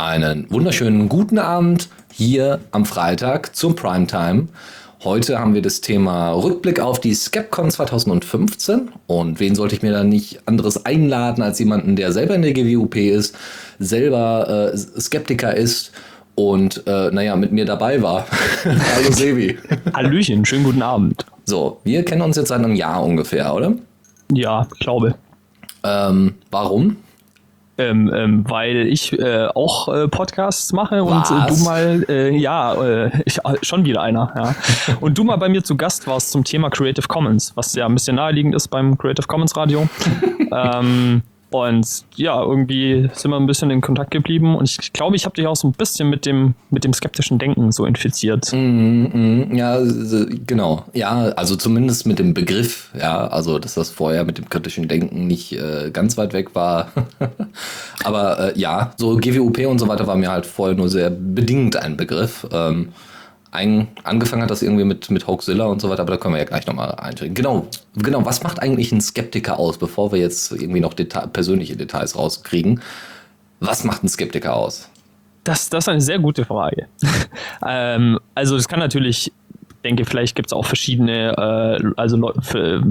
Einen wunderschönen guten Abend hier am Freitag zum Primetime. Heute haben wir das Thema Rückblick auf die Skepcon 2015. Und wen sollte ich mir da nicht anderes einladen als jemanden, der selber in der GWUP ist, selber äh, Skeptiker ist und äh, naja, mit mir dabei war. Hallo Sebi. Hallöchen, schönen guten Abend. So, wir kennen uns jetzt seit einem Jahr ungefähr, oder? Ja, ich glaube. Ähm, warum? Ähm, ähm, weil ich äh, auch äh, Podcasts mache und äh, du mal, äh, ja, äh, ich, äh, schon wieder einer, ja. und du mal bei mir zu Gast warst zum Thema Creative Commons, was ja ein bisschen naheliegend ist beim Creative Commons Radio. ähm, und ja, irgendwie sind wir ein bisschen in Kontakt geblieben und ich glaube, ich habe dich auch so ein bisschen mit dem, mit dem skeptischen Denken so infiziert. Mm, mm, ja, genau. Ja, also zumindest mit dem Begriff, ja, also dass das vorher mit dem kritischen Denken nicht äh, ganz weit weg war. Aber äh, ja, so GWUP und so weiter war mir halt vorher nur sehr bedingt ein Begriff. Ähm, ein, angefangen hat das irgendwie mit, mit Hoaxilla und so weiter, aber da können wir ja gleich nochmal einsteigen. Genau, genau, was macht eigentlich ein Skeptiker aus, bevor wir jetzt irgendwie noch Deta persönliche Details rauskriegen? Was macht ein Skeptiker aus? Das, das ist eine sehr gute Frage. ähm, also es kann natürlich denke, vielleicht gibt es auch verschiedene, äh, also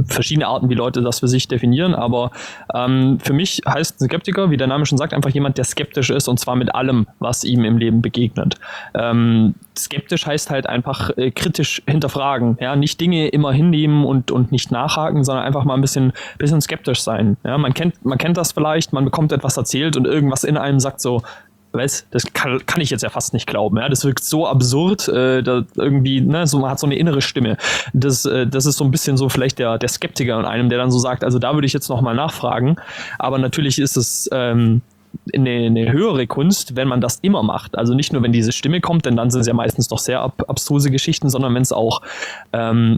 verschiedene Arten, wie Leute das für sich definieren. Aber ähm, für mich heißt ein Skeptiker, wie der Name schon sagt, einfach jemand, der skeptisch ist und zwar mit allem, was ihm im Leben begegnet. Ähm, skeptisch heißt halt einfach äh, kritisch hinterfragen, ja, nicht Dinge immer hinnehmen und, und nicht nachhaken, sondern einfach mal ein bisschen, bisschen skeptisch sein. Ja, man kennt, man kennt das vielleicht, man bekommt etwas erzählt und irgendwas in einem sagt so, weiß, das kann, kann ich jetzt ja fast nicht glauben. Ja? Das wirkt so absurd, äh, da irgendwie, ne, so, man hat so eine innere Stimme. Das, äh, das ist so ein bisschen so vielleicht der, der Skeptiker in einem, der dann so sagt, also da würde ich jetzt nochmal nachfragen. Aber natürlich ist es ähm, eine, eine, höhere Kunst, wenn man das immer macht. Also nicht nur, wenn diese Stimme kommt, denn dann sind es ja meistens doch sehr ab, abstruse Geschichten, sondern wenn es auch ähm,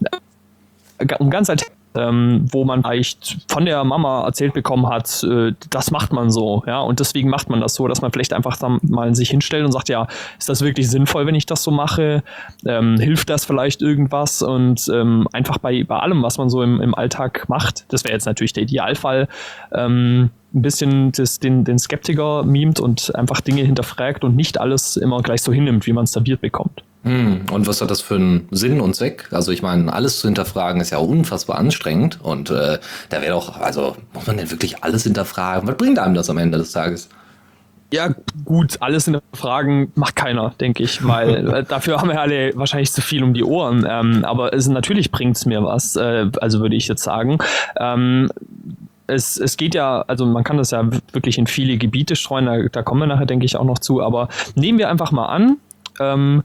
um ganz alltägliche ähm, wo man vielleicht von der Mama erzählt bekommen hat, äh, das macht man so, ja, und deswegen macht man das so, dass man vielleicht einfach dann mal sich hinstellt und sagt, ja, ist das wirklich sinnvoll, wenn ich das so mache? Ähm, hilft das vielleicht irgendwas? Und ähm, einfach bei, bei allem, was man so im, im Alltag macht, das wäre jetzt natürlich der Idealfall, ähm, ein bisschen das, den, den Skeptiker mimt und einfach Dinge hinterfragt und nicht alles immer gleich so hinnimmt, wie man es serviert bekommt. Hm, und was hat das für einen Sinn und Zweck? Also ich meine, alles zu hinterfragen ist ja unfassbar anstrengend und äh, da wäre doch, also muss man denn wirklich alles hinterfragen? Was bringt einem das am Ende des Tages? Ja, gut, alles hinterfragen macht keiner, denke ich, weil äh, dafür haben wir alle wahrscheinlich zu viel um die Ohren. Ähm, aber es, natürlich bringt es mir was, äh, also würde ich jetzt sagen. Ähm, es, es geht ja, also man kann das ja wirklich in viele Gebiete streuen, da, da kommen wir nachher, denke ich, auch noch zu. Aber nehmen wir einfach mal an, ähm,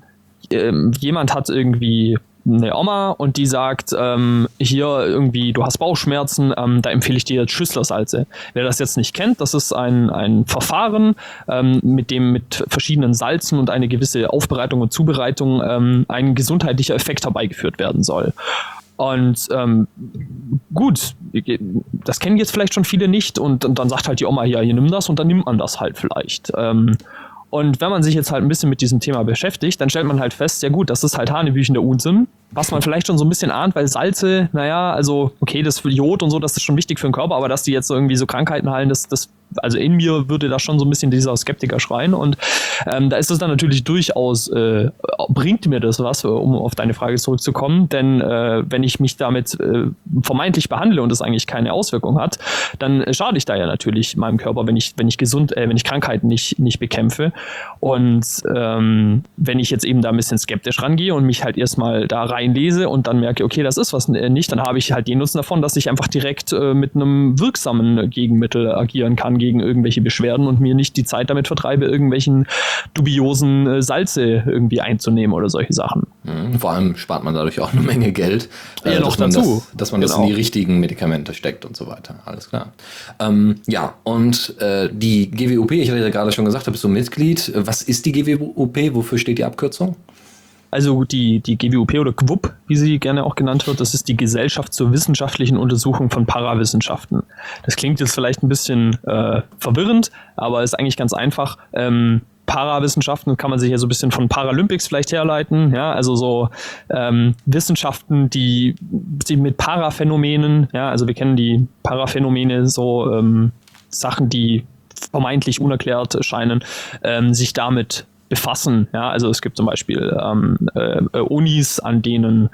ähm, jemand hat irgendwie eine Oma und die sagt, ähm, hier irgendwie, du hast Bauchschmerzen, ähm, da empfehle ich dir jetzt Schüsslersalze. Wer das jetzt nicht kennt, das ist ein, ein Verfahren, ähm, mit dem mit verschiedenen Salzen und eine gewisse Aufbereitung und Zubereitung ähm, ein gesundheitlicher Effekt herbeigeführt werden soll. Und ähm, gut, das kennen jetzt vielleicht schon viele nicht und, und dann sagt halt die Oma, ja, hier nimm das und dann nimmt man das halt vielleicht. Ähm, und wenn man sich jetzt halt ein bisschen mit diesem Thema beschäftigt, dann stellt man halt fest, ja gut, das ist halt Hanebüchen der Unsinn, was man vielleicht schon so ein bisschen ahnt, weil Salze, naja, also okay, das Jod und so, das ist schon wichtig für den Körper, aber dass die jetzt so irgendwie so Krankheiten heilen, das, das also in mir würde da schon so ein bisschen dieser Skeptiker schreien und ähm, da ist es dann natürlich durchaus, äh, bringt mir das was, um auf deine Frage zurückzukommen, denn äh, wenn ich mich damit äh, vermeintlich behandle und es eigentlich keine Auswirkung hat, dann schade ich da ja natürlich meinem Körper, wenn ich, wenn ich gesund, äh, wenn ich Krankheiten nicht, nicht bekämpfe. Und ähm, wenn ich jetzt eben da ein bisschen skeptisch rangehe und mich halt erstmal da reinlese und dann merke, okay, das ist was nicht, dann habe ich halt den Nutzen davon, dass ich einfach direkt äh, mit einem wirksamen Gegenmittel agieren kann gegen irgendwelche Beschwerden und mir nicht die Zeit damit vertreibe, irgendwelchen dubiosen äh, Salze irgendwie einzunehmen oder solche Sachen. Mhm, vor allem spart man dadurch auch eine Menge Geld. Ja, äh, noch dazu. Das, dass man genau. das in die richtigen Medikamente steckt und so weiter. Alles klar. Ähm, ja, und äh, die GWOP, ich hatte ja gerade schon gesagt, da bist du Mitglied. Was ist die GWOP? Wofür steht die Abkürzung? Also die, die GWUP oder GWUP, wie sie gerne auch genannt wird, das ist die Gesellschaft zur wissenschaftlichen Untersuchung von Parawissenschaften. Das klingt jetzt vielleicht ein bisschen äh, verwirrend, aber ist eigentlich ganz einfach. Ähm, Parawissenschaften kann man sich ja so ein bisschen von Paralympics vielleicht herleiten, ja, also so ähm, Wissenschaften, die, die mit Paraphänomenen, ja, also wir kennen die Paraphänomene, so ähm, Sachen, die vermeintlich unerklärt scheinen, ähm, sich damit befassen. Ja, also es gibt zum Beispiel ähm, äh, Unis, an denen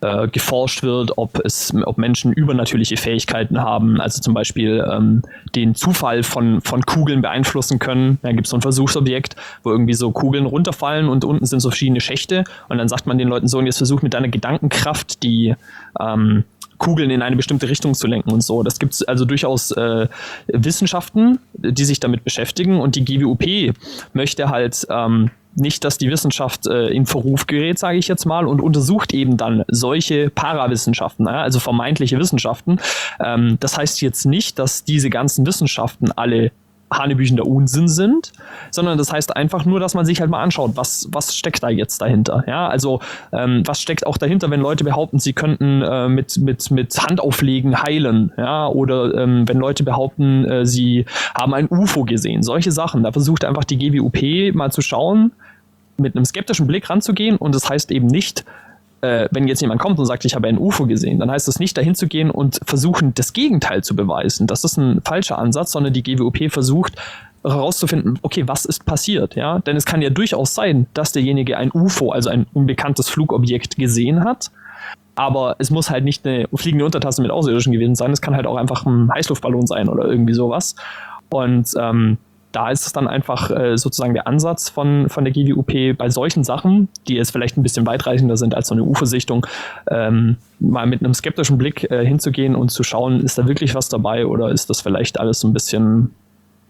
äh, geforscht wird, ob es, ob Menschen übernatürliche Fähigkeiten haben, also zum Beispiel ähm, den Zufall von, von Kugeln beeinflussen können. Da gibt es so ein Versuchsobjekt, wo irgendwie so Kugeln runterfallen und unten sind so verschiedene Schächte und dann sagt man den Leuten so, und jetzt versuch mit deiner Gedankenkraft die ähm, Kugeln in eine bestimmte Richtung zu lenken und so. Das gibt es also durchaus äh, Wissenschaften, die sich damit beschäftigen und die GWUP möchte halt ähm, nicht, dass die Wissenschaft äh, in Verruf gerät, sage ich jetzt mal, und untersucht eben dann solche Parawissenschaften, ja, also vermeintliche Wissenschaften. Ähm, das heißt jetzt nicht, dass diese ganzen Wissenschaften alle Hanebüchen der Unsinn sind, sondern das heißt einfach nur, dass man sich halt mal anschaut, was, was steckt da jetzt dahinter. Ja, also ähm, was steckt auch dahinter, wenn Leute behaupten, sie könnten äh, mit, mit, mit Handauflegen heilen, ja, oder ähm, wenn Leute behaupten, äh, sie haben ein UFO gesehen. Solche Sachen. Da versucht einfach die GWUP mal zu schauen, mit einem skeptischen Blick ranzugehen und das heißt eben nicht, äh, wenn jetzt jemand kommt und sagt, ich habe ein UFO gesehen, dann heißt das nicht dahin zu gehen und versuchen, das Gegenteil zu beweisen. Das ist ein falscher Ansatz, sondern die GWOP versucht herauszufinden, okay, was ist passiert, ja? Denn es kann ja durchaus sein, dass derjenige ein UFO, also ein unbekanntes Flugobjekt gesehen hat, aber es muss halt nicht eine fliegende Untertasse mit Außerirdischen gewesen sein, es kann halt auch einfach ein Heißluftballon sein oder irgendwie sowas. Und ähm, da ist es dann einfach äh, sozusagen der Ansatz von, von der GWUP bei solchen Sachen, die jetzt vielleicht ein bisschen weitreichender sind als so eine UFO-Sichtung, ähm, mal mit einem skeptischen Blick äh, hinzugehen und zu schauen, ist da wirklich was dabei oder ist das vielleicht alles so ein bisschen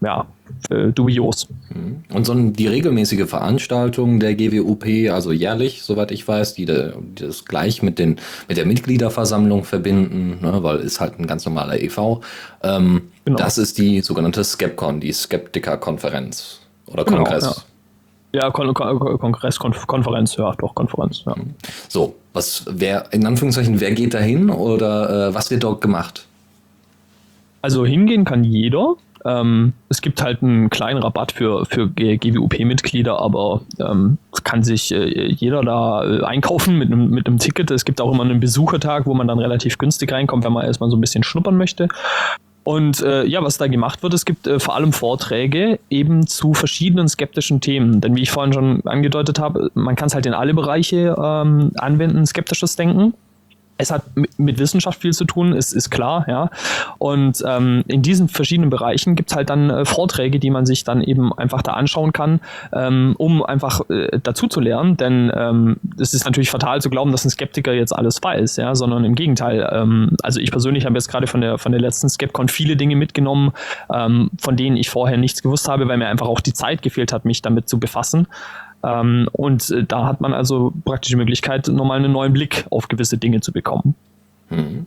ja, äh, dubios. Mhm. Und so die regelmäßige Veranstaltung der GWUP, also jährlich, soweit ich weiß, die, die das gleich mit, den, mit der Mitgliederversammlung verbinden, ne, weil ist halt ein ganz normaler EV. Ähm, genau. Das ist die sogenannte Skepcon, die Skeptiker-Konferenz oder genau, Kongress. Ja. ja Kon Kon Kongress, Konf Konferenz, ja, doch, Konferenz, ja. Mhm. So, was, wer, in Anführungszeichen, wer geht da hin oder äh, was wird dort gemacht? Also hingehen kann jeder. Ähm, es gibt halt einen kleinen Rabatt für, für GWUP-Mitglieder, aber ähm, kann sich äh, jeder da äh, einkaufen mit einem, mit einem Ticket. Es gibt auch immer einen Besuchertag, wo man dann relativ günstig reinkommt, wenn man erstmal so ein bisschen schnuppern möchte. Und äh, ja, was da gemacht wird, es gibt äh, vor allem Vorträge eben zu verschiedenen skeptischen Themen. Denn wie ich vorhin schon angedeutet habe, man kann es halt in alle Bereiche ähm, anwenden, skeptisches Denken es hat mit Wissenschaft viel zu tun, ist, ist klar, ja. Und ähm, in diesen verschiedenen Bereichen gibt es halt dann äh, Vorträge, die man sich dann eben einfach da anschauen kann, ähm, um einfach äh, dazu zu lernen. Denn ähm, es ist natürlich fatal zu glauben, dass ein Skeptiker jetzt alles weiß, ja, sondern im Gegenteil. Ähm, also ich persönlich habe jetzt gerade von der von der letzten Skepcon viele Dinge mitgenommen, ähm, von denen ich vorher nichts gewusst habe, weil mir einfach auch die Zeit gefehlt hat, mich damit zu befassen. Ähm, und äh, da hat man also praktisch die Möglichkeit, nochmal einen neuen Blick auf gewisse Dinge zu bekommen. Mhm.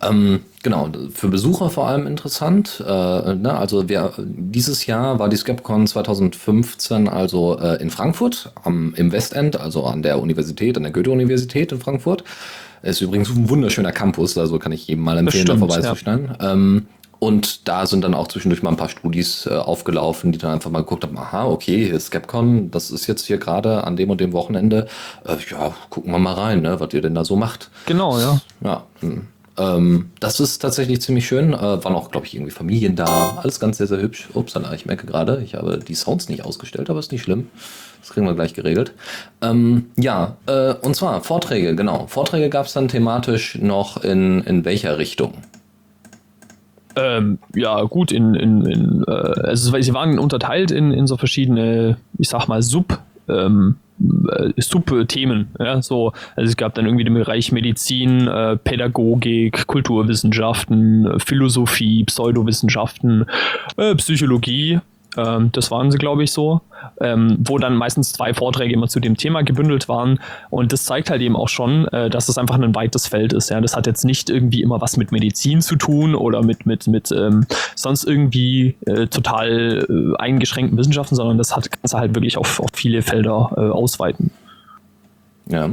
Ähm, genau, für Besucher vor allem interessant. Äh, ne, also wir, dieses Jahr war die Skepcon 2015 also äh, in Frankfurt, am, im Westend, also an der Universität, an der Goethe-Universität in Frankfurt. Ist übrigens ein wunderschöner Campus, also kann ich jedem mal empfehlen, da vorbeizuschneiden. Ja. Ähm, und da sind dann auch zwischendurch mal ein paar Studis äh, aufgelaufen, die dann einfach mal geguckt haben, aha, okay, hier ist Capcom, das ist jetzt hier gerade an dem und dem Wochenende. Äh, ja, gucken wir mal rein, ne, was ihr denn da so macht. Genau, ja. Ja. Hm. Ähm, das ist tatsächlich ziemlich schön. Äh, waren auch, glaube ich, irgendwie Familien da. Alles ganz sehr, sehr hübsch. Ups, ich merke gerade, ich habe die Sounds nicht ausgestellt, aber ist nicht schlimm. Das kriegen wir gleich geregelt. Ähm, ja, äh, und zwar Vorträge, genau. Vorträge gab es dann thematisch noch in, in welcher Richtung? Ähm, ja, gut, in, in, in äh, also sie waren unterteilt in, in so verschiedene, ich sag mal, Sub- ähm, äh, Subthemen. Ja, so, also es gab dann irgendwie den Bereich Medizin, äh, Pädagogik, Kulturwissenschaften, Philosophie, Pseudowissenschaften, äh, Psychologie. Ähm, das waren sie, glaube ich, so ähm, wo dann meistens zwei Vorträge immer zu dem Thema gebündelt waren. Und das zeigt halt eben auch schon, äh, dass das einfach ein weites Feld ist. Ja? Das hat jetzt nicht irgendwie immer was mit Medizin zu tun oder mit, mit, mit ähm, sonst irgendwie äh, total äh, eingeschränkten Wissenschaften, sondern das hat, kannst du halt wirklich auf, auf viele Felder äh, ausweiten. Ja.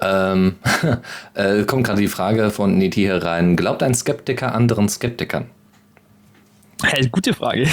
Ähm, äh, kommt gerade die Frage von Neti hier rein. Glaubt ein Skeptiker anderen Skeptikern? Hey, gute Frage.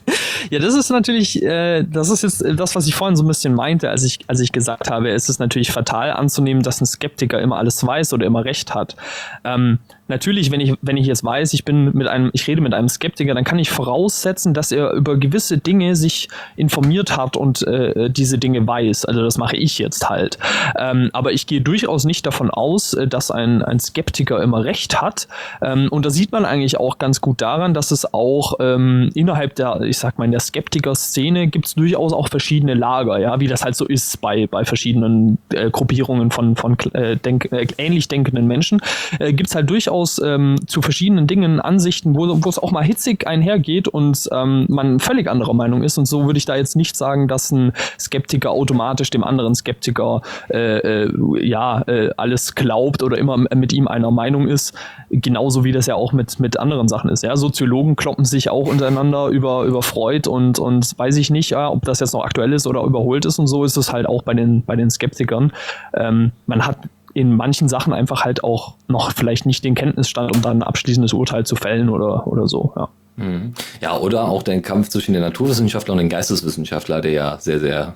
ja, das ist natürlich, äh, das ist jetzt das, was ich vorhin so ein bisschen meinte, als ich, als ich gesagt habe, es ist natürlich fatal anzunehmen, dass ein Skeptiker immer alles weiß oder immer recht hat. Ähm, natürlich, wenn ich, wenn ich jetzt weiß, ich bin mit einem, ich rede mit einem Skeptiker, dann kann ich voraussetzen, dass er über gewisse Dinge sich informiert hat und äh, diese Dinge weiß. Also das mache ich jetzt halt. Ähm, aber ich gehe durchaus nicht davon aus, äh, dass ein, ein Skeptiker immer recht hat. Ähm, und da sieht man eigentlich auch ganz gut daran, dass es auch ähm, innerhalb der, ich sag mal, in der Skeptiker-Szene gibt es durchaus auch verschiedene Lager, ja, wie das halt so ist bei, bei verschiedenen äh, Gruppierungen von, von äh, denk, äh, ähnlich denkenden Menschen. Äh, gibt es halt durchaus ähm, zu verschiedenen Dingen Ansichten, wo, wo es auch mal hitzig einhergeht und ähm, man völlig anderer Meinung ist. Und so würde ich da jetzt nicht sagen, dass ein Skeptiker automatisch dem anderen Skeptiker äh, äh, ja äh, alles glaubt oder immer mit ihm einer Meinung ist. Genauso wie das ja auch mit, mit anderen Sachen ist. Ja, Soziologen kloppen sich auch untereinander über, über Freud und, und weiß ich nicht, ja, ob das jetzt noch aktuell ist oder überholt ist und so ist es halt auch bei den, bei den Skeptikern. Ähm, man hat in manchen Sachen einfach halt auch noch vielleicht nicht den Kenntnisstand, um dann ein abschließendes Urteil zu fällen oder, oder so, ja. Mhm. Ja, oder auch der Kampf zwischen den Naturwissenschaftler und den Geisteswissenschaftler, der ja sehr, sehr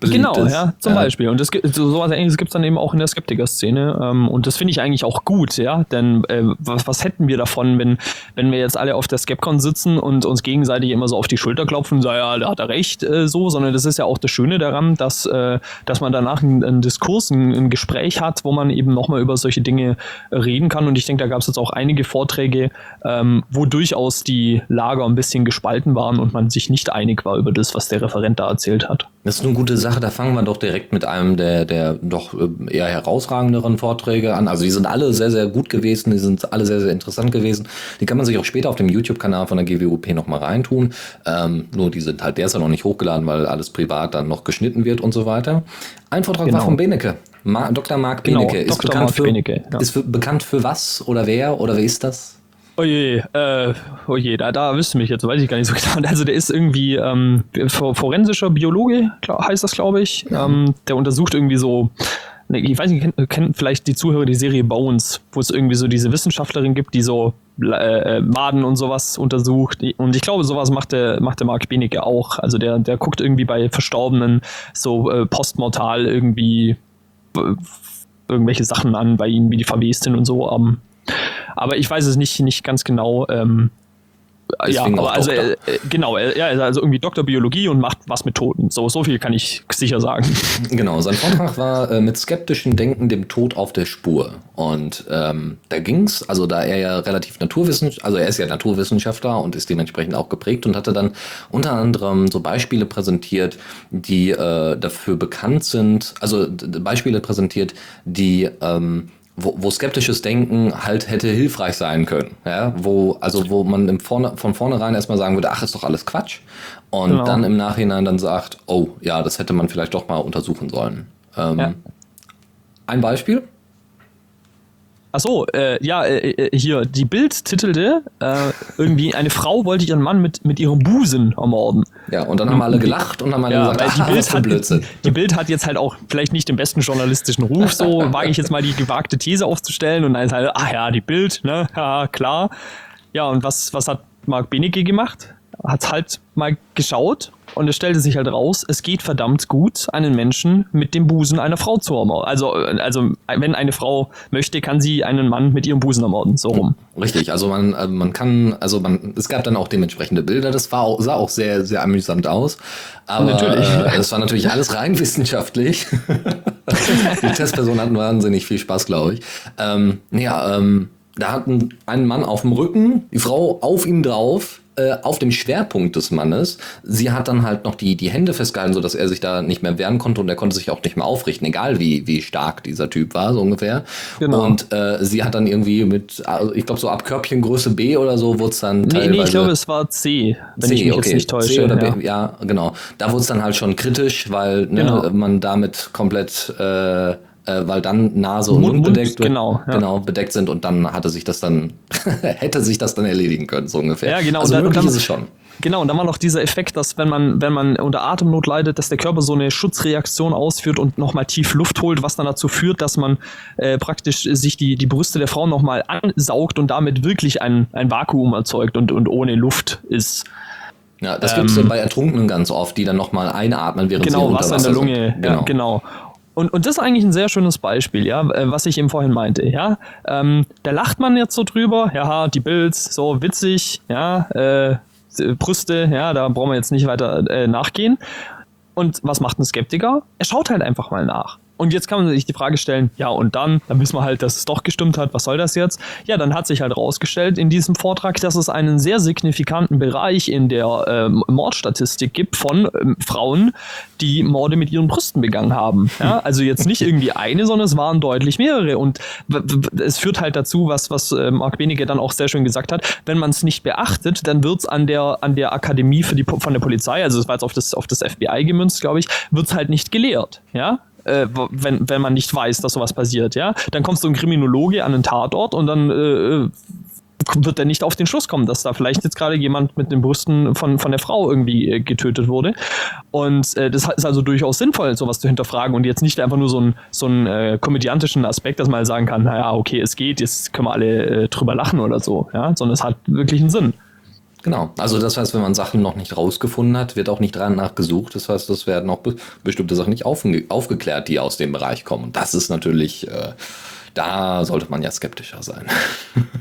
beliebt genau, ist. ja, zum ja. Beispiel. Und das gibt, so sowas ähnliches gibt es dann eben auch in der Skeptiker-Szene. Ähm, und das finde ich eigentlich auch gut, ja. Denn äh, was, was hätten wir davon, wenn, wenn wir jetzt alle auf der Skepcon sitzen und uns gegenseitig immer so auf die Schulter klopfen und sagen, ja, da hat er recht, äh, so, sondern das ist ja auch das Schöne daran, dass, äh, dass man danach einen, einen Diskurs, ein, ein, Gespräch hat, wo man eben nochmal über solche Dinge reden kann. Und ich denke, da gab es jetzt auch einige Vorträge, ähm, wo durchaus die Lager ein bisschen gespalten waren und man sich nicht einig war über das, was der Referent da erzählt hat. Das ist eine gute Sache. Da fangen wir doch direkt mit einem der, der doch äh, eher herausragenderen Vorträge an. Also die sind alle sehr, sehr gut gewesen. Die sind alle sehr, sehr interessant gewesen. Die kann man sich auch später auf dem YouTube-Kanal von der GWOP nochmal reintun. Ähm, nur die sind halt, der ist ja noch nicht hochgeladen, weil alles privat dann noch geschnitten wird und so weiter. Ein Vortrag genau. war von Benecke. Ma Dr. Marc genau, Benecke. Ist, Dr. Bekannt Mark für, Benecke, ja. ist für, bekannt für was oder wer oder wer ist das? Oje, oh äh, oje, oh da, da wüsste mich jetzt, weiß ich gar nicht so genau. Also der ist irgendwie ähm, forensischer Biologe, heißt das, glaube ich. Ja. Ähm, der untersucht irgendwie so, ne, ich weiß nicht, kennen, vielleicht die Zuhörer die Serie Bones, wo es irgendwie so diese Wissenschaftlerin gibt, die so äh, Maden und sowas untersucht. Und ich glaube, sowas macht der, macht der Mark Benecke auch. Also der, der guckt irgendwie bei Verstorbenen so äh, postmortal irgendwie irgendwelche Sachen an bei ihnen, wie die verwest sind und so. Ähm, aber ich weiß es nicht, nicht ganz genau. Ähm, ja, aber also äh, genau, er, er ist also irgendwie Doktor Biologie und macht was mit Toten. So, so viel kann ich sicher sagen. Genau, sein Vortrag war äh, mit skeptischem Denken dem Tod auf der Spur. Und ähm, da ging's, also da er ja relativ Naturwissenschaftler, also er ist ja Naturwissenschaftler und ist dementsprechend auch geprägt und hatte dann unter anderem so Beispiele präsentiert, die äh, dafür bekannt sind, also Beispiele präsentiert, die ähm, wo, wo skeptisches Denken halt hätte hilfreich sein können. Ja? Wo, also wo man im Vorne, von vornherein erstmal sagen würde, ach, ist doch alles Quatsch. Und genau. dann im Nachhinein dann sagt, oh, ja, das hätte man vielleicht doch mal untersuchen sollen. Ähm, ja. Ein Beispiel? Ach so, äh, ja, äh, äh, hier, die Bild titelte, äh, irgendwie, eine Frau wollte ihren Mann mit, mit ihrem Busen ermorden. Ja, und dann haben alle gelacht und haben alle ja, gesagt, die, Bild hat, Blödsinn. die Bild hat jetzt halt auch vielleicht nicht den besten journalistischen Ruf, so wage ich jetzt mal die gewagte These aufzustellen und dann ist halt, ach ja, die Bild, ne, ja, klar. Ja, und was, was hat Marc Benecke gemacht? Hat halt mal geschaut und es stellte sich halt raus, es geht verdammt gut, einen Menschen mit dem Busen einer Frau zu ermorden. Also, also wenn eine Frau möchte, kann sie einen Mann mit ihrem Busen ermorden. So rum. Richtig, also man, äh, man kann, also man, es gab dann auch dementsprechende Bilder, das war auch, sah auch sehr, sehr amüsant aus. Aber natürlich. Äh, es war natürlich alles rein wissenschaftlich. Die Testpersonen hatten wahnsinnig viel Spaß, glaube ich. Ähm, ja, ähm, da hatten einen Mann auf dem Rücken, die Frau auf ihm drauf äh, auf dem Schwerpunkt des Mannes. Sie hat dann halt noch die, die Hände festgehalten, sodass er sich da nicht mehr wehren konnte und er konnte sich auch nicht mehr aufrichten, egal wie, wie stark dieser Typ war, so ungefähr. Genau. Und äh, sie hat dann irgendwie mit, also ich glaube, so ab Körbchengröße B oder so wurde es dann. Nee, nee, ich glaube, es war C, wenn C, ich mich okay. jetzt nicht täusche. C oder ja. B, ja, genau. Da wurde es dann halt schon kritisch, weil ne, genau. man damit komplett. Äh, äh, weil dann Nase und Mund, Mund bedeckt, Mund, genau, ja. genau, bedeckt sind und dann hatte sich das dann, hätte sich das dann erledigen können, so ungefähr. Ja, genau. Also und möglich dann, ist es schon. Genau, und dann war noch dieser Effekt, dass wenn man, wenn man unter Atemnot leidet, dass der Körper so eine Schutzreaktion ausführt und nochmal tief Luft holt, was dann dazu führt, dass man äh, praktisch sich die, die Brüste der Frau nochmal ansaugt und damit wirklich ein, ein Vakuum erzeugt und, und ohne Luft ist. Ja, das ähm, gibt es bei Ertrunkenen ganz oft, die dann nochmal einatmen, während genau, sie unter Wasser in der Lunge, sind. Genau. Ja, genau. Und, und das ist eigentlich ein sehr schönes Beispiel, ja, äh, was ich eben vorhin meinte, ja. Ähm, da lacht man jetzt so drüber, ja, die Bilds, so witzig, ja, äh, Brüste, ja, da brauchen wir jetzt nicht weiter äh, nachgehen. Und was macht ein Skeptiker? Er schaut halt einfach mal nach. Und jetzt kann man sich die Frage stellen, ja und dann, dann wissen wir halt, dass es doch gestimmt hat, was soll das jetzt? Ja, dann hat sich halt rausgestellt in diesem Vortrag, dass es einen sehr signifikanten Bereich in der ähm, Mordstatistik gibt von ähm, Frauen, die Morde mit ihren Brüsten begangen haben. Ja, also jetzt nicht irgendwie eine, sondern es waren deutlich mehrere. Und es führt halt dazu, was, was äh, Mark Benige dann auch sehr schön gesagt hat, wenn man es nicht beachtet, dann wird es an der, an der Akademie für die, von der Polizei, also das war jetzt auf das, auf das FBI gemünzt, glaube ich, wird es halt nicht gelehrt. Ja, äh, wenn, wenn man nicht weiß, dass sowas passiert, ja. Dann kommst du ein Kriminologe an einen Tatort und dann äh, wird er nicht auf den Schluss kommen, dass da vielleicht jetzt gerade jemand mit den Brüsten von, von der Frau irgendwie äh, getötet wurde. Und äh, das ist also durchaus sinnvoll, sowas zu hinterfragen und jetzt nicht einfach nur so einen so einen äh, komödiantischen Aspekt, dass man halt sagen kann, naja, okay, es geht, jetzt können wir alle äh, drüber lachen oder so, ja, sondern es hat wirklich einen Sinn. Genau. Also das heißt, wenn man Sachen noch nicht rausgefunden hat, wird auch nicht dran nachgesucht. Das heißt, es werden auch be bestimmte Sachen nicht aufge aufgeklärt, die aus dem Bereich kommen. Und das ist natürlich, äh, da sollte man ja skeptischer sein.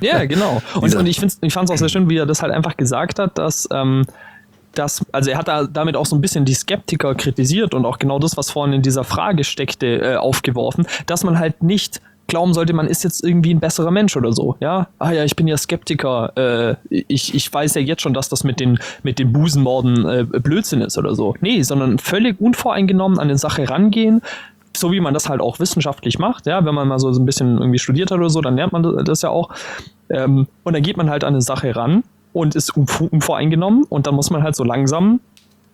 Ja, genau. Und, und ich, ich fand es auch sehr schön, wie er das halt einfach gesagt hat, dass ähm, das, also er hat da damit auch so ein bisschen die Skeptiker kritisiert und auch genau das, was vorhin in dieser Frage steckte, äh, aufgeworfen, dass man halt nicht glauben sollte, man ist jetzt irgendwie ein besserer Mensch oder so. Ja, ah ja, ich bin ja Skeptiker. Äh, ich, ich weiß ja jetzt schon, dass das mit den, mit den Busenmorden äh, Blödsinn ist oder so. Nee, sondern völlig unvoreingenommen an die Sache rangehen. So wie man das halt auch wissenschaftlich macht, ja, wenn man mal so ein bisschen irgendwie studiert hat oder so, dann lernt man das ja auch. Ähm, und dann geht man halt an eine Sache ran und ist unvoreingenommen und dann muss man halt so langsam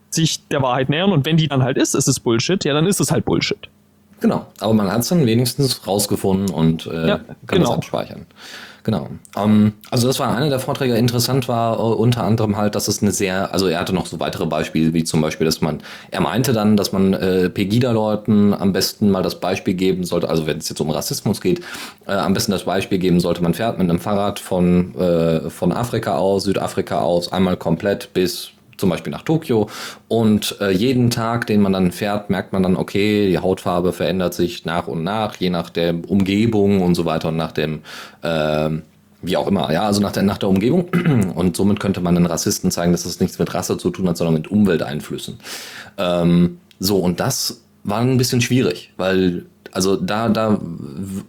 sich der Wahrheit nähern und wenn die dann halt ist, ist es Bullshit, ja, dann ist es halt Bullshit. Genau, aber man hat es dann wenigstens rausgefunden und äh, ja, kann genau. das abspeichern. Genau. Ähm, also das war einer der Vorträge. Interessant war uh, unter anderem halt, dass es eine sehr, also er hatte noch so weitere Beispiele, wie zum Beispiel, dass man, er meinte dann, dass man äh, Pegida-Leuten am besten mal das Beispiel geben sollte, also wenn es jetzt um Rassismus geht, äh, am besten das Beispiel geben sollte, man fährt mit einem Fahrrad von, äh, von Afrika aus, Südafrika aus, einmal komplett bis zum Beispiel nach Tokio und äh, jeden Tag, den man dann fährt, merkt man dann, okay, die Hautfarbe verändert sich nach und nach, je nach der Umgebung und so weiter und nach dem, äh, wie auch immer, ja, also nach der, nach der Umgebung. Und somit könnte man den Rassisten zeigen, dass das nichts mit Rasse zu tun hat, sondern mit Umwelteinflüssen. Ähm, so, und das war ein bisschen schwierig, weil also da, da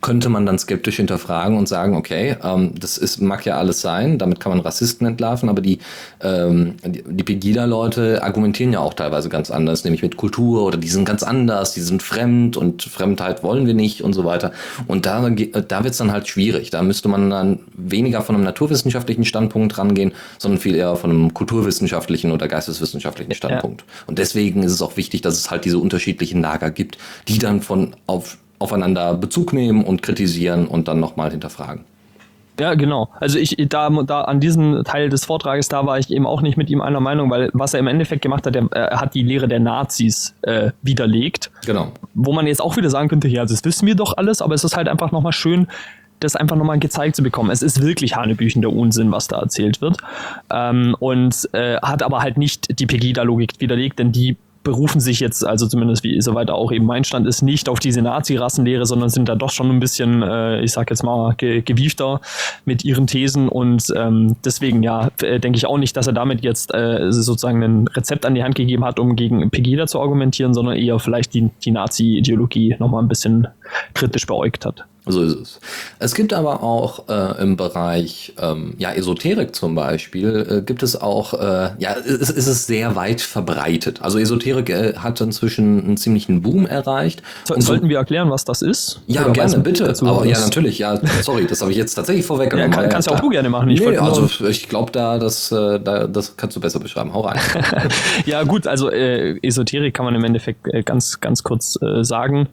könnte man dann skeptisch hinterfragen und sagen, okay, ähm, das ist, mag ja alles sein, damit kann man Rassisten entlarven, aber die, ähm, die, die Pegida-Leute argumentieren ja auch teilweise ganz anders, nämlich mit Kultur oder die sind ganz anders, die sind fremd und Fremdheit wollen wir nicht und so weiter. Und da, da wird es dann halt schwierig. Da müsste man dann weniger von einem naturwissenschaftlichen Standpunkt rangehen, sondern viel eher von einem kulturwissenschaftlichen oder geisteswissenschaftlichen Standpunkt. Ja. Und deswegen ist es auch wichtig, dass es halt diese unterschiedlichen Lager gibt, die dann von auf aufeinander Bezug nehmen und kritisieren und dann nochmal hinterfragen. Ja, genau. Also ich da, da an diesem Teil des Vortrages, da war ich eben auch nicht mit ihm einer Meinung, weil was er im Endeffekt gemacht hat, er, er hat die Lehre der Nazis äh, widerlegt. Genau. Wo man jetzt auch wieder sagen könnte, ja, das wissen wir doch alles, aber es ist halt einfach nochmal schön, das einfach nochmal gezeigt zu bekommen. Es ist wirklich hanebüchender Unsinn, was da erzählt wird. Ähm, und äh, hat aber halt nicht die Pegida-Logik widerlegt, denn die berufen sich jetzt, also zumindest wie soweit auch eben mein Stand ist, nicht auf diese Nazi-Rassenlehre, sondern sind da doch schon ein bisschen, äh, ich sag jetzt mal, ge gewiefter mit ihren Thesen und ähm, deswegen ja, äh, denke ich auch nicht, dass er damit jetzt äh, sozusagen ein Rezept an die Hand gegeben hat, um gegen Pegida zu argumentieren, sondern eher vielleicht die, die Nazi-Ideologie nochmal ein bisschen kritisch beäugt hat. So ist es. Es gibt aber auch äh, im Bereich ähm, ja, Esoterik zum Beispiel, äh, gibt es auch, äh, ja, es, es ist sehr weit verbreitet. Also Esoterik äh, hat inzwischen einen ziemlichen Boom erreicht. So, sollten so, wir erklären, was das ist? Ja, Oder gerne, bitte. Aber, ja, natürlich. Ja, sorry, das habe ich jetzt tatsächlich vorweggenommen. Ja, kann, kannst ja auch du gerne machen. Ich nee, also ich glaube, da, das, äh, da, das kannst du besser beschreiben. Hau rein. ja, gut, also äh, Esoterik kann man im Endeffekt ganz, ganz kurz sagen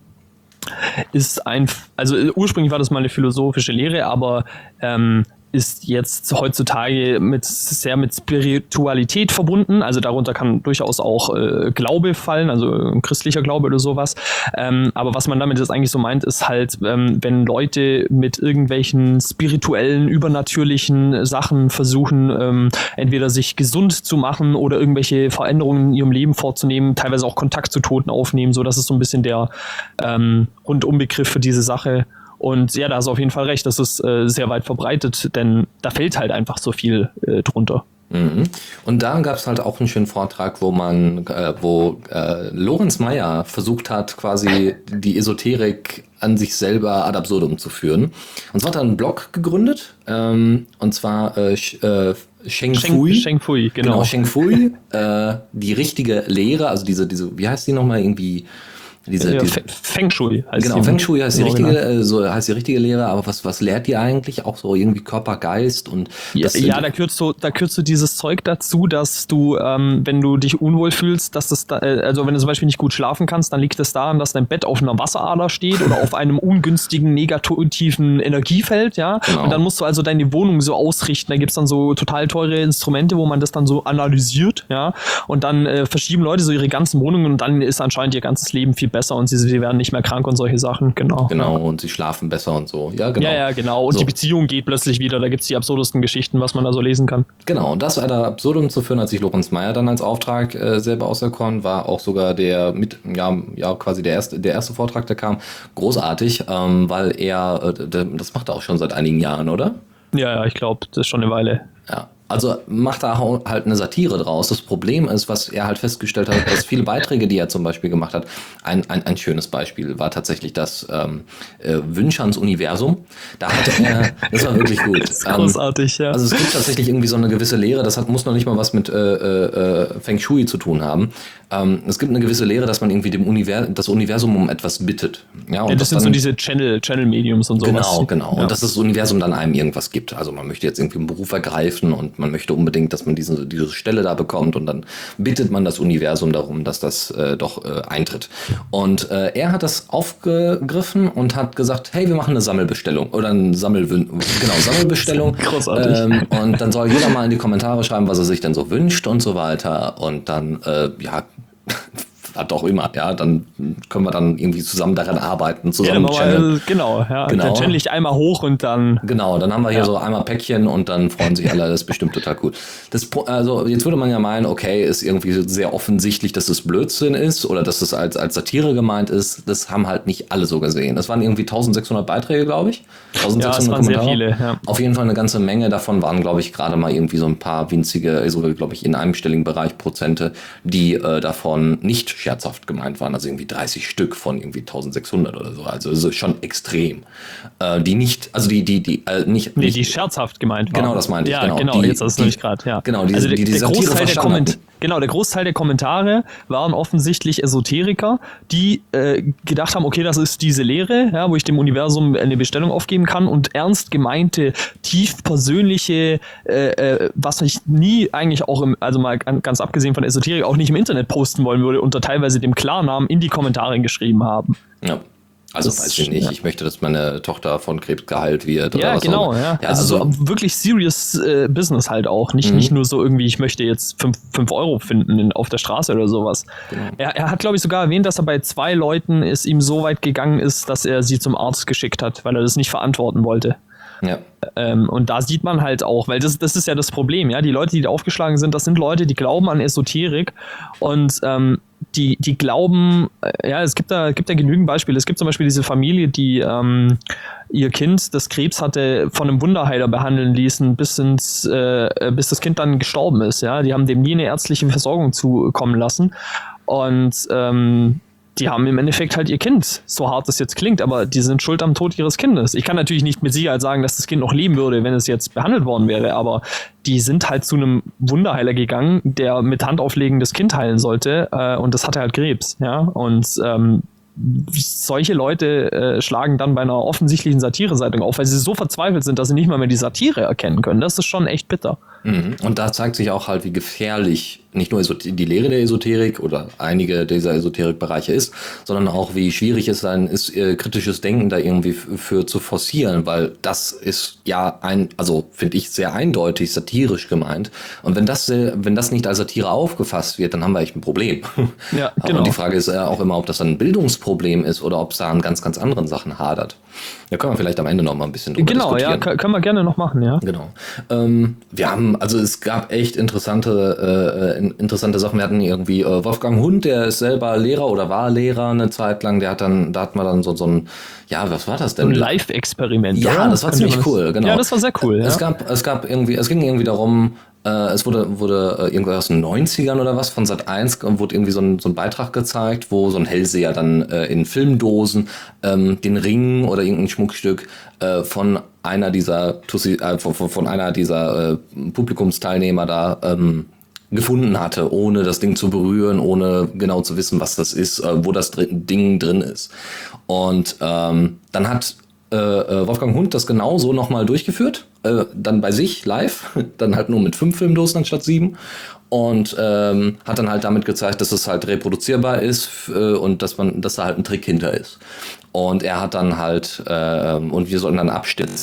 ist ein, also ursprünglich war das mal eine philosophische Lehre, aber ähm, ist jetzt heutzutage mit sehr mit Spiritualität verbunden. Also darunter kann durchaus auch äh, Glaube fallen, also ein christlicher Glaube oder sowas. Ähm, aber was man damit jetzt eigentlich so meint, ist halt, ähm, wenn Leute mit irgendwelchen spirituellen, übernatürlichen Sachen versuchen, ähm, entweder sich gesund zu machen oder irgendwelche Veränderungen in ihrem Leben vorzunehmen, teilweise auch Kontakt zu Toten aufnehmen. So, das ist so ein bisschen der ähm, Rundumbegriff für diese Sache. Und ja, da hast du auf jeden Fall recht, das ist äh, sehr weit verbreitet, denn da fällt halt einfach so viel äh, drunter. Mhm. Und da gab es halt auch einen schönen Vortrag, wo man, äh, wo äh, Lorenz Meyer versucht hat, quasi die Esoterik an sich selber ad absurdum zu führen. Und zwar hat er einen Blog gegründet, ähm, und zwar äh, äh, Sheng Fui. Sheng Fui, genau. Genau, Sheng Fui, äh, die richtige Lehre, also diese, diese, wie heißt die nochmal, irgendwie diese, diese Feng Shui heißt Genau, Feng Shui heißt die richtige, genau. äh, so heißt die richtige Lehre, aber was, was lehrt die eigentlich? Auch so irgendwie Körper, Geist und Ja, ja da kürzt du, da kürzt du dieses Zeug dazu, dass du, ähm, wenn du dich unwohl fühlst, dass das da, äh, also wenn du zum Beispiel nicht gut schlafen kannst, dann liegt es daran, dass dein Bett auf einer Wasserader steht oder auf einem ungünstigen, negativen Energiefeld, ja. Genau. Und dann musst du also deine Wohnung so ausrichten. Da gibt's dann so total teure Instrumente, wo man das dann so analysiert, ja. Und dann äh, verschieben Leute so ihre ganzen Wohnungen und dann ist anscheinend ihr ganzes Leben viel besser und sie, sie werden nicht mehr krank und solche Sachen, genau. Genau, und sie schlafen besser und so. Ja, genau. Ja, ja, genau. Und so. die Beziehung geht plötzlich wieder. Da gibt es die absurdesten Geschichten, was man da so lesen kann. Genau, und das weiter absurdum zu führen, als sich Lorenz Meyer dann als Auftrag äh, selber auserkoren, war auch sogar der mit, ja, ja, quasi der erste, der erste Vortrag, der kam, großartig, ähm, weil er, äh, das macht er auch schon seit einigen Jahren, oder? Ja, ja, ich glaube, das ist schon eine Weile. Ja, also macht er halt eine Satire draus. Das Problem ist, was er halt festgestellt hat, dass viele Beiträge, die er zum Beispiel gemacht hat, ein, ein, ein schönes Beispiel war tatsächlich das ähm, äh, Wünschans Universum. Da hatte er, das war wirklich gut. Das ist großartig, ähm, ja. Also es gibt tatsächlich irgendwie so eine gewisse Lehre, das hat, muss noch nicht mal was mit äh, äh, äh Feng Shui zu tun haben. Ähm, es gibt eine gewisse Lehre, dass man irgendwie dem Univers das Universum um etwas bittet. Ja, und ja, das, sind dann, so diese Channel, Channel Mediums und sowas. Genau, genau. Ja. Und dass das Universum dann einem irgendwas gibt. Also man möchte jetzt irgendwie einen Beruf ergreifen und man möchte unbedingt, dass man diese, diese Stelle da bekommt und dann bittet man das Universum darum, dass das äh, doch äh, eintritt. Und äh, er hat das aufgegriffen und hat gesagt, hey, wir machen eine Sammelbestellung oder eine Sammel genau, Sammelbestellung. Großartig. Ähm, und dann soll jeder mal in die Kommentare schreiben, was er sich denn so wünscht und so weiter. Und dann, äh, ja, was auch immer, ja, dann können wir dann irgendwie zusammen daran arbeiten, zusammen ja, channeln. Genau, ja, genau. dann channel ich einmal hoch und dann. Genau, dann haben wir hier ja. so einmal Päckchen und dann freuen sich alle, das ist bestimmt total cool. Das, also jetzt würde man ja meinen, okay, ist irgendwie sehr offensichtlich, dass das Blödsinn ist oder dass das als, als Satire gemeint ist. Das haben halt nicht alle so gesehen. Das waren irgendwie 1600 Beiträge, glaube ich. 1600 ja, das waren Kommentare. sehr viele, ja. Auf jeden Fall eine ganze Menge davon waren, glaube ich, gerade mal irgendwie so ein paar winzige, also glaube ich, in einem stelligen Bereich Prozente, die äh, davon nicht scherzhaft gemeint waren, also irgendwie 30 Stück von irgendwie 1600 oder so, also ist schon extrem. Äh, die nicht, also die, die, die, äh, nicht, nee, nicht, die scherzhaft gemeint waren. Genau, das meinte ich, ja, genau. genau die, jetzt hast du nämlich gerade, ja. Genau, die, also die, die, die der Großteil der Komment Genau, der Großteil der Kommentare waren offensichtlich Esoteriker, die äh, gedacht haben, okay, das ist diese Lehre, ja, wo ich dem Universum eine Bestellung aufgeben kann und ernst gemeinte, tief persönliche, äh, äh, was ich nie eigentlich auch, im, also mal ganz abgesehen von Esoterik, auch nicht im Internet posten wollen würde, unter teilweise dem Klarnamen in die Kommentare geschrieben haben. Ja. Also das weiß ich nicht. Ja. Ich möchte, dass meine Tochter von Krebs geheilt wird. Ja, genau. Ja. ja. also, also so wirklich serious äh, Business halt auch. Nicht, mhm. nicht nur so irgendwie, ich möchte jetzt 5 Euro finden in, auf der Straße oder sowas. Genau. Er, er hat, glaube ich, sogar erwähnt, dass er bei zwei Leuten es ihm so weit gegangen ist, dass er sie zum Arzt geschickt hat, weil er das nicht verantworten wollte. Ja. Ähm, und da sieht man halt auch, weil das, das ist ja das Problem, ja. Die Leute, die da aufgeschlagen sind, das sind Leute, die glauben an Esoterik und ähm, die, die glauben, äh, ja, es gibt da, gibt da genügend Beispiele. Es gibt zum Beispiel diese Familie, die ähm, ihr Kind, das Krebs hatte, von einem Wunderheiler behandeln ließen, bis, ins, äh, bis das Kind dann gestorben ist. Ja? Die haben dem nie eine ärztliche Versorgung zukommen lassen. Und ähm, die haben im Endeffekt halt ihr Kind, so hart das jetzt klingt, aber die sind schuld am Tod ihres Kindes. Ich kann natürlich nicht mit Sicherheit sagen, dass das Kind noch leben würde, wenn es jetzt behandelt worden wäre, aber die sind halt zu einem Wunderheiler gegangen, der mit Handauflegen das Kind heilen sollte, äh, und das hatte halt Krebs, ja, und ähm, solche Leute äh, schlagen dann bei einer offensichtlichen Satire-Zeitung auf, weil sie so verzweifelt sind, dass sie nicht mal mehr die Satire erkennen können. Das ist schon echt bitter. Mhm. Und da zeigt sich auch halt, wie gefährlich nicht nur die Lehre der Esoterik oder einige dieser Esoterikbereiche ist, sondern auch wie schwierig es sein ist, äh, kritisches Denken da irgendwie für zu forcieren, weil das ist ja ein, also finde ich sehr eindeutig satirisch gemeint. Und wenn das, wenn das nicht als Satire aufgefasst wird, dann haben wir echt ein Problem. Ja, genau. Und die Frage ist auch immer, ob das ein Bildungsproblem ist oder ob es da an ganz, ganz anderen Sachen hadert. Da können wir vielleicht am Ende noch mal ein bisschen drüber genau, diskutieren. Genau, ja, können wir gerne noch machen, ja. Genau. Ähm, wir haben, also es gab echt interessante, äh, interessante Sachen. Wir hatten irgendwie äh, Wolfgang Hund, der ist selber Lehrer oder war Lehrer eine Zeit lang. Der hat dann, da hat man dann so, so ein, ja, was war das denn? So ein Live-Experiment. Ja, oder? das war ziemlich cool, genau. Ja, das war sehr cool. Es ja. gab, es gab irgendwie, es ging irgendwie darum, äh, es wurde, wurde äh, irgendwas aus den 90ern oder was von Sat 1 wurde irgendwie so ein, so ein Beitrag gezeigt, wo so ein Hellseher dann äh, in Filmdosen ähm, den Ring oder irgendein Schmuckstück äh, von einer dieser Tussi, äh, von, von einer dieser äh, Publikumsteilnehmer da ähm, gefunden hatte, ohne das Ding zu berühren, ohne genau zu wissen, was das ist, äh, wo das drin, Ding drin ist. Und ähm, dann hat äh, äh Wolfgang Hund das genauso nochmal durchgeführt äh, dann bei sich live, dann halt nur mit fünf Filmdosen anstatt sieben und ähm, hat dann halt damit gezeigt, dass es halt reproduzierbar ist und dass man, dass da halt ein Trick hinter ist. Und er hat dann halt äh, und wir sollten dann abstimmen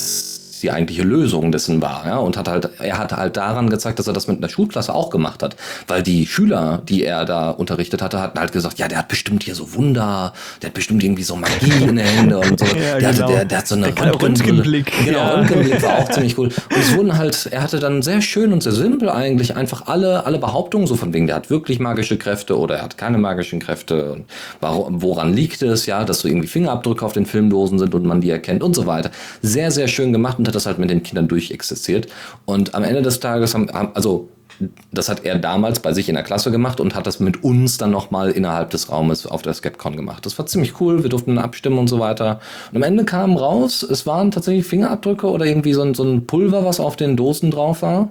die eigentliche Lösung dessen war. Ja? Und hat halt, er hat halt daran gezeigt, dass er das mit einer Schulklasse auch gemacht hat. Weil die Schüler, die er da unterrichtet hatte, hatten halt gesagt, ja, der hat bestimmt hier so Wunder, der hat bestimmt irgendwie so Magie in den Händen und so. ja, der, genau. hatte, der, der hat so eine Röntgenblick. Genau, ja. Röntgenblick war auch ziemlich cool. Und es wurden halt, er hatte dann sehr schön und sehr simpel eigentlich einfach alle, alle Behauptungen so von wegen, der hat wirklich magische Kräfte oder er hat keine magischen Kräfte und warum, woran liegt es, ja, dass so irgendwie Fingerabdrücke auf den Filmdosen sind und man die erkennt und so weiter. Sehr, sehr schön gemacht und hat das halt mit den Kindern durchexistiert. Und am Ende des Tages haben, also das hat er damals bei sich in der Klasse gemacht und hat das mit uns dann nochmal innerhalb des Raumes auf der Skepcon gemacht. Das war ziemlich cool, wir durften abstimmen und so weiter. Und am Ende kam raus, es waren tatsächlich Fingerabdrücke oder irgendwie so ein, so ein Pulver, was auf den Dosen drauf war.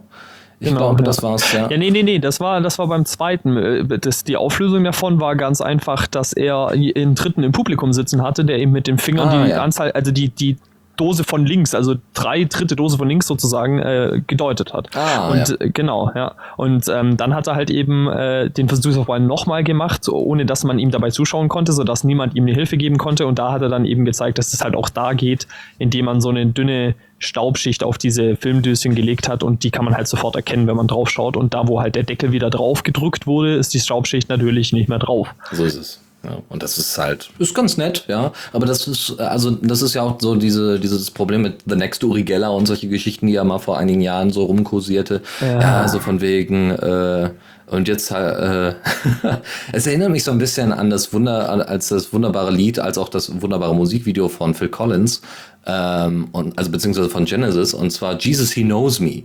Ich genau, glaube, ja. das war's, ja. Ja, nee, nee, nee, das war, das war beim zweiten. Äh, das, die Auflösung davon war ganz einfach, dass er einen Dritten im Publikum sitzen hatte, der eben mit den Fingern ah, die ja. Anzahl, also die, die Dose von links, also drei dritte Dose von links sozusagen äh, gedeutet hat. Ah, und ja. Äh, genau, ja. Und ähm, dann hat er halt eben äh, den Versuchsaufbau nochmal gemacht, ohne dass man ihm dabei zuschauen konnte, sodass niemand ihm eine Hilfe geben konnte. Und da hat er dann eben gezeigt, dass es halt auch da geht, indem man so eine dünne Staubschicht auf diese Filmdöschen gelegt hat und die kann man halt sofort erkennen, wenn man drauf schaut. Und da, wo halt der Deckel wieder drauf gedrückt wurde, ist die Staubschicht natürlich nicht mehr drauf. So ist es. Ja, und das ist halt, ist ganz nett, ja. Aber das ist, also das ist ja auch so diese, dieses Problem mit The Next Uri Geller und solche Geschichten, die ja mal vor einigen Jahren so rumkursierte. Ja, ja also von wegen, äh, und jetzt, äh, es erinnert mich so ein bisschen an das Wunder, als das wunderbare Lied, als auch das wunderbare Musikvideo von Phil Collins, ähm, und, also beziehungsweise von Genesis, und zwar Jesus He Knows Me,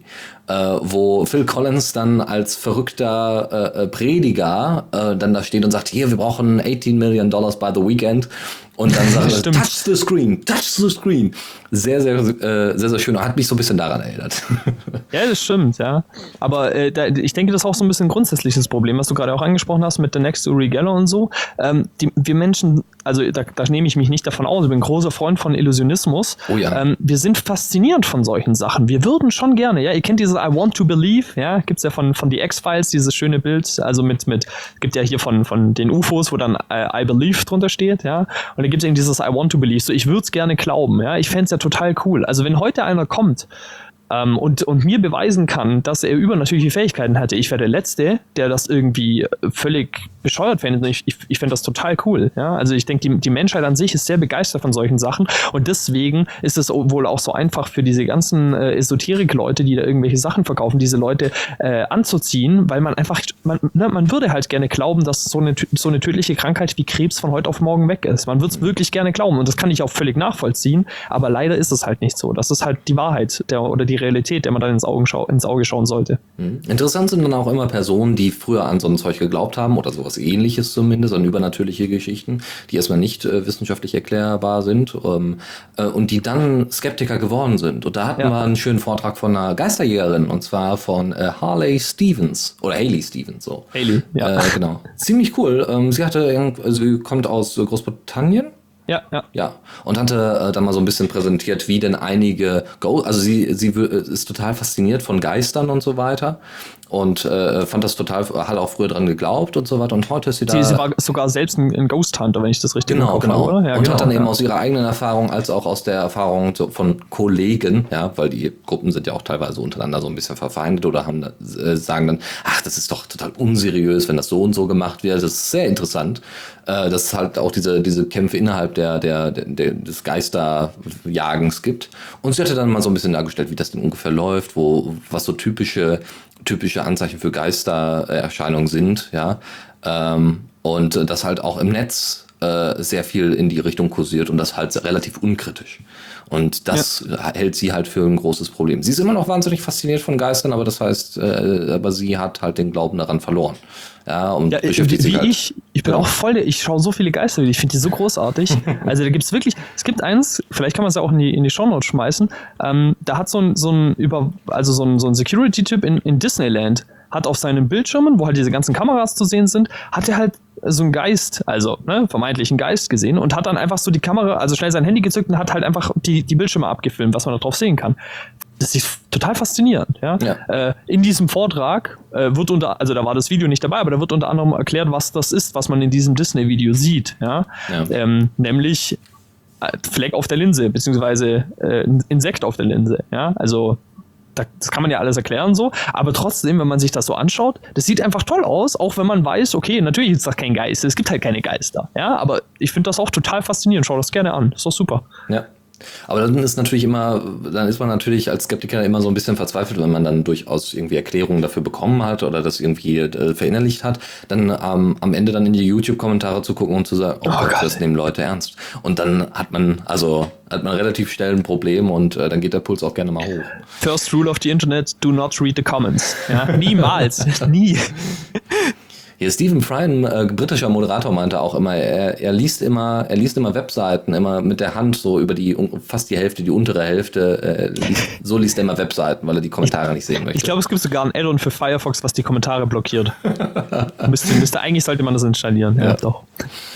äh, wo Phil Collins dann als verrückter äh, äh Prediger äh, dann da steht und sagt, hier, wir brauchen 18 Million Dollars by the weekend. Und dann sagt er, touch the screen, touch the screen. Sehr, sehr, äh, sehr, sehr schön. Hat mich so ein bisschen daran erinnert. Ja, das stimmt, ja. Aber äh, da, ich denke, das ist auch so ein bisschen ein grundsätzliches Problem, was du gerade auch angesprochen hast mit The Next Uri Geller und so. Ähm, die, wir Menschen, also da, da nehme ich mich nicht davon aus, ich bin ein großer Freund von Illusionismus. Oh ja. Ähm, wir sind fasziniert von solchen Sachen. Wir würden schon gerne, ja, ihr kennt dieses I want to believe, ja, gibt's ja von, von The X-Files, dieses schöne Bild, also mit, mit, gibt ja hier von, von den UFOs, wo dann I, I believe drunter steht, ja. Und da gibt es eben dieses I want to believe. So, ich würde es gerne glauben, ja. Ich fände es ja total cool. Also wenn heute einer kommt ähm, und, und mir beweisen kann, dass er übernatürliche Fähigkeiten hatte, ich wäre der Letzte, der das irgendwie völlig bescheuert fände. Ich, ich, ich fände das total cool. Ja? Also ich denke, die, die Menschheit an sich ist sehr begeistert von solchen Sachen und deswegen ist es wohl auch so einfach für diese ganzen äh, Esoterik-Leute, die da irgendwelche Sachen verkaufen, diese Leute äh, anzuziehen, weil man einfach, man, ne, man würde halt gerne glauben, dass so eine, so eine tödliche Krankheit wie Krebs von heute auf morgen weg ist. Man würde es wirklich gerne glauben und das kann ich auch völlig nachvollziehen, aber leider ist es halt nicht so. Das ist halt die Wahrheit der, oder die Realität, der man dann ins, ins Auge schauen sollte. Mhm. Interessant sind dann auch immer Personen, die früher an so ein Zeug geglaubt haben oder sowas ähnliches zumindest, an übernatürliche Geschichten, die erstmal nicht äh, wissenschaftlich erklärbar sind ähm, äh, und die dann Skeptiker geworden sind. Und da hatten ja. wir einen schönen Vortrag von einer Geisterjägerin und zwar von äh, Harley Stevens oder Haley Stevens so. Haley, ja. Äh, genau. Ziemlich cool. Ähm, sie hatte, also sie kommt aus Großbritannien Ja, ja. Ja, und hatte äh, dann mal so ein bisschen präsentiert, wie denn einige Go also sie, sie ist total fasziniert von Geistern und so weiter und äh, fand das total, hat auch früher dran geglaubt und so weiter. Und heute ist sie da. Sie, sie war sogar selbst ein, ein Ghost Hunter, wenn ich das richtig genau, genau. Habe, ja, und genau, hat dann ja. eben aus ihrer eigenen Erfahrung als auch aus der Erfahrung von Kollegen, ja, weil die Gruppen sind ja auch teilweise untereinander so ein bisschen verfeindet oder haben äh, sagen dann, ach, das ist doch total unseriös, wenn das so und so gemacht wird. Das ist sehr interessant, äh, dass es halt auch diese diese Kämpfe innerhalb der der, der, der des Geisterjagens gibt. Und sie hatte dann mal so ein bisschen dargestellt, wie das denn ungefähr läuft, wo was so typische typische Anzeichen für Geistererscheinungen sind, ja. Ähm, und äh, das halt auch im Netz äh, sehr viel in die Richtung kursiert und das halt relativ unkritisch. Und das ja. hält sie halt für ein großes Problem. Sie ist immer noch wahnsinnig fasziniert von Geistern, aber das heißt, äh, aber sie hat halt den Glauben daran verloren. Ja, und ja, beschäftigt wie, sich halt. ich, ich bin ja. auch voll, ich schaue so viele Geister, ich finde die so großartig. also da gibt es wirklich, es gibt eins, vielleicht kann man es ja auch in die, in die Shownotes schmeißen, ähm, da hat so ein, so ein über, also so ein, so ein Security-Typ in, in Disneyland, hat auf seinen Bildschirmen, wo halt diese ganzen Kameras zu sehen sind, hat er halt so einen Geist, also ne, vermeintlich einen Geist gesehen und hat dann einfach so die Kamera, also schnell sein Handy gezückt und hat halt einfach die, die Bildschirme abgefilmt, was man da drauf sehen kann. Das ist total faszinierend. Ja? ja. Äh, in diesem Vortrag äh, wird unter, also da war das Video nicht dabei, aber da wird unter anderem erklärt, was das ist, was man in diesem Disney-Video sieht. Ja? ja. Ähm, nämlich äh, Fleck auf der Linse, beziehungsweise äh, Insekt auf der Linse. Ja? Also das kann man ja alles erklären so, aber trotzdem, wenn man sich das so anschaut, das sieht einfach toll aus, auch wenn man weiß, okay, natürlich ist das kein Geist, es gibt halt keine Geister, ja, aber ich finde das auch total faszinierend, schau das gerne an, ist doch super. Ja, aber dann ist natürlich immer, dann ist man natürlich als Skeptiker immer so ein bisschen verzweifelt, wenn man dann durchaus irgendwie Erklärungen dafür bekommen hat oder das irgendwie äh, verinnerlicht hat, dann ähm, am Ende dann in die YouTube-Kommentare zu gucken und zu sagen, oh, oh Gott, das nehmen Leute ernst. Und dann hat man, also hat man relativ schnell ein Problem und äh, dann geht der Puls auch gerne mal hoch. First rule of the Internet, do not read the comments. Ja, niemals, nie. Hier Stephen Fry, ein äh, britischer Moderator, meinte auch immer, er, er liest immer, er liest immer Webseiten, immer mit der Hand so über die fast die Hälfte, die untere Hälfte. Äh, liest, so liest er immer Webseiten, weil er die Kommentare nicht sehen möchte. Ich glaube, es gibt sogar ein Add-on für Firefox, was die Kommentare blockiert. müsste, müsste, eigentlich sollte man das installieren. Ja, ja, doch.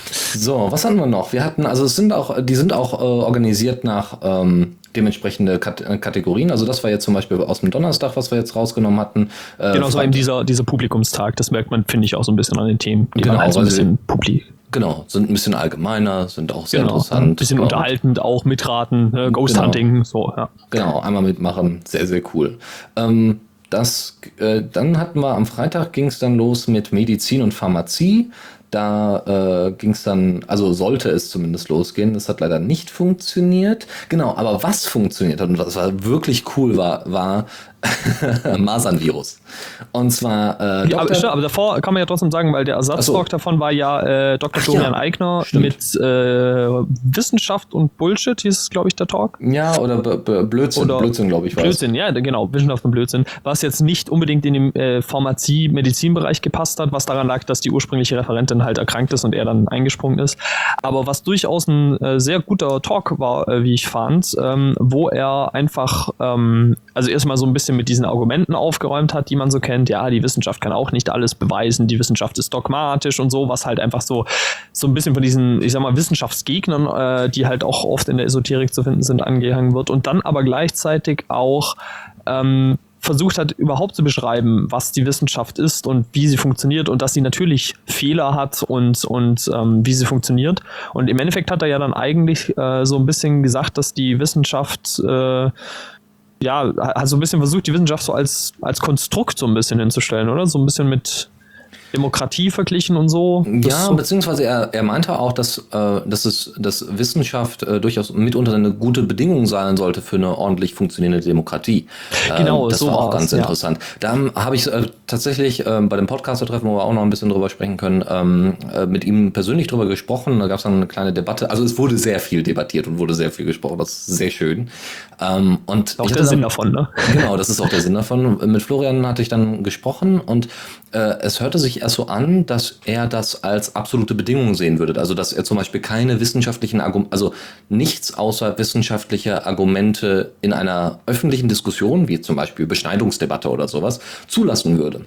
So, was hatten wir noch? Wir hatten, also es sind auch, die sind auch äh, organisiert nach ähm, dementsprechende Kat äh, Kategorien. Also das war jetzt zum Beispiel aus dem Donnerstag, was wir jetzt rausgenommen hatten. Äh, genau, so eben dieser, dieser Publikumstag. Das merkt man, finde ich, auch so ein bisschen an den Themen. Die genau, halt so ein bisschen publik. Genau, sind ein bisschen allgemeiner, sind auch sehr genau, interessant. Ein bisschen genau. unterhaltend, auch mitraten, ne? Ghost genau. Hunting, so, ja. Genau, einmal mitmachen, sehr, sehr cool. Ähm, das, äh, dann hatten wir am Freitag ging es dann los mit Medizin und Pharmazie. Da äh, ging es dann, also sollte es zumindest losgehen. Das hat leider nicht funktioniert. Genau, aber was funktioniert hat und was war wirklich cool war, war Masernvirus. Und zwar. Äh, ja, aber, aber, davor kann man ja trotzdem sagen, weil der Ersatztalk so. davon war ja äh, Dr. Florian ja, Eigner stimmt. mit äh, Wissenschaft und Bullshit, hieß es, glaube ich, der Talk. Ja, oder B B Blödsinn, oder Blödsinn, glaube ich. Blödsinn, ja, genau, Wissenschaft und Blödsinn. Was jetzt nicht unbedingt in den äh, Pharmazie-Medizinbereich gepasst hat, was daran lag, dass die ursprüngliche Referentin halt erkrankt ist und er dann eingesprungen ist. Aber was durchaus ein äh, sehr guter Talk war, äh, wie ich fand, ähm, wo er einfach, ähm, also erstmal so ein bisschen bisschen mit diesen Argumenten aufgeräumt hat, die man so kennt. Ja, die Wissenschaft kann auch nicht alles beweisen, die Wissenschaft ist dogmatisch und so, was halt einfach so, so ein bisschen von diesen, ich sag mal, Wissenschaftsgegnern, äh, die halt auch oft in der Esoterik zu finden sind, angehangen wird und dann aber gleichzeitig auch ähm, versucht hat, überhaupt zu beschreiben, was die Wissenschaft ist und wie sie funktioniert und dass sie natürlich Fehler hat und, und ähm, wie sie funktioniert. Und im Endeffekt hat er ja dann eigentlich äh, so ein bisschen gesagt, dass die Wissenschaft äh, ja, hat so ein bisschen versucht, die Wissenschaft so als, als Konstrukt so ein bisschen hinzustellen, oder? So ein bisschen mit, Demokratie verglichen und so. Ja, so beziehungsweise er, er meinte auch, dass, äh, dass, es, dass Wissenschaft äh, durchaus mitunter eine gute Bedingung sein sollte für eine ordentlich funktionierende Demokratie. Äh, genau, das so war auch ganz ja. interessant. Da habe ich äh, tatsächlich äh, bei dem Podcaster-Treffen, wo wir auch noch ein bisschen drüber sprechen können, ähm, äh, mit ihm persönlich drüber gesprochen. Da gab es dann eine kleine Debatte. Also es wurde sehr viel debattiert und wurde sehr viel gesprochen. Das ist sehr schön. Ähm, und auch der dann, Sinn davon, ne? Genau, das ist auch der Sinn davon. Mit Florian hatte ich dann gesprochen und äh, es hörte sich erst so an, dass er das als absolute Bedingung sehen würde. Also, dass er zum Beispiel keine wissenschaftlichen Argumente, also nichts außer wissenschaftliche Argumente in einer öffentlichen Diskussion, wie zum Beispiel Beschneidungsdebatte oder sowas, zulassen würde.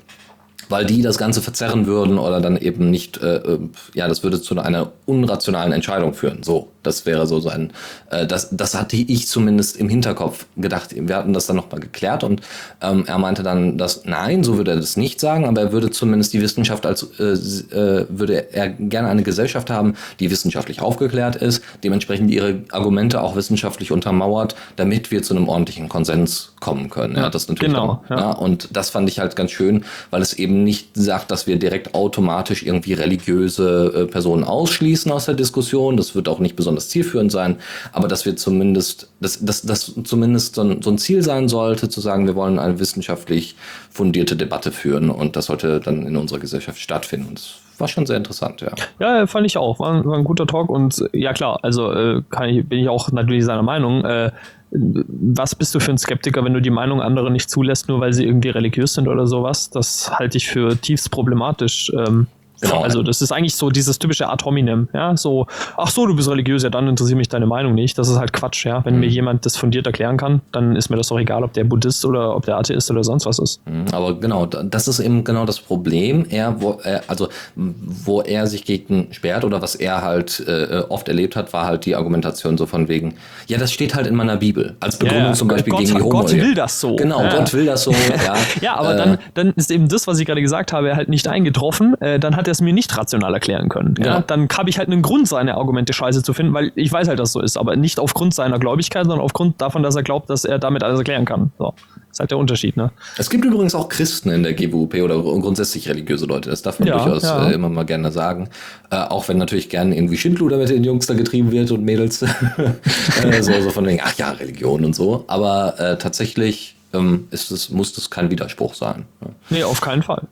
Weil die das Ganze verzerren würden oder dann eben nicht, äh, äh, ja, das würde zu einer unrationalen Entscheidung führen. So, das wäre so sein, äh, das, das hatte ich zumindest im Hinterkopf gedacht. Wir hatten das dann nochmal geklärt und ähm, er meinte dann, dass nein, so würde er das nicht sagen, aber er würde zumindest die Wissenschaft als, äh, äh, würde er gerne eine Gesellschaft haben, die wissenschaftlich aufgeklärt ist, dementsprechend ihre Argumente auch wissenschaftlich untermauert, damit wir zu einem ordentlichen Konsens kommen können. Ja, das natürlich genau, dann, ja. ja. und das fand ich halt ganz schön, weil es eben nicht sagt, dass wir direkt automatisch irgendwie religiöse äh, Personen ausschließen aus der Diskussion. Das wird auch nicht besonders zielführend sein, aber dass wir zumindest, dass das, zumindest so ein, so ein Ziel sein sollte, zu sagen, wir wollen eine wissenschaftlich fundierte Debatte führen und das sollte dann in unserer Gesellschaft stattfinden. Und das war schon sehr interessant, ja. Ja, fand ich auch. War, war ein guter Talk und ja klar, also äh, ich, bin ich auch natürlich seiner Meinung. Äh, was bist du für ein Skeptiker, wenn du die Meinung anderer nicht zulässt, nur weil sie irgendwie religiös sind oder sowas? Das halte ich für tiefst problematisch. Ähm, Genau. Also das ist eigentlich so dieses typische Ad hominem, ja, so, ach so, du bist religiös, ja, dann interessiert mich deine Meinung nicht. Das ist halt Quatsch, ja. Wenn mhm. mir jemand das fundiert erklären kann, dann ist mir das doch egal, ob der Buddhist oder ob der Atheist oder sonst was ist. Mhm, aber genau, das ist eben genau das Problem. Er, wo, er, also wo er sich gegen sperrt oder was er halt äh, oft erlebt hat, war halt die Argumentation so von wegen, ja, das steht halt in meiner Bibel. Als Begründung ja, zum Beispiel Gott, gegen die Homo. Gott will das so. Genau, ja. Gott will das so. ja, ja aber äh, dann, dann ist eben das, was ich gerade gesagt habe, halt nicht eingetroffen. Äh, dann hat er es mir nicht rational erklären können. Ja. ja. Dann habe ich halt einen Grund, seine Argumente scheiße zu finden, weil ich weiß halt, dass so ist, aber nicht aufgrund seiner Gläubigkeit, sondern aufgrund davon, dass er glaubt, dass er damit alles erklären kann. So. Das ist halt der Unterschied, ne? Es gibt übrigens auch Christen in der GWP oder grundsätzlich religiöse Leute. Das darf man ja, durchaus. Äh, immer mal gerne sagen. Äh, auch wenn natürlich gerne irgendwie Schindluder mit den Jungs da getrieben wird und Mädels. äh, so, so von wegen, ach ja, Religion und so. Aber äh, tatsächlich ähm, ist es, muss das kein Widerspruch sein. Nee, auf keinen Fall.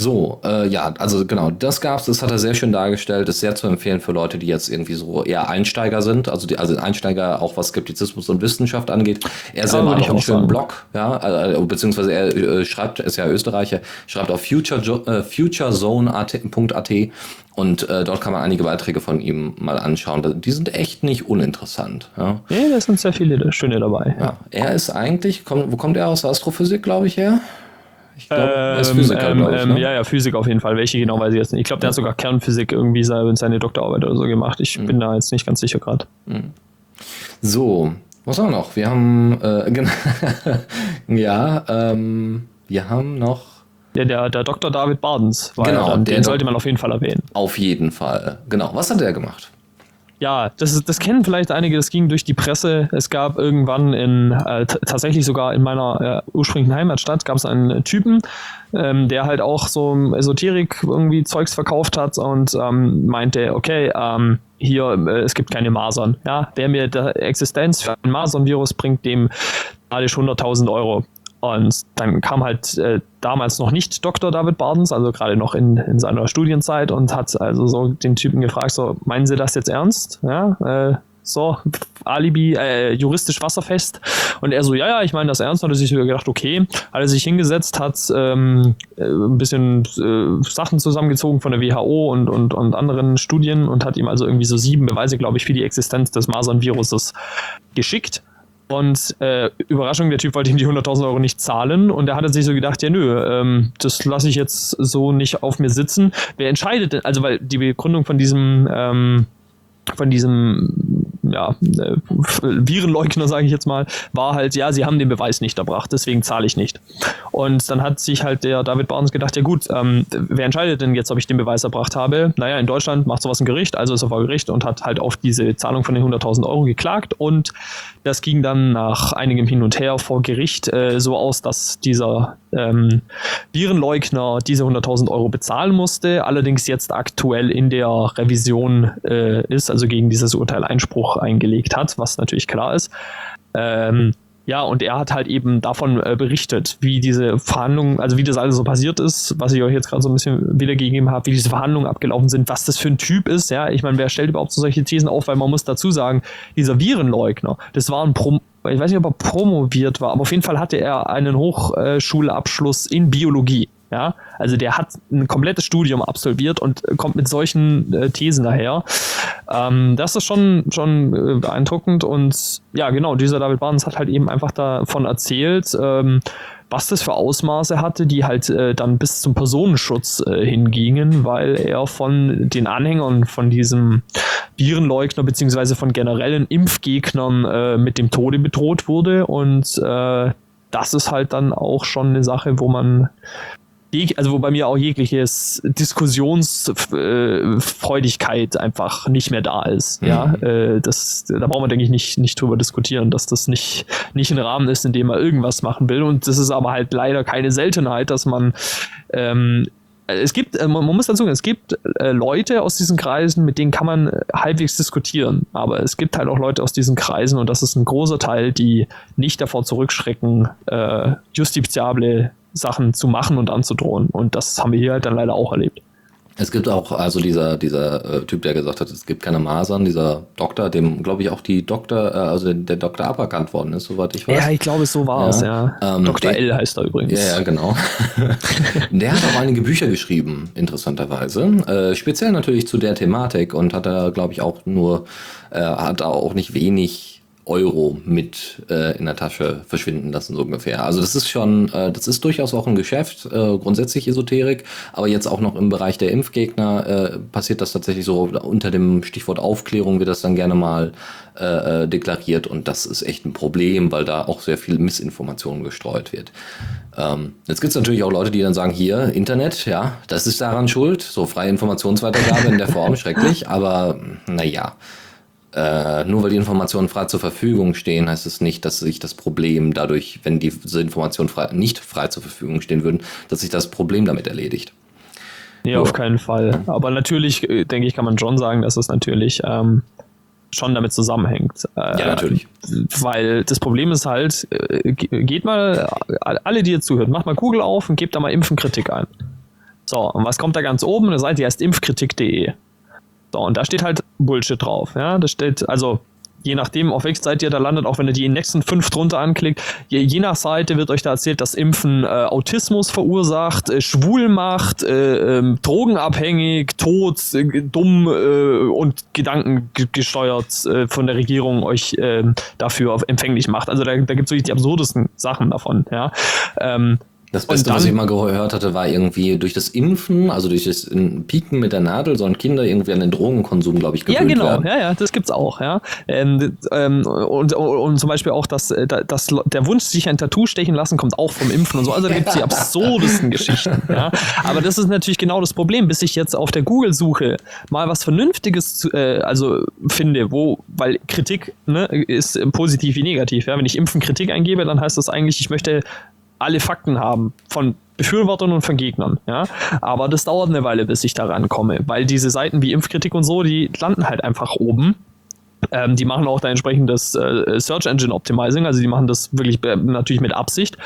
So, äh, ja, also genau, das gab's, das hat er sehr schön dargestellt, ist sehr zu empfehlen für Leute, die jetzt irgendwie so eher Einsteiger sind, also die, also Einsteiger auch was Skeptizismus und Wissenschaft angeht. Er selber hat auch einen schönen Blog, ja, äh, beziehungsweise er äh, schreibt, ist ja Österreicher, schreibt auf future, äh, futurezone.at und äh, dort kann man einige Beiträge von ihm mal anschauen. Die sind echt nicht uninteressant. Ja, ja da sind sehr viele schöne dabei. Ja, er ist eigentlich, komm, wo kommt er aus Astrophysik, glaube ich, her? Ich glaube, er ist Physiker, ähm, glaube ich. Ähm, ne? Ja, ja, Physik auf jeden Fall. Welche genau weiß ich jetzt nicht. Ich glaube, der hat sogar Kernphysik irgendwie seine, seine Doktorarbeit oder so gemacht. Ich mhm. bin da jetzt nicht ganz sicher gerade. Mhm. So, was haben wir noch? Wir haben, äh, ja, ähm, wir haben noch. Ja, der, der Dr. David Bardens war genau, ja dann, den sollte man auf jeden Fall erwähnen. Auf jeden Fall. Genau. Was hat er gemacht? Ja, das, das kennen vielleicht einige, das ging durch die Presse. Es gab irgendwann in, äh, tatsächlich sogar in meiner äh, ursprünglichen Heimatstadt, gab es einen Typen, ähm, der halt auch so Esoterik irgendwie Zeugs verkauft hat und ähm, meinte, okay, ähm, hier, äh, es gibt keine Masern. Ja, wer mir die Existenz für ein Masernvirus bringt, dem zahle ich 100.000 Euro. Und dann kam halt äh, damals noch nicht Dr. David Bardens, also gerade noch in, in seiner Studienzeit und hat also so den Typen gefragt, so, meinen Sie das jetzt ernst? Ja, äh, so, Alibi, äh, juristisch wasserfest. Und er so, ja, ja, ich meine das ernst. Und hat er sich gedacht, okay, hat er sich hingesetzt, hat ähm, äh, ein bisschen äh, Sachen zusammengezogen von der WHO und, und, und anderen Studien und hat ihm also irgendwie so sieben Beweise, glaube ich, für die Existenz des Masern-Viruses geschickt. Und äh, Überraschung, der Typ wollte ihm die 100.000 Euro nicht zahlen und er hatte sich so gedacht, ja nö, ähm, das lasse ich jetzt so nicht auf mir sitzen. Wer entscheidet denn, also weil die Begründung von diesem ähm, von diesem ja, äh, Virenleugner, sage ich jetzt mal, war halt, ja, sie haben den Beweis nicht erbracht, deswegen zahle ich nicht. Und dann hat sich halt der David Barnes gedacht, ja gut, ähm, wer entscheidet denn jetzt, ob ich den Beweis erbracht habe? Naja, in Deutschland macht sowas ein Gericht, also ist er vor Gericht und hat halt auf diese Zahlung von den 100.000 Euro geklagt und das ging dann nach einigem Hin und Her vor Gericht äh, so aus, dass dieser ähm, Virenleugner diese 100.000 Euro bezahlen musste, allerdings jetzt aktuell in der Revision äh, ist, also gegen dieses Urteil Einspruch eingelegt hat, was natürlich klar ist. Ähm, ja, und er hat halt eben davon äh, berichtet, wie diese Verhandlungen, also wie das alles so passiert ist, was ich euch jetzt gerade so ein bisschen wiedergegeben habe, wie diese Verhandlungen abgelaufen sind, was das für ein Typ ist. Ja, ich meine, wer stellt überhaupt so solche Thesen auf? Weil man muss dazu sagen, dieser Virenleugner, das war ein Pro ich weiß nicht, ob er promoviert war, aber auf jeden Fall hatte er einen Hochschulabschluss in Biologie. Ja, also der hat ein komplettes Studium absolviert und kommt mit solchen äh, Thesen daher. Ähm, das ist schon, schon äh, beeindruckend und ja, genau, dieser David Barnes hat halt eben einfach davon erzählt, ähm, was das für Ausmaße hatte, die halt äh, dann bis zum Personenschutz äh, hingingen, weil er von den Anhängern von diesem Virenleugner beziehungsweise von generellen Impfgegnern äh, mit dem Tode bedroht wurde und äh, das ist halt dann auch schon eine Sache, wo man also wo bei mir auch jegliches Diskussionsfreudigkeit einfach nicht mehr da ist. Mhm. Ja, äh, das, da braucht man, denke ich, nicht, nicht drüber diskutieren, dass das nicht, nicht ein Rahmen ist, in dem man irgendwas machen will. Und das ist aber halt leider keine Seltenheit, dass man ähm, es gibt, äh, man muss dazu sagen, es gibt äh, Leute aus diesen Kreisen, mit denen kann man äh, halbwegs diskutieren. Aber es gibt halt auch Leute aus diesen Kreisen und das ist ein großer Teil, die nicht davor zurückschrecken, äh, justiziable Sachen zu machen und anzudrohen. Und das haben wir hier halt dann leider auch erlebt. Es gibt auch, also dieser, dieser äh, Typ, der gesagt hat, es gibt keine Masern, dieser Doktor, dem, glaube ich, auch die Doktor, äh, also der Doktor aberkannt worden ist, soweit ich weiß. Ja, ich glaube, so war es, ja. ja. Ähm, Dr. L heißt er übrigens. Ja, ja, genau. der hat auch einige Bücher geschrieben, interessanterweise. Äh, speziell natürlich zu der Thematik und hat da, glaube ich, auch nur, äh, hat auch nicht wenig Euro mit äh, in der Tasche verschwinden lassen, so ungefähr. Also das ist schon, äh, das ist durchaus auch ein Geschäft, äh, grundsätzlich Esoterik, aber jetzt auch noch im Bereich der Impfgegner äh, passiert das tatsächlich so, unter dem Stichwort Aufklärung wird das dann gerne mal äh, äh deklariert und das ist echt ein Problem, weil da auch sehr viel Missinformation gestreut wird. Ähm, jetzt gibt es natürlich auch Leute, die dann sagen, hier, Internet, ja, das ist daran schuld, so freie Informationsweitergabe in der Form, schrecklich, aber naja äh, nur weil die Informationen frei zur Verfügung stehen, heißt es nicht, dass sich das Problem dadurch, wenn diese Informationen frei, nicht frei zur Verfügung stehen würden, dass sich das Problem damit erledigt. Nee, so. auf keinen Fall. Aber natürlich, äh, denke ich, kann man schon sagen, dass es natürlich ähm, schon damit zusammenhängt. Äh, ja, natürlich. Weil das Problem ist halt, äh, geht mal, alle, die jetzt zuhört, macht mal Google auf und gebt da mal Impfenkritik ein. So, und was kommt da ganz oben? Eine Seite, die heißt impfkritik.de. So, und da steht halt Bullshit drauf. Ja, da steht, also je nachdem, auf welche Seite ihr da landet, auch wenn ihr die nächsten fünf drunter anklickt, je, je nach Seite wird euch da erzählt, dass Impfen äh, Autismus verursacht, äh, schwul macht, äh, ähm, drogenabhängig, tot, äh, dumm äh, und gedankengesteuert äh, von der Regierung euch ähm, dafür empfänglich macht. Also da, da gibt es wirklich die absurdesten Sachen davon. Ja. Ähm, das Beste, dann, was ich mal gehört hatte, war irgendwie durch das Impfen, also durch das Pieken mit der Nadel, sollen Kinder irgendwie an den Drogenkonsum, glaube ich, gewöhnt Ja, genau, werden. ja, ja, das gibt's auch, ja. Ähm, ähm, und, und zum Beispiel auch, dass, äh, dass der Wunsch, sich ein Tattoo stechen lassen, kommt auch vom Impfen und so. Also da gibt's die absurdesten Geschichten, ja. Aber das ist natürlich genau das Problem, bis ich jetzt auf der Google-Suche mal was Vernünftiges zu, äh, also finde, wo, weil Kritik ne, ist positiv wie negativ, ja. Wenn ich Impfen Kritik eingebe, dann heißt das eigentlich, ich möchte alle Fakten haben von Befürwortern und von Gegnern. Ja? Aber das dauert eine Weile, bis ich da rankomme, weil diese Seiten wie Impfkritik und so, die landen halt einfach oben. Ähm, die machen auch da entsprechendes äh, Search Engine Optimizing, also die machen das wirklich äh, natürlich mit Absicht.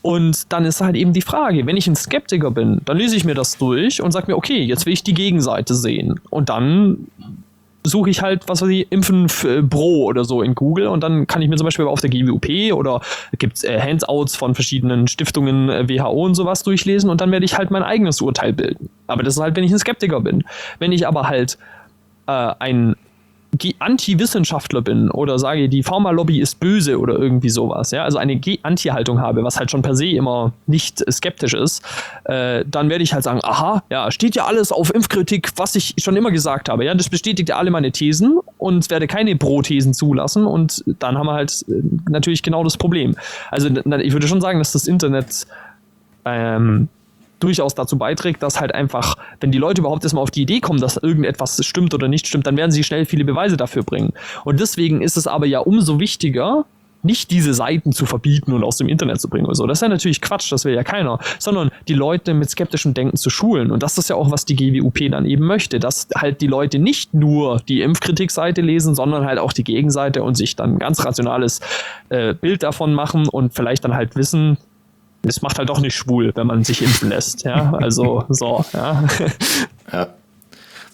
Und dann ist halt eben die Frage, wenn ich ein Skeptiker bin, dann lese ich mir das durch und sage mir, okay, jetzt will ich die Gegenseite sehen. Und dann suche ich halt, was weiß ich, Impfen Pro oder so in Google und dann kann ich mir zum Beispiel auf der GWUP oder gibt es äh, Handouts von verschiedenen Stiftungen, äh, WHO und sowas durchlesen und dann werde ich halt mein eigenes Urteil bilden. Aber das ist halt, wenn ich ein Skeptiker bin. Wenn ich aber halt äh, ein Anti-Wissenschaftler bin oder sage, die Pharmalobby ist böse oder irgendwie sowas, ja, also eine Anti-Haltung habe, was halt schon per se immer nicht skeptisch ist, äh, dann werde ich halt sagen, aha, ja, steht ja alles auf Impfkritik, was ich schon immer gesagt habe, ja, das bestätigt ja alle meine Thesen und werde keine Pro-Thesen zulassen und dann haben wir halt äh, natürlich genau das Problem. Also ich würde schon sagen, dass das Internet ähm, durchaus dazu beiträgt, dass halt einfach, wenn die Leute überhaupt erstmal auf die Idee kommen, dass irgendetwas stimmt oder nicht stimmt, dann werden sie schnell viele Beweise dafür bringen. Und deswegen ist es aber ja umso wichtiger, nicht diese Seiten zu verbieten und aus dem Internet zu bringen oder so. Das ist ja natürlich Quatsch, das will ja keiner, sondern die Leute mit skeptischem Denken zu schulen. Und das ist ja auch, was die GWUP dann eben möchte, dass halt die Leute nicht nur die Impfkritikseite lesen, sondern halt auch die Gegenseite und sich dann ein ganz rationales äh, Bild davon machen und vielleicht dann halt wissen, es macht halt doch nicht schwul, wenn man sich impfen lässt. Ja, also so, ja. ja.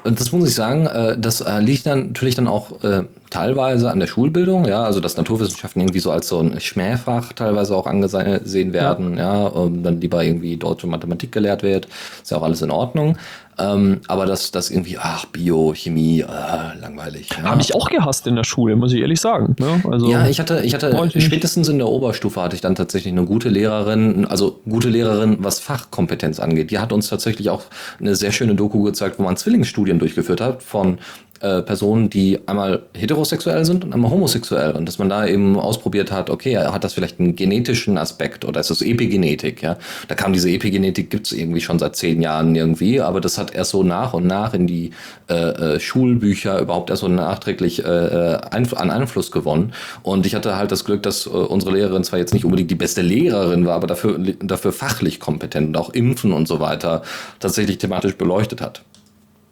Und das muss ich sagen, äh, das äh, liegt dann natürlich dann auch, äh, teilweise an der Schulbildung, ja, also dass Naturwissenschaften irgendwie so als so ein Schmähfach teilweise auch angesehen werden, ja, ja und dann lieber irgendwie deutsche Mathematik gelehrt wird, ist ja auch alles in Ordnung. Ähm, aber das, das irgendwie, ach, Bio, Chemie, äh, langweilig. Ja. Habe ich auch gehasst in der Schule, muss ich ehrlich sagen. Ne? Also, ja, ich hatte, ich hatte spätestens in der Oberstufe hatte ich dann tatsächlich eine gute Lehrerin, also gute Lehrerin, was Fachkompetenz angeht. Die hat uns tatsächlich auch eine sehr schöne Doku gezeigt, wo man Zwillingsstudien durchgeführt hat von äh, Personen, die einmal heterosexuell sind und einmal homosexuell. Und dass man da eben ausprobiert hat, okay, hat das vielleicht einen genetischen Aspekt oder ist das Epigenetik, ja? Da kam diese Epigenetik, gibt's irgendwie schon seit zehn Jahren irgendwie, aber das hat erst so nach und nach in die äh, äh, Schulbücher überhaupt erst so nachträglich äh, äh Einf an Einfluss gewonnen. Und ich hatte halt das Glück, dass äh, unsere Lehrerin zwar jetzt nicht unbedingt die beste Lehrerin war, aber dafür, dafür fachlich kompetent und auch Impfen und so weiter tatsächlich thematisch beleuchtet hat.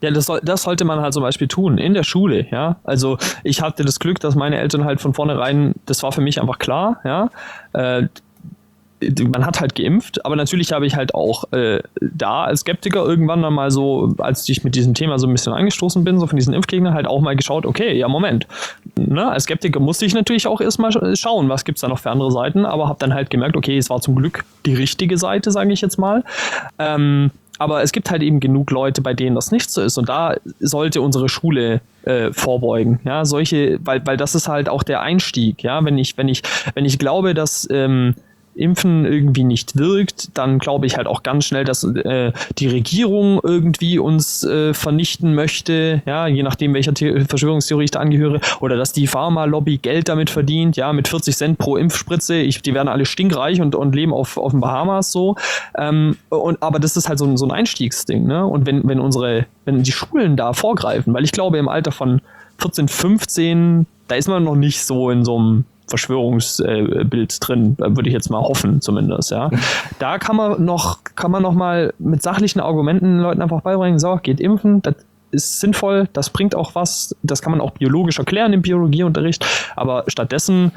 Ja, das, soll, das sollte man halt zum Beispiel tun, in der Schule, ja. Also ich hatte das Glück, dass meine Eltern halt von vornherein, das war für mich einfach klar, ja. Äh, man hat halt geimpft, aber natürlich habe ich halt auch äh, da als Skeptiker irgendwann dann mal so, als ich mit diesem Thema so ein bisschen angestoßen bin, so von diesen Impfgegnern, halt auch mal geschaut, okay, ja, Moment. Ne, als Skeptiker musste ich natürlich auch erstmal schauen, was gibt es da noch für andere Seiten, aber habe dann halt gemerkt, okay, es war zum Glück die richtige Seite, sage ich jetzt mal. Ähm, aber es gibt halt eben genug Leute, bei denen das nicht so ist. Und da sollte unsere Schule äh, vorbeugen. Ja, solche, weil, weil das ist halt auch der Einstieg. Ja, wenn ich, wenn ich, wenn ich glaube, dass ähm, Impfen irgendwie nicht wirkt, dann glaube ich halt auch ganz schnell, dass äh, die Regierung irgendwie uns äh, vernichten möchte, ja, je nachdem, welcher The Verschwörungstheorie ich da angehöre, oder dass die Pharma-Lobby Geld damit verdient, ja, mit 40 Cent pro Impfspritze, ich, die werden alle stinkreich und, und leben auf, auf den Bahamas so. Ähm, und, aber das ist halt so ein, so ein Einstiegsding, ne? Und wenn, wenn unsere, wenn die Schulen da vorgreifen, weil ich glaube, im Alter von 14, 15, da ist man noch nicht so in so einem Verschwörungsbild drin, würde ich jetzt mal hoffen zumindest, ja. Da kann man noch, kann man noch mal mit sachlichen Argumenten Leuten einfach beibringen, so, geht impfen, das ist sinnvoll, das bringt auch was, das kann man auch biologisch erklären im Biologieunterricht, aber stattdessen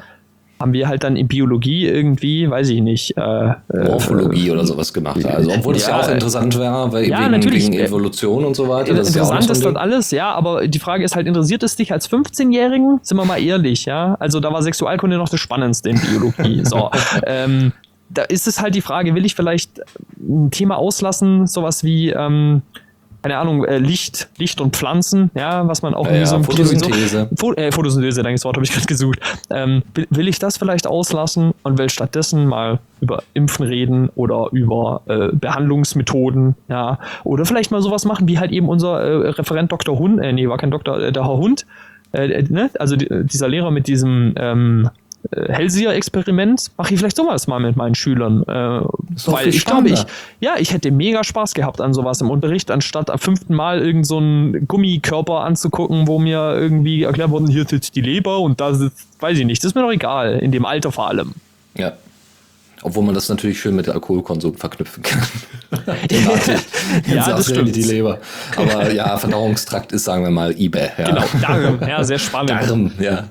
haben wir halt dann in Biologie irgendwie, weiß ich nicht. Äh, äh Morphologie äh, oder sowas gemacht. Also, obwohl das ja, ja auch interessant wäre, weil ja, wegen, wegen, Evolution und so weiter. Das interessant ist, ja ist dort alles, ja, aber die Frage ist halt, interessiert es dich als 15-Jährigen? Sind wir mal ehrlich, ja? Also da war Sexualkunde noch das Spannendste in Biologie. so. ähm, da ist es halt die Frage, will ich vielleicht ein Thema auslassen, sowas wie, ähm, keine Ahnung, äh, Licht, Licht und Pflanzen, ja, was man auch ja, in diesem ja, Photosynthese. So, äh, Photosynthese, danke, das Wort habe ich gerade gesucht. Ähm, will, will, ich das vielleicht auslassen und will stattdessen mal über Impfen reden oder über äh, Behandlungsmethoden, ja, oder vielleicht mal sowas machen, wie halt eben unser äh, Referent Dr. Hund, äh, nee, war kein Doktor, äh, der Herr Hund, äh, ne? also die, dieser Lehrer mit diesem ähm, äh, Hellseher-Experiment mache ich vielleicht sowas mal mit meinen Schülern. Äh, weil ich glaube, ich, ja, ich hätte mega Spaß gehabt an sowas im Unterricht, anstatt am fünften Mal irgend so einen Gummikörper anzugucken, wo mir irgendwie erklärt worden, hier sitzt die Leber und da sitzt, weiß ich nicht, das ist mir doch egal, in dem Alter vor allem. Ja. Obwohl man das natürlich schön mit Alkoholkonsum verknüpfen kann. ja, das stimmt. Die Leber. Aber ja, Verdauungstrakt ist, sagen wir mal, eBay. Ja. Genau, Darm. Ja, sehr spannend. Darm, ja.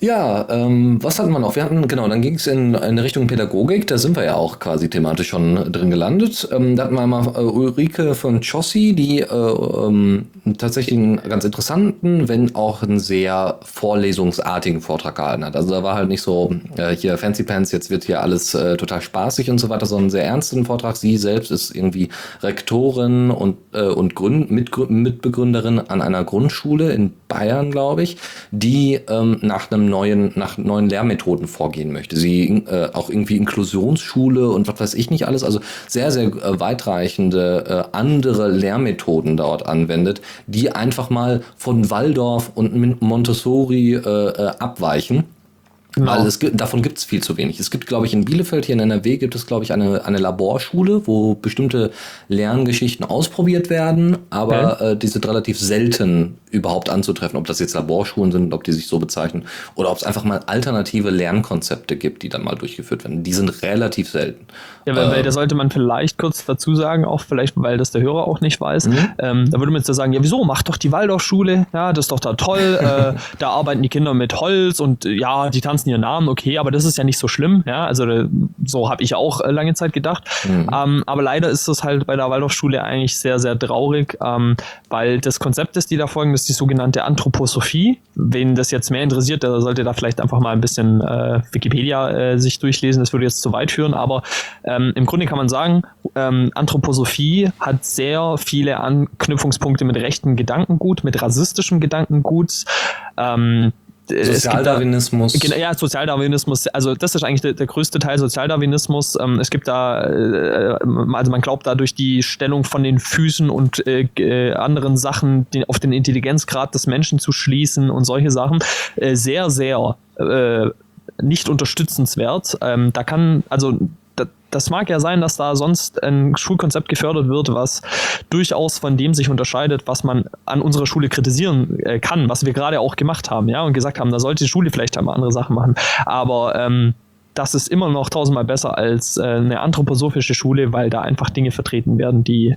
Ja, ähm, was hatten wir noch? Wir hatten, genau, dann ging es in eine Richtung Pädagogik, da sind wir ja auch quasi thematisch schon drin gelandet. Ähm, da hatten wir mal äh, Ulrike von Chossi, die äh, ähm, tatsächlich einen ganz interessanten, wenn auch einen sehr vorlesungsartigen Vortrag gehalten hat. Also da war halt nicht so, äh, hier Fancy Pants, jetzt wird hier alles äh, total spaßig und so weiter, sondern einen sehr ernsten Vortrag. Sie selbst ist irgendwie Rektorin und, äh, und Gründ mit, Mitbegründerin an einer Grundschule in Bayern, glaube ich, die ähm, nach einem neuen, nach neuen Lehrmethoden vorgehen möchte. Sie äh, auch irgendwie Inklusionsschule und was weiß ich nicht alles, also sehr, sehr äh, weitreichende äh, andere Lehrmethoden dort anwendet, die einfach mal von Waldorf und Montessori äh, äh, abweichen Genau. Weil es, davon gibt es viel zu wenig. Es gibt, glaube ich, in Bielefeld hier in NRW gibt es, glaube ich, eine, eine Laborschule, wo bestimmte Lerngeschichten ausprobiert werden, aber okay. äh, die sind relativ selten überhaupt anzutreffen, ob das jetzt Laborschulen sind, ob die sich so bezeichnen, oder ob es einfach mal alternative Lernkonzepte gibt, die dann mal durchgeführt werden. Die sind relativ selten. Ja, weil, äh, weil da sollte man vielleicht kurz dazu sagen, auch vielleicht, weil das der Hörer auch nicht weiß, mhm. ähm, da würde man jetzt sagen, ja, wieso, mach doch die Waldorfschule, ja, das ist doch da toll, äh, da arbeiten die Kinder mit Holz und ja, die tanzen vergessen ihren Namen, okay, aber das ist ja nicht so schlimm, ja, also so habe ich auch äh, lange Zeit gedacht. Mhm. Ähm, aber leider ist das halt bei der Waldorfschule eigentlich sehr, sehr traurig, ähm, weil das Konzept ist, die da folgen, ist die sogenannte Anthroposophie. Wen das jetzt mehr interessiert, der sollte da vielleicht einfach mal ein bisschen äh, Wikipedia äh, sich durchlesen, das würde jetzt zu weit führen, aber ähm, im Grunde kann man sagen, ähm, Anthroposophie hat sehr viele Anknüpfungspunkte mit rechten Gedankengut, mit rassistischem Gedankengut. Ähm, Sozialdarwinismus. Da, ja, Sozialdarwinismus, also das ist eigentlich der, der größte Teil Sozialdarwinismus. Ähm, es gibt da, äh, also man glaubt da durch die Stellung von den Füßen und äh, äh, anderen Sachen den, auf den Intelligenzgrad des Menschen zu schließen und solche Sachen äh, sehr, sehr äh, nicht unterstützenswert. Ähm, da kann, also das mag ja sein, dass da sonst ein Schulkonzept gefördert wird, was durchaus von dem sich unterscheidet, was man an unserer Schule kritisieren äh, kann, was wir gerade auch gemacht haben, ja, und gesagt haben, da sollte die Schule vielleicht einmal andere Sachen machen. Aber ähm, das ist immer noch tausendmal besser als äh, eine anthroposophische Schule, weil da einfach Dinge vertreten werden, die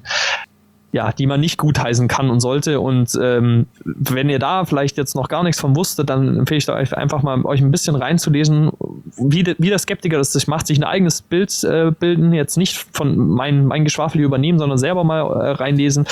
ja, die man nicht gutheißen kann und sollte. Und ähm, wenn ihr da vielleicht jetzt noch gar nichts von wusstet, dann empfehle ich euch einfach mal, euch ein bisschen reinzulesen, wie, de, wie der Skeptiker das sich macht, sich ein eigenes Bild äh, bilden, jetzt nicht von mein, mein Geschwafel übernehmen, sondern selber mal äh, reinlesen.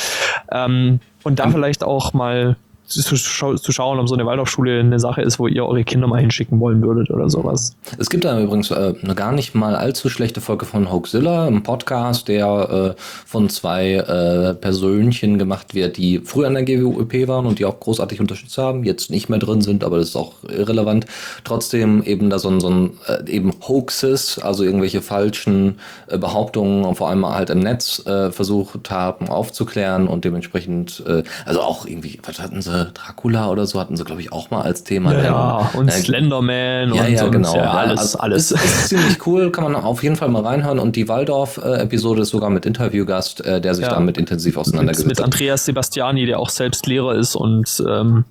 Ähm, und da vielleicht auch mal zu, zu, schauen, ob so eine Waldorfschule eine Sache ist, wo ihr eure Kinder mal hinschicken wollen würdet oder sowas. Es gibt da übrigens äh, eine gar nicht mal allzu schlechte Folge von Hoaxilla, einem Podcast, der äh, von zwei äh, Persönchen gemacht wird, die früher an der GWUP waren und die auch großartig unterstützt haben, jetzt nicht mehr drin sind, aber das ist auch irrelevant. Trotzdem eben da so ein, so ein äh, eben Hoaxes, also irgendwelche falschen äh, Behauptungen, vor allem halt im Netz äh, versucht haben aufzuklären und dementsprechend, also auch irgendwie, was hatten sie, Dracula oder so hatten sie, glaube ich, auch mal als Thema. Ja, ja und äh, Slenderman ja, und ja, genau. Ja, alles, also, alles. Ist, ist ziemlich cool, kann man auf jeden Fall mal reinhören. Und die Waldorf-Episode ist sogar mit Interviewgast, äh, der sich damit intensiv auseinandergesetzt mit, mit Andreas Sebastiani, der auch selbst Lehrer ist und ähm,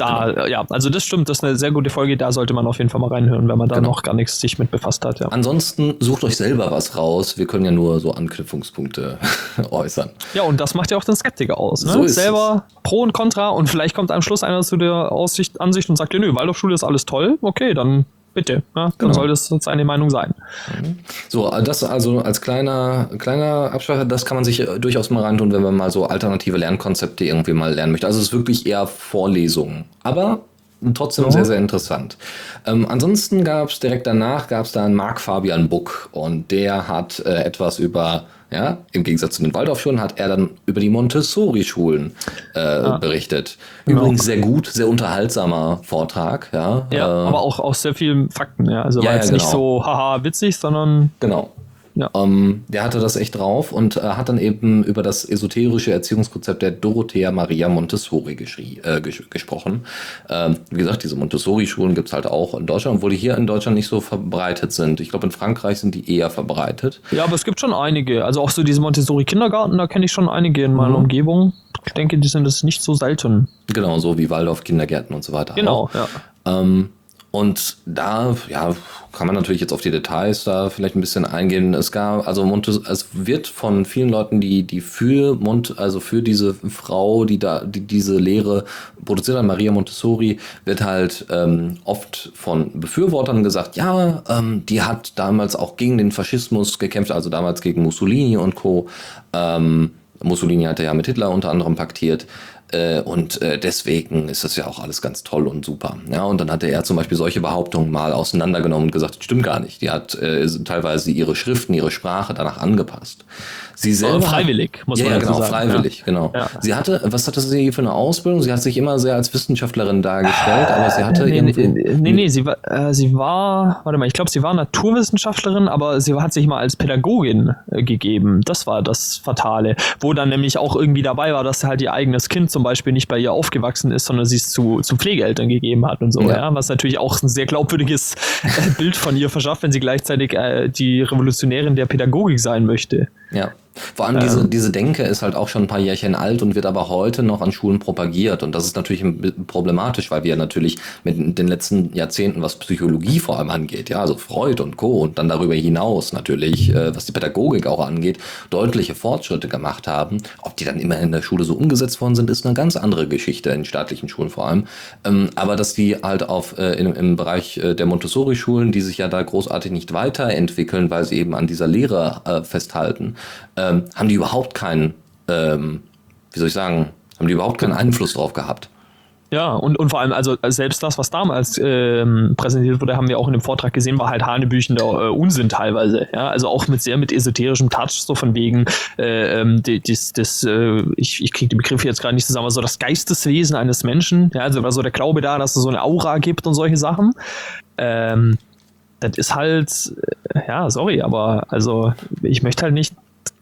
da, genau. ja, also das stimmt, das ist eine sehr gute Folge, da sollte man auf jeden Fall mal reinhören, wenn man da genau. noch gar nichts sich mit befasst hat. Ja. Ansonsten sucht euch selber was raus, wir können ja nur so Anknüpfungspunkte äußern. Ja, und das macht ja auch den Skeptiker aus. Ne? So selber es. Pro und Contra und vielleicht kommt am Schluss einer zu der Aussicht, Ansicht und sagt, ja, nö, Waldorfschule ist alles toll, okay, dann bitte. Ja, dann genau. soll das seine Meinung sein. So, das also als kleiner, kleiner Absprache, das kann man sich durchaus mal reintun, wenn man mal so alternative Lernkonzepte irgendwie mal lernen möchte. Also es ist wirklich eher Vorlesungen. Aber trotzdem ja. sehr, sehr interessant. Ähm, ansonsten gab es direkt danach gab es dann Marc Fabian Buck und der hat äh, etwas über ja, im Gegensatz zu den Waldorfschulen hat er dann über die Montessori-Schulen äh, ah. berichtet. Genau. Übrigens sehr gut, sehr unterhaltsamer Vortrag, ja. Ja, äh, aber auch aus sehr vielen Fakten, ja. Also war ja, jetzt ja, genau. nicht so haha witzig, sondern. Genau. Ja. Ähm, der hatte das echt drauf und äh, hat dann eben über das esoterische Erziehungskonzept der Dorothea Maria Montessori äh, ges gesprochen. Ähm, wie gesagt, diese Montessori-Schulen gibt es halt auch in Deutschland, obwohl die hier in Deutschland nicht so verbreitet sind. Ich glaube, in Frankreich sind die eher verbreitet. Ja, aber es gibt schon einige. Also auch so diese Montessori-Kindergarten, da kenne ich schon einige in meiner mhm. Umgebung. Ich denke, die sind es nicht so selten. Genau, so wie Waldorf-Kindergärten und so weiter. Genau, auch. ja. Ähm, und da, ja, kann man natürlich jetzt auf die Details da vielleicht ein bisschen eingehen. Es gab, also Montes, es wird von vielen Leuten, die, die für Mont, also für diese Frau, die da, die diese Lehre produziert hat, Maria Montessori, wird halt ähm, oft von Befürwortern gesagt, ja, ähm, die hat damals auch gegen den Faschismus gekämpft, also damals gegen Mussolini und Co. Ähm, Mussolini hatte ja mit Hitler unter anderem paktiert. Äh, und äh, deswegen ist das ja auch alles ganz toll und super. Ja, und dann hatte er zum Beispiel solche Behauptungen mal auseinandergenommen und gesagt, stimmt gar nicht. Die hat äh, teilweise ihre Schriften, ihre Sprache danach angepasst. Sie selber freiwillig, muss ja, man ja, genau, sagen. freiwillig, ja. genau. Ja. Sie hatte, was hatte sie für eine Ausbildung? Sie hat sich immer sehr als Wissenschaftlerin dargestellt, aber sie hatte nee, irgendwie... Nee, nee, sie war, äh, sie war, warte mal, ich glaube, sie war Naturwissenschaftlerin, aber sie hat sich mal als Pädagogin äh, gegeben. Das war das Fatale. Wo dann nämlich auch irgendwie dabei war, dass halt ihr eigenes Kind zum Beispiel nicht bei ihr aufgewachsen ist, sondern sie es zu, zu Pflegeeltern gegeben hat und so, ja. Was natürlich auch ein sehr glaubwürdiges äh, Bild von ihr verschafft, wenn sie gleichzeitig äh, die Revolutionärin der Pädagogik sein möchte. Ja. Vor allem diese, ähm. diese Denke ist halt auch schon ein paar Jährchen alt und wird aber heute noch an Schulen propagiert. Und das ist natürlich problematisch, weil wir natürlich mit den letzten Jahrzehnten, was Psychologie vor allem angeht, ja, also Freud und Co. und dann darüber hinaus natürlich, äh, was die Pädagogik auch angeht, deutliche Fortschritte gemacht haben. Ob die dann immer in der Schule so umgesetzt worden sind, ist eine ganz andere Geschichte, in staatlichen Schulen vor allem. Ähm, aber dass die halt auf, äh, in, im Bereich äh, der Montessori-Schulen, die sich ja da großartig nicht weiterentwickeln, weil sie eben an dieser Lehre äh, festhalten, ähm, haben die überhaupt keinen, ähm, wie soll ich sagen, haben die überhaupt keinen Einfluss drauf gehabt. Ja, und, und vor allem, also selbst das, was damals ähm, präsentiert wurde, haben wir auch in dem Vortrag gesehen, war halt hanebüchender äh, Unsinn teilweise. Ja, also auch mit sehr mit esoterischem Touch, so von wegen, äh, ähm, das, das, äh, ich, ich kriege die Begriffe jetzt gerade nicht zusammen, aber so das Geisteswesen eines Menschen, ja, also war so der Glaube da, dass es so eine Aura gibt und solche Sachen. Ähm, das ist halt, äh, ja, sorry, aber also ich möchte halt nicht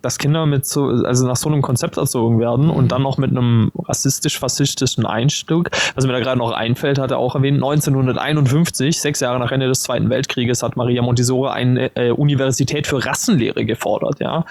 dass Kinder mit so, also nach so einem Konzept erzogen werden und dann noch mit einem rassistisch-faschistischen Einstück. Was mir da gerade noch einfällt, hat er auch erwähnt, 1951, sechs Jahre nach Ende des Zweiten Weltkrieges, hat Maria Montessori eine äh, Universität für Rassenlehre gefordert, ja.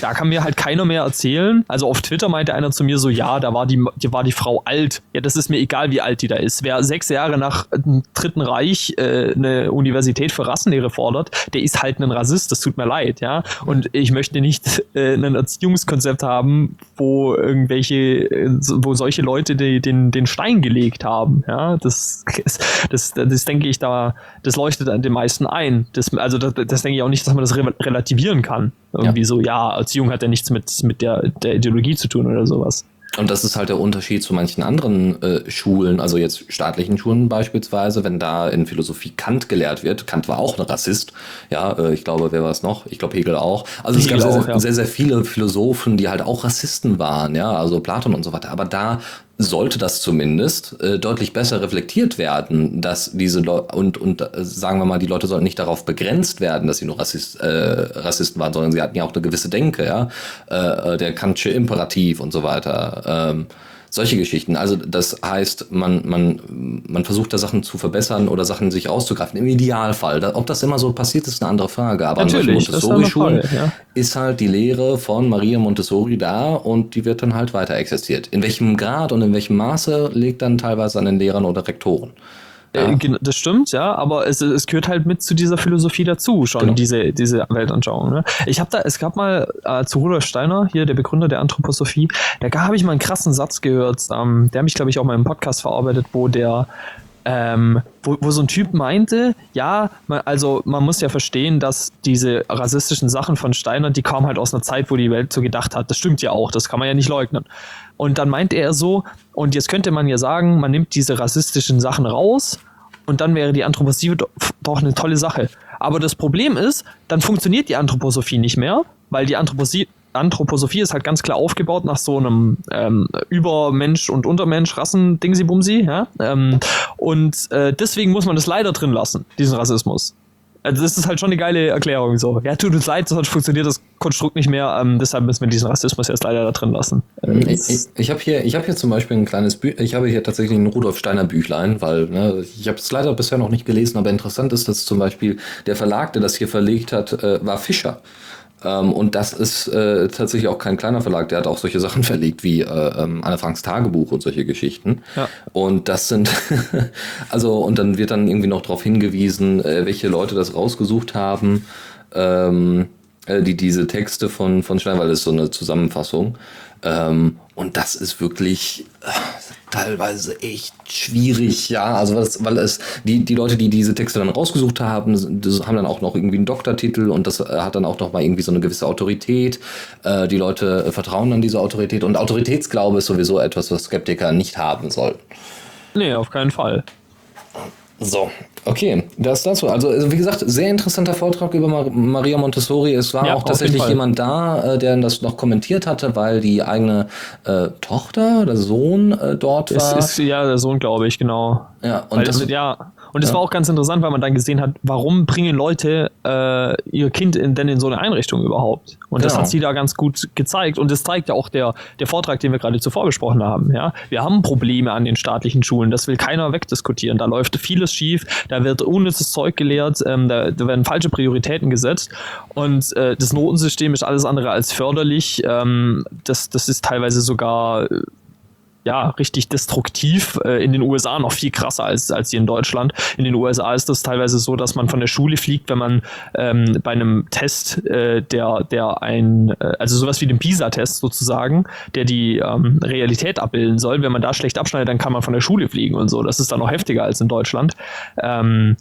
Da kann mir halt keiner mehr erzählen. Also auf Twitter meinte einer zu mir so, ja, da war die, die war die Frau alt. Ja, das ist mir egal, wie alt die da ist. Wer sechs Jahre nach dem Dritten Reich äh, eine Universität für Rassenlehre fordert, der ist halt ein Rassist, das tut mir leid, ja. Und ich möchte nicht äh, ein Erziehungskonzept haben, wo irgendwelche, wo solche Leute die, den, den Stein gelegt haben. Ja, das, das, das, das denke ich da, das leuchtet an den meisten ein. Das, also das, das denke ich auch nicht, dass man das re relativieren kann. Irgendwie ja. so, ja, Erziehung hat ja nichts mit, mit der, der Ideologie zu tun oder sowas. Und das ist halt der Unterschied zu manchen anderen äh, Schulen, also jetzt staatlichen Schulen beispielsweise, wenn da in Philosophie Kant gelehrt wird. Kant war auch ein Rassist. Ja, äh, ich glaube, wer war es noch? Ich glaube, Hegel auch. Also Hegel es gab auch, sehr, sehr, sehr viele Philosophen, die halt auch Rassisten waren, ja, also Platon und so weiter. Aber da sollte das zumindest äh, deutlich besser reflektiert werden, dass diese Leute und, und äh, sagen wir mal, die Leute sollten nicht darauf begrenzt werden, dass sie nur Rassist, äh, Rassisten waren, sondern sie hatten ja auch eine gewisse Denke, ja, äh, äh der Kantsche Imperativ und so weiter. Ähm, solche Geschichten. Also das heißt, man, man, man versucht da Sachen zu verbessern oder Sachen sich rauszugreifen. Im Idealfall. Da, ob das immer so passiert, ist eine andere Frage. Aber Natürlich, an Montessori-Schulen ist, ja. ist halt die Lehre von Maria Montessori da und die wird dann halt weiter existiert. In welchem Grad und in welchem Maße liegt dann teilweise an den Lehrern oder Rektoren. Ja. Äh, das stimmt, ja, aber es, es gehört halt mit zu dieser Philosophie dazu, schon genau. diese, diese Weltanschauung. Ne? Ich habe da, es gab mal äh, zu Rudolf Steiner, hier der Begründer der Anthroposophie, da habe ich mal einen krassen Satz gehört, ähm, der mich, glaube ich, auch mal im Podcast verarbeitet, wo der ähm, wo, wo so ein Typ meinte, ja, man, also man muss ja verstehen, dass diese rassistischen Sachen von Steiner, die kamen halt aus einer Zeit, wo die Welt so gedacht hat. Das stimmt ja auch, das kann man ja nicht leugnen. Und dann meinte er so, und jetzt könnte man ja sagen, man nimmt diese rassistischen Sachen raus und dann wäre die Anthroposophie doch eine tolle Sache. Aber das Problem ist, dann funktioniert die Anthroposophie nicht mehr, weil die Anthroposophie, Anthroposophie ist halt ganz klar aufgebaut nach so einem ähm, Übermensch und Untermensch, Rassen, Dingsy-Bumsy, ja. Ähm, und äh, deswegen muss man das leider drin lassen, diesen Rassismus. Also das ist halt schon eine geile Erklärung so. Ja, tut uns leid, sonst funktioniert das Konstrukt nicht mehr, ähm, deshalb müssen wir diesen Rassismus jetzt leider da drin lassen. Ähm, ich, ich, ich habe hier, hab hier zum Beispiel ein kleines Büchlein, ich habe hier tatsächlich ein Rudolf Steiner Büchlein, weil ne, ich habe es leider bisher noch nicht gelesen, aber interessant ist, dass zum Beispiel der Verlag, der das hier verlegt hat, äh, war Fischer. Ähm, und das ist äh, tatsächlich auch kein kleiner Verlag, der hat auch solche Sachen verlegt wie äh, ähm, Anne Franks Tagebuch und solche Geschichten. Ja. Und das sind, also, und dann wird dann irgendwie noch darauf hingewiesen, äh, welche Leute das rausgesucht haben. Ähm, äh, die diese Texte von, von Stein, weil das ist so eine Zusammenfassung. Ähm, und das ist wirklich äh, teilweise echt schwierig, ja. Also es, weil es die, die Leute, die diese Texte dann rausgesucht haben, haben dann auch noch irgendwie einen Doktortitel und das äh, hat dann auch noch mal irgendwie so eine gewisse Autorität. Äh, die Leute äh, vertrauen an diese Autorität und Autoritätsglaube ist sowieso etwas, was Skeptiker nicht haben sollten. Nee, auf keinen Fall. So, okay, das dazu. Also, also, wie gesagt, sehr interessanter Vortrag über Mar Maria Montessori. Es war ja, auch tatsächlich jemand da, äh, der das noch kommentiert hatte, weil die eigene äh, Tochter oder Sohn äh, dort war. Es ist ja der Sohn, glaube ich, genau. Ja, und weil, das, ja, und es ja. war auch ganz interessant, weil man dann gesehen hat, warum bringen Leute äh, ihr Kind in, denn in so eine Einrichtung überhaupt? Und genau. das hat sie da ganz gut gezeigt. Und das zeigt ja auch der, der Vortrag, den wir gerade zuvor besprochen haben. Ja? Wir haben Probleme an den staatlichen Schulen, das will keiner wegdiskutieren. Da läuft vieles schief. da wird unnützes Zeug gelehrt, ähm, da, da, werden falsche Prioritäten gesetzt und äh, das Notensystem ist alles andere als förderlich. Ähm, das, das ist teilweise sogar ja, richtig destruktiv. Äh, in den USA noch viel krasser als, als hier in Deutschland. In den USA ist das teilweise so, dass man von der Schule fliegt, wenn man ähm, bei einem Test, äh, der, der ein, äh, also sowas wie den PISA-Test sozusagen, der die ähm, Realität abbilden soll, wenn man da schlecht abschneidet, dann kann man von der Schule fliegen und so. Das ist dann noch heftiger als in Deutschland. Ähm,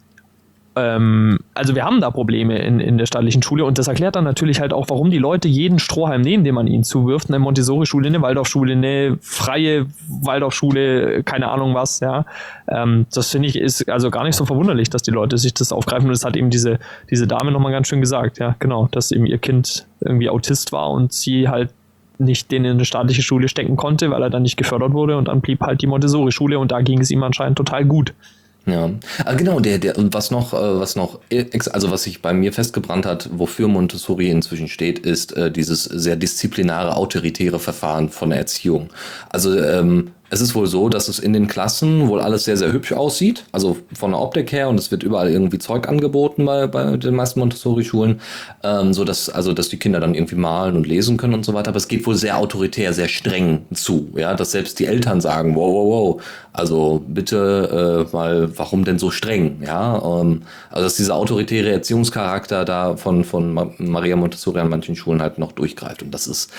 ähm, also wir haben da Probleme in, in der staatlichen Schule und das erklärt dann natürlich halt auch, warum die Leute jeden Strohhalm nehmen, den man ihnen zuwirft, eine Montessori-Schule, eine Waldorfschule, eine freie Waldorfschule, keine Ahnung was, ja. Ähm, das finde ich ist also gar nicht so verwunderlich, dass die Leute sich das aufgreifen und das hat eben diese, diese Dame nochmal ganz schön gesagt, ja, genau, dass eben ihr Kind irgendwie Autist war und sie halt nicht den in eine staatliche Schule stecken konnte, weil er dann nicht gefördert wurde und dann blieb halt die Montessori-Schule und da ging es ihm anscheinend total gut. Ja, ah, genau, der, der, was noch, äh, was noch, also was sich bei mir festgebrannt hat, wofür Montessori inzwischen steht, ist äh, dieses sehr disziplinare, autoritäre Verfahren von Erziehung. Also ähm, es ist wohl so, dass es in den Klassen wohl alles sehr, sehr hübsch aussieht, also von der Optik her und es wird überall irgendwie Zeug angeboten bei, bei den meisten Montessori-Schulen, ähm, so dass, also, dass die Kinder dann irgendwie malen und lesen können und so weiter, aber es geht wohl sehr autoritär, sehr streng zu, ja, dass selbst die Eltern sagen, wow, wow, wow, also bitte äh, mal, warum denn so streng, ja, ähm, also dass dieser autoritäre Erziehungscharakter da von, von Maria Montessori an manchen Schulen halt noch durchgreift und das ist,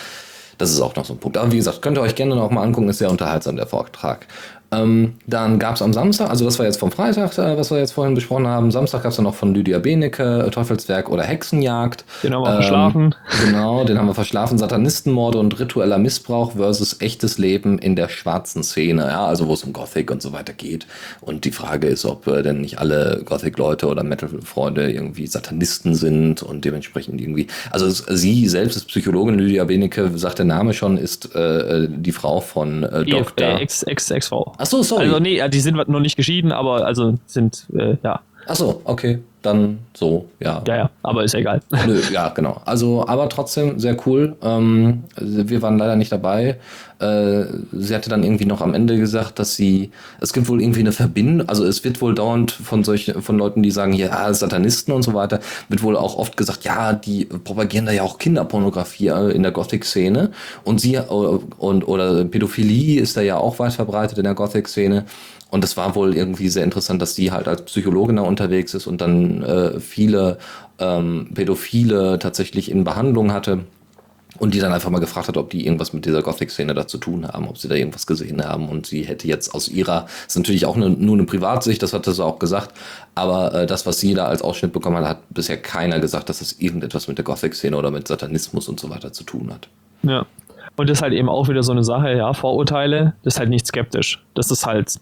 das ist auch noch so ein Punkt. Aber wie gesagt, könnt ihr euch gerne noch mal angucken, ist sehr unterhaltsam, der Vortrag. Ähm, dann gab es am Samstag, also das war jetzt vom Freitag, äh, was wir jetzt vorhin besprochen haben. Samstag gab es dann noch von Lydia Benecke, äh, Teufelswerk oder Hexenjagd. Den haben wir ähm, verschlafen. Genau, den haben wir verschlafen. Satanistenmorde und ritueller Missbrauch versus echtes Leben in der schwarzen Szene. Ja, also wo es um Gothic und so weiter geht. Und die Frage ist, ob äh, denn nicht alle Gothic-Leute oder Metal-Freunde irgendwie Satanisten sind und dementsprechend irgendwie. Also sie selbst ist Psychologin, Lydia Benecke, sagt der Name schon, ist äh, die Frau von äh, Dr. Ex-Ex-Frau. Ach so, sorry. Also nee, die sind noch nicht geschieden, aber also sind, äh, ja. Ach so, okay. Dann so, ja. Ja, ja, aber ist egal. Nö, ja, genau. Also, aber trotzdem sehr cool. Ähm, wir waren leider nicht dabei. Äh, sie hatte dann irgendwie noch am Ende gesagt, dass sie, es gibt wohl irgendwie eine Verbindung, also es wird wohl dauernd von solchen, von Leuten, die sagen, ja, Satanisten und so weiter, wird wohl auch oft gesagt, ja, die propagieren da ja auch Kinderpornografie äh, in der Gothic-Szene und sie, äh, und, oder Pädophilie ist da ja auch weit verbreitet in der Gothic-Szene. Und es war wohl irgendwie sehr interessant, dass sie halt als Psychologin da unterwegs ist und dann äh, viele ähm, Pädophile tatsächlich in Behandlung hatte. Und die dann einfach mal gefragt hat, ob die irgendwas mit dieser Gothic-Szene da zu tun haben, ob sie da irgendwas gesehen haben. Und sie hätte jetzt aus ihrer, ist natürlich auch eine, nur eine Privatsicht, das hatte sie auch gesagt, aber äh, das, was sie da als Ausschnitt bekommen hat, hat bisher keiner gesagt, dass das irgendetwas mit der Gothic-Szene oder mit Satanismus und so weiter zu tun hat. Ja. Und das ist halt eben auch wieder so eine Sache, ja, Vorurteile, das ist halt nicht skeptisch. Das ist halt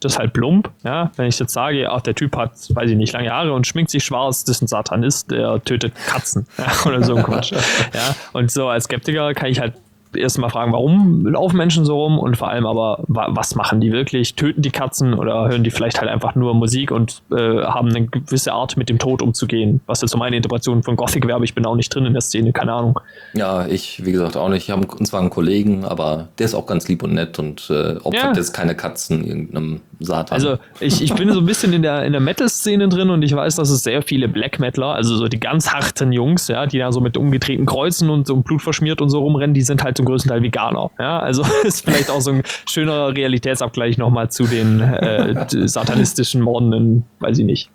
das ist halt plump. Ja? Wenn ich jetzt sage, ach, der Typ hat, weiß ich nicht, lange Haare und schminkt sich schwarz, das ist ein Satanist, der tötet Katzen ja? oder so ein Quatsch. ja? Und so als Skeptiker kann ich halt erstmal fragen, warum laufen Menschen so rum und vor allem aber, was machen die wirklich? Töten die Katzen oder hören die vielleicht halt einfach nur Musik und äh, haben eine gewisse Art mit dem Tod umzugehen? Was jetzt so meine Interpretation von Gothic wäre, aber ich bin auch nicht drin in der Szene, keine Ahnung. Ja, ich, wie gesagt, auch nicht. Ich habe zwar einen Kollegen, aber der ist auch ganz lieb und nett und äh, opfert ja. jetzt keine Katzen irgendeinem Satan. Also ich, ich bin so ein bisschen in der, in der Metal-Szene drin und ich weiß, dass es sehr viele Black Metaler, also so die ganz harten Jungs, ja, die da so mit umgedrehten Kreuzen und so Blut verschmiert und so rumrennen, die sind halt zum größten Teil Veganer. Ja, also ist vielleicht auch so ein schöner Realitätsabgleich nochmal zu den äh, satanistischen Morden, weiß ich nicht.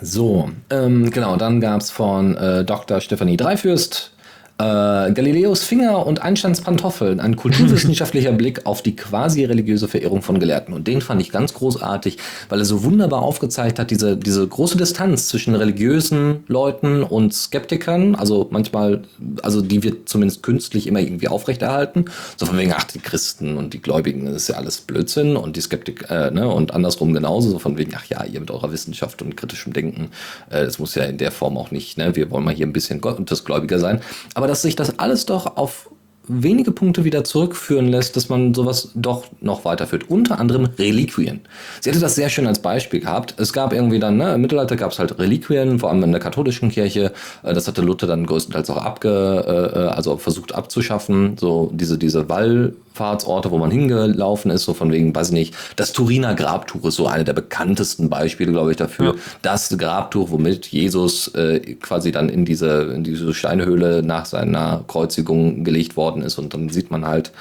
So, ähm, genau, dann gab es von äh, Dr. Stephanie Dreifürst äh, Galileos Finger und Einsteins Pantoffeln, ein kulturwissenschaftlicher Blick auf die quasi religiöse Verehrung von Gelehrten. Und den fand ich ganz großartig, weil er so wunderbar aufgezeigt hat, diese, diese große Distanz zwischen religiösen Leuten und Skeptikern. Also manchmal, also die wird zumindest künstlich immer irgendwie aufrechterhalten. So von wegen, ach, die Christen und die Gläubigen, das ist ja alles Blödsinn und die Skeptik, äh, ne, und andersrum genauso. So von wegen, ach ja, ihr mit eurer Wissenschaft und kritischem Denken, äh, das muss ja in der Form auch nicht, ne, wir wollen mal hier ein bisschen Gottesgläubiger sein. Aber aber dass sich das alles doch auf wenige Punkte wieder zurückführen lässt, dass man sowas doch noch weiterführt. Unter anderem Reliquien. Sie hätte das sehr schön als Beispiel gehabt. Es gab irgendwie dann, ne, im Mittelalter gab es halt Reliquien, vor allem in der katholischen Kirche. Äh, das hatte Luther dann größtenteils auch abge, äh, äh, also versucht abzuschaffen. So diese, diese Wall, Wallfahrtsorte, wo man hingelaufen ist, so von wegen, weiß ich nicht, das Turiner Grabtuch ist so eine der bekanntesten Beispiele, glaube ich, dafür. Ja. Das Grabtuch, womit Jesus äh, quasi dann in diese, in diese Steinhöhle nach seiner Kreuzigung gelegt worden ist und dann sieht man halt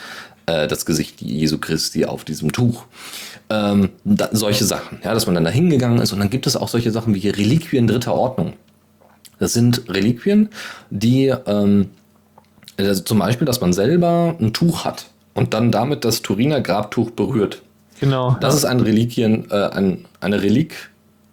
äh, das Gesicht Jesu Christi auf diesem Tuch. Ähm, da, solche Sachen, ja, dass man dann da hingegangen ist und dann gibt es auch solche Sachen wie Reliquien dritter Ordnung. Das sind Reliquien, die ähm, also zum Beispiel, dass man selber ein Tuch hat und dann damit das Turiner Grabtuch berührt. Genau. Das ja. ist ein Reliquien, äh, ein, eine Relik,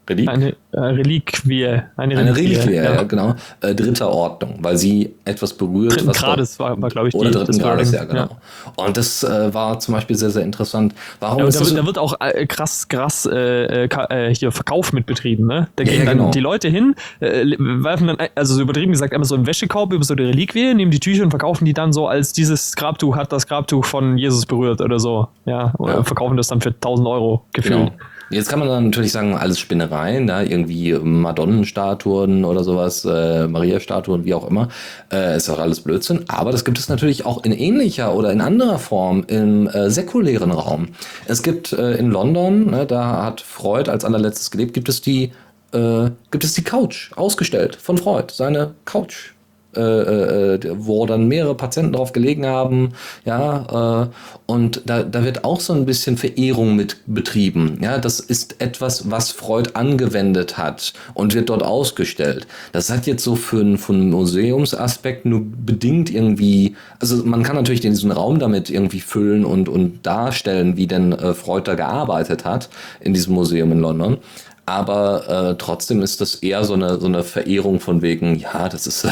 Relik? Eine äh, Reliquie. Eine Reliquie, eine Reliquie ja. ja, genau. Äh, dritter Ordnung, weil sie etwas berührt. Dritten was Grades war, war glaube ich, Oder dritten Grades, ja, genau. Ja. Und das äh, war zum Beispiel sehr, sehr interessant. Warum ja, da, wird, da wird auch äh, krass, krass äh, äh, hier Verkauf mit betrieben, ne? Da gehen dann genau. die Leute hin, werfen dann, also so übertrieben gesagt, einmal so einen Wäschekorb über so eine Reliquie, nehmen die Tücher und verkaufen die dann so als dieses Grabtuch hat das Grabtuch von Jesus berührt oder so. Ja, oder verkaufen das dann für 1000 Euro gefühlt. Genau. Jetzt kann man dann natürlich sagen, alles Spinnereien, da irgendwie Madonnenstatuen oder sowas, äh, Maria-Statuen, wie auch immer, äh, ist auch alles Blödsinn. Aber das gibt es natürlich auch in ähnlicher oder in anderer Form im äh, säkulären Raum. Es gibt äh, in London, ne, da hat Freud als allerletztes gelebt, gibt es die äh, gibt es die Couch ausgestellt von Freud, seine Couch äh, äh, wo dann mehrere Patienten drauf gelegen haben, ja, äh, und da, da wird auch so ein bisschen Verehrung mit betrieben, ja, das ist etwas, was Freud angewendet hat und wird dort ausgestellt. Das hat jetzt so für einen, Museumsaspekt nur bedingt irgendwie, also man kann natürlich diesen Raum damit irgendwie füllen und, und darstellen, wie denn äh, Freud da gearbeitet hat in diesem Museum in London aber äh, trotzdem ist das eher so eine so eine Verehrung von wegen ja das ist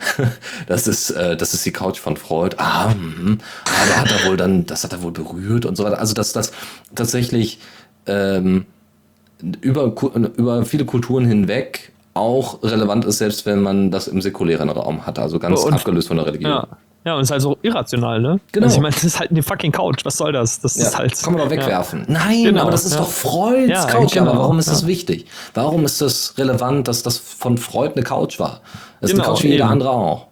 das ist äh, das ist die Couch von Freud. Ah, mh, ah da hat er wohl dann das hat er wohl berührt und so weiter. Also dass das tatsächlich ähm, über über viele Kulturen hinweg auch relevant ist selbst wenn man das im säkulären Raum hat. Also ganz und, abgelöst von der Religion. Ja. Ja, und es ist halt so irrational, ne? Genau. Also ich meine, das ist halt eine fucking Couch. Was soll das? Das ja, ist halt. Kann man doch wegwerfen. Ja. Nein, genau, aber das ist ja. doch Freuds ja, Couch. Genau, aber warum ist das wichtig? Warum ist das relevant, dass das von Freud eine Couch war? Das ist genau, eine Couch wie jeder andere auch.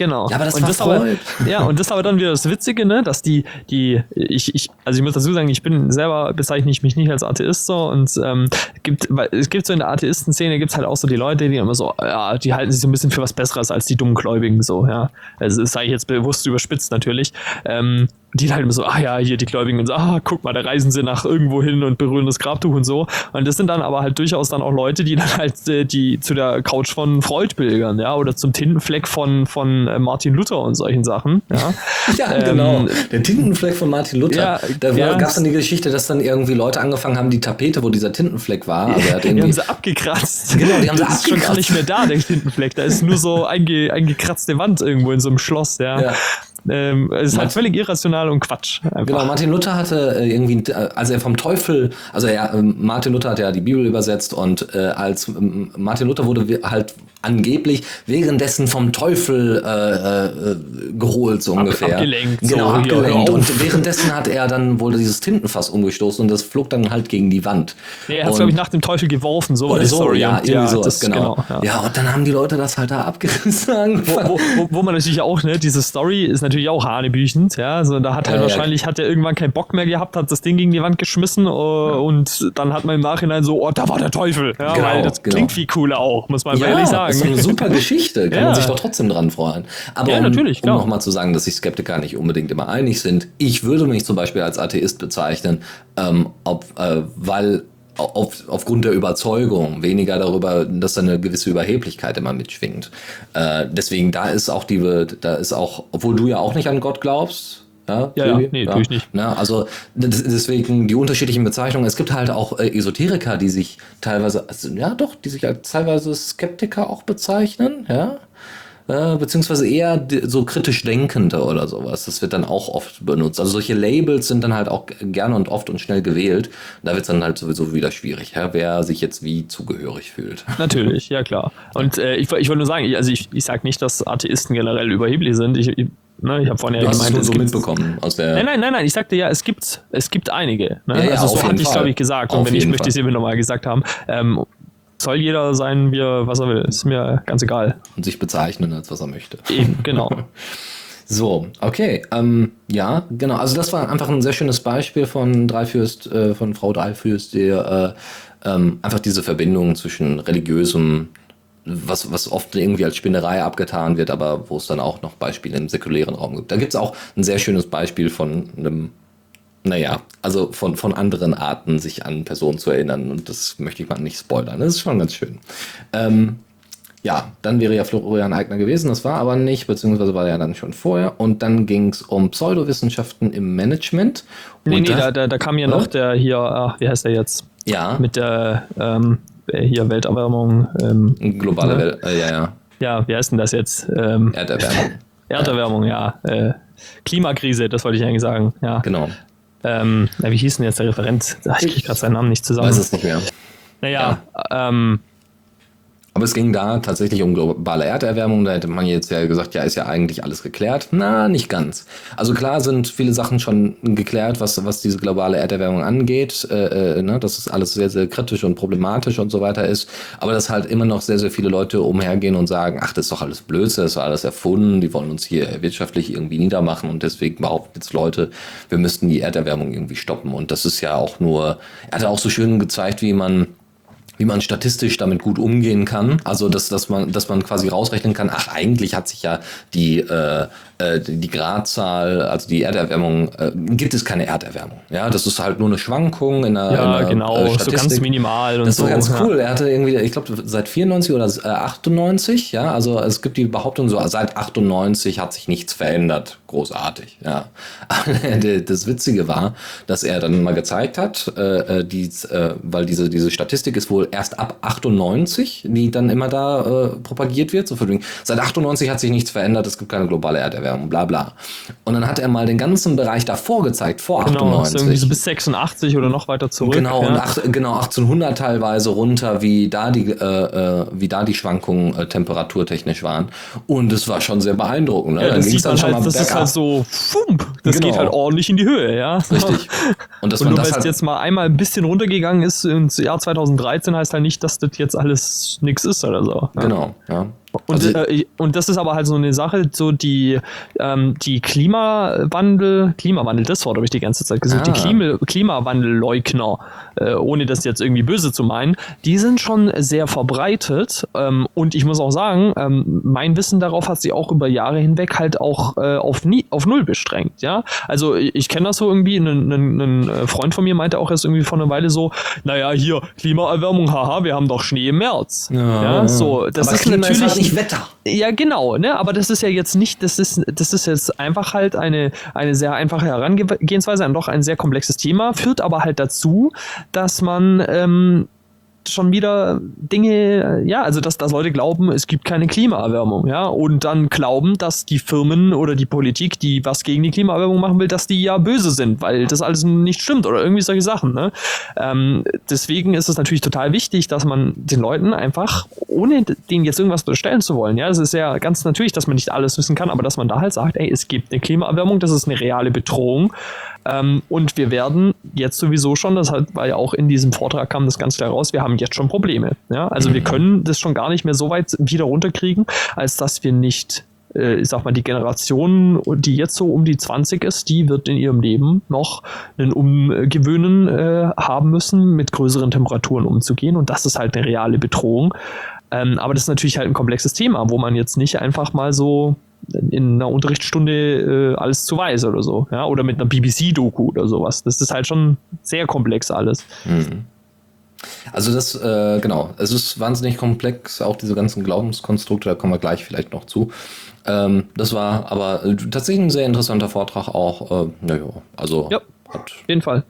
Genau. Ja, aber das und war das aber, Ja, und das ist aber dann wieder das Witzige, ne, dass die, die, ich, ich, also ich muss dazu sagen, ich bin selber, bezeichne ich mich nicht als Atheist so und ähm, gibt, weil es gibt so in der Atheisten-Szene gibt es halt auch so die Leute, die immer so, ja, die halten sich so ein bisschen für was Besseres als die dummen Gläubigen, so, ja. Also das sage ich jetzt bewusst überspitzt natürlich. Ähm, die halt immer so, ah ja, hier die Gläubigen und so, ah, guck mal, da reisen sie nach irgendwo hin und berühren das Grabtuch und so. Und das sind dann aber halt durchaus dann auch Leute, die dann halt äh, die zu der Couch von Freud pilgern, ja, oder zum Tintenfleck von, von äh, Martin Luther und solchen Sachen. Ja, ja ähm, genau. Der Tintenfleck von Martin Luther. Ja, da ja, gab es dann die Geschichte, dass dann irgendwie Leute angefangen haben, die Tapete, wo dieser Tintenfleck war, also die haben sie abgekratzt. Genau, die haben sie abgekratzt. ist schon gar nicht mehr da, der Tintenfleck. Da ist nur so einge, eingekratzte Wand irgendwo in so einem Schloss, ja. ja. Ähm, es ist halt völlig irrational und Quatsch. Einfach. Genau, Martin Luther hatte äh, irgendwie, äh, als er vom Teufel, also ja, äh, Martin Luther hat ja die Bibel übersetzt und äh, als ähm, Martin Luther wurde halt angeblich währenddessen vom Teufel äh, äh, geholt, so ungefähr. abgelenkt. Genau, so, abgelenkt. Und währenddessen hat er dann wohl dieses Tintenfass umgestoßen und das flog dann halt gegen die Wand. Ja, er hat es, glaube ich, nach dem Teufel geworfen, so war so, Story. Ja, irgendwie ja, sowas, genau. genau ja. ja. und dann haben die Leute das halt da abgerissen. Wo, wo, wo, wo, man natürlich auch, ne, diese Story ist natürlich auch hanebüchend, ja, also da hat er halt wahrscheinlich, hat er irgendwann keinen Bock mehr gehabt, hat das Ding gegen die Wand geschmissen uh, und dann hat man im Nachhinein so, oh, da war der Teufel, ja, genau, weil das genau. klingt viel cooler auch, muss man ehrlich sagen sagen. Das ist eine super Geschichte, kann ja. man sich doch trotzdem dran freuen. Aber ja, um, natürlich, um nochmal zu sagen, dass sich Skeptiker nicht unbedingt immer einig sind, ich würde mich zum Beispiel als Atheist bezeichnen, ähm, ob, äh, weil auf, aufgrund der Überzeugung, weniger darüber, dass da eine gewisse Überheblichkeit immer mitschwingt. Äh, deswegen, da ist auch die, da ist auch, obwohl du ja auch nicht an Gott glaubst, ja, ja, ja nee, ja. tue ich nicht. Ja, also deswegen die unterschiedlichen Bezeichnungen. Es gibt halt auch äh, Esoteriker, die sich teilweise, also, ja doch, die sich als teilweise Skeptiker auch bezeichnen, ja. Äh, beziehungsweise eher so kritisch Denkende oder sowas. Das wird dann auch oft benutzt. Also solche Labels sind dann halt auch gerne und oft und schnell gewählt. Da wird es dann halt sowieso wieder schwierig, ja, wer sich jetzt wie zugehörig fühlt. Natürlich, ja klar. Und äh, ich, ich wollte nur sagen, also ich, ich sage nicht, dass Atheisten generell überheblich sind. Ich, ich Ne, ich habe vorhin ja gemeint, es so mitbekommen aus der. Nein, nein, nein, nein. Ich sagte ja, es gibt, es gibt einige. Ne? Ja, ja, also so hatte ich glaube ich gesagt. Auf und wenn ich möchte ich es eben nochmal gesagt haben. Ähm, soll jeder sein, wie er, was er will. Ist mir ganz egal. Und sich bezeichnen, als was er möchte. Eben, genau. So, okay. Ähm, ja, genau. Also das war einfach ein sehr schönes Beispiel von Dreifürst, äh, von Frau Dreifürst, die äh, ähm, einfach diese Verbindung zwischen religiösem, was, was oft irgendwie als Spinnerei abgetan wird, aber wo es dann auch noch Beispiele im säkulären Raum gibt. Da gibt es auch ein sehr schönes Beispiel von einem, naja, also von, von anderen Arten, sich an Personen zu erinnern. Und das möchte ich mal nicht spoilern. Das ist schon ganz schön. Ähm, ja, dann wäre ja Florian Eigner gewesen, das war aber nicht, beziehungsweise war er ja dann schon vorher. Und dann ging es um Pseudowissenschaften im Management. Nee, nee, da, da, da kam ja noch der hier, ach, wie heißt der jetzt? Ja. Mit der ähm, hier Welterwärmung. Ähm, Globale ne? Welt, äh, ja, ja. Ja, wie heißt denn das jetzt? Ähm, Erderwärmung. Erderwärmung, ja. Äh, Klimakrise, das wollte ich eigentlich sagen. Ja. Genau. Ähm, wie hieß denn jetzt der Referent? Ach, ich kriege gerade seinen Namen nicht zusammen. Weiß es nicht mehr. Naja, ja. ähm, aber es ging da tatsächlich um globale Erderwärmung. Da hätte man jetzt ja gesagt, ja, ist ja eigentlich alles geklärt. Na, nicht ganz. Also klar sind viele Sachen schon geklärt, was, was diese globale Erderwärmung angeht. Äh, äh, ne, dass es alles sehr, sehr kritisch und problematisch und so weiter ist. Aber dass halt immer noch sehr, sehr viele Leute umhergehen und sagen, ach, das ist doch alles Blödsinn, das ist alles erfunden, die wollen uns hier wirtschaftlich irgendwie niedermachen und deswegen behaupten jetzt Leute, wir müssten die Erderwärmung irgendwie stoppen. Und das ist ja auch nur, er hat auch so schön gezeigt, wie man wie man statistisch damit gut umgehen kann. Also dass, dass man, dass man quasi rausrechnen kann, ach, eigentlich hat sich ja die, äh, äh, die Gradzahl, also die Erderwärmung, äh, gibt es keine Erderwärmung. Ja, das ist halt nur eine Schwankung in der, ja, in der genau, äh, Statistik. so ganz minimal und Das war so, ganz cool. Er hatte irgendwie, ich glaube, seit 94 oder 98, ja, also es gibt die Behauptung so, seit 98 hat sich nichts verändert. Großartig, ja. das Witzige war, dass er dann mal gezeigt hat, äh, äh die, äh, weil diese, diese Statistik ist wohl erst ab 98, die dann immer da äh, propagiert wird. So für, seit 98 hat sich nichts verändert, es gibt keine globale Erderwärmung, bla bla. Und dann hat er mal den ganzen Bereich davor gezeigt, vor genau, 98. Irgendwie so bis 86 oder noch weiter zurück. Genau, ja. und ach, genau 1800 teilweise runter, wie da die, äh, äh, wie da die Schwankungen äh, temperaturtechnisch waren. Und es war schon sehr beeindruckend. Ne? Ja, das sieht man halt, das ist halt so, fump, das genau. geht halt ordentlich in die Höhe, ja. Richtig. Und, das und nur weil es halt jetzt mal einmal ein bisschen runtergegangen ist ins Jahr 2013, heißt halt nicht, dass das jetzt alles nichts ist oder so. Ja. Genau, ja. Und, also, äh, und das ist aber halt so eine Sache, so die, ähm, die Klimawandel, Klimawandel, das Wort habe ich die ganze Zeit gesagt, ah. die Klima, Klimawandelleugner, äh, ohne das jetzt irgendwie böse zu meinen, die sind schon sehr verbreitet. Ähm, und ich muss auch sagen, ähm, mein Wissen darauf hat sich auch über Jahre hinweg halt auch äh, auf, nie, auf null bestrengt. Ja, also ich kenne das so irgendwie, ein, ein Freund von mir meinte auch erst irgendwie vor einer Weile so, naja, hier, Klimaerwärmung, haha, wir haben doch Schnee im März. Ja, ja so, das aber ist natürlich. Nicht Wetter. Ja, genau, ne? Aber das ist ja jetzt nicht, das ist, das ist jetzt einfach halt eine, eine sehr einfache Herangehensweise an doch ein sehr komplexes Thema, führt aber halt dazu, dass man ähm, schon wieder Dinge, ja, also dass, dass Leute glauben, es gibt keine Klimaerwärmung, ja, und dann glauben, dass die Firmen oder die Politik, die was gegen die Klimaerwärmung machen will, dass die ja böse sind, weil das alles nicht stimmt oder irgendwie solche Sachen. Ne? Ähm, deswegen ist es natürlich total wichtig, dass man den Leuten einfach, ohne denen jetzt irgendwas unterstellen zu wollen, ja, es ist ja ganz natürlich, dass man nicht alles wissen kann, aber dass man da halt sagt, ey, es gibt eine Klimaerwärmung, das ist eine reale Bedrohung ähm, und wir werden jetzt sowieso schon, das halt, weil ja auch in diesem Vortrag kam das ganz klar raus, wir haben jetzt schon Probleme. Ja? Also mhm. wir können das schon gar nicht mehr so weit wieder runterkriegen, als dass wir nicht äh, ich sag mal, die Generation, die jetzt so um die 20 ist, die wird in ihrem Leben noch einen Umgewöhnen äh, haben müssen, mit größeren Temperaturen umzugehen. Und das ist halt eine reale Bedrohung. Ähm, aber das ist natürlich halt ein komplexes Thema, wo man jetzt nicht einfach mal so in einer Unterrichtsstunde äh, alles zu weiß oder so, ja, oder mit einer BBC-Doku oder sowas. Das ist halt schon sehr komplex alles. Mhm. Also das, äh, genau, es ist wahnsinnig komplex, auch diese ganzen Glaubenskonstrukte, da kommen wir gleich vielleicht noch zu. Ähm, das war aber tatsächlich ein sehr interessanter Vortrag auch. Äh, naja, also ja, hat auf jeden Fall.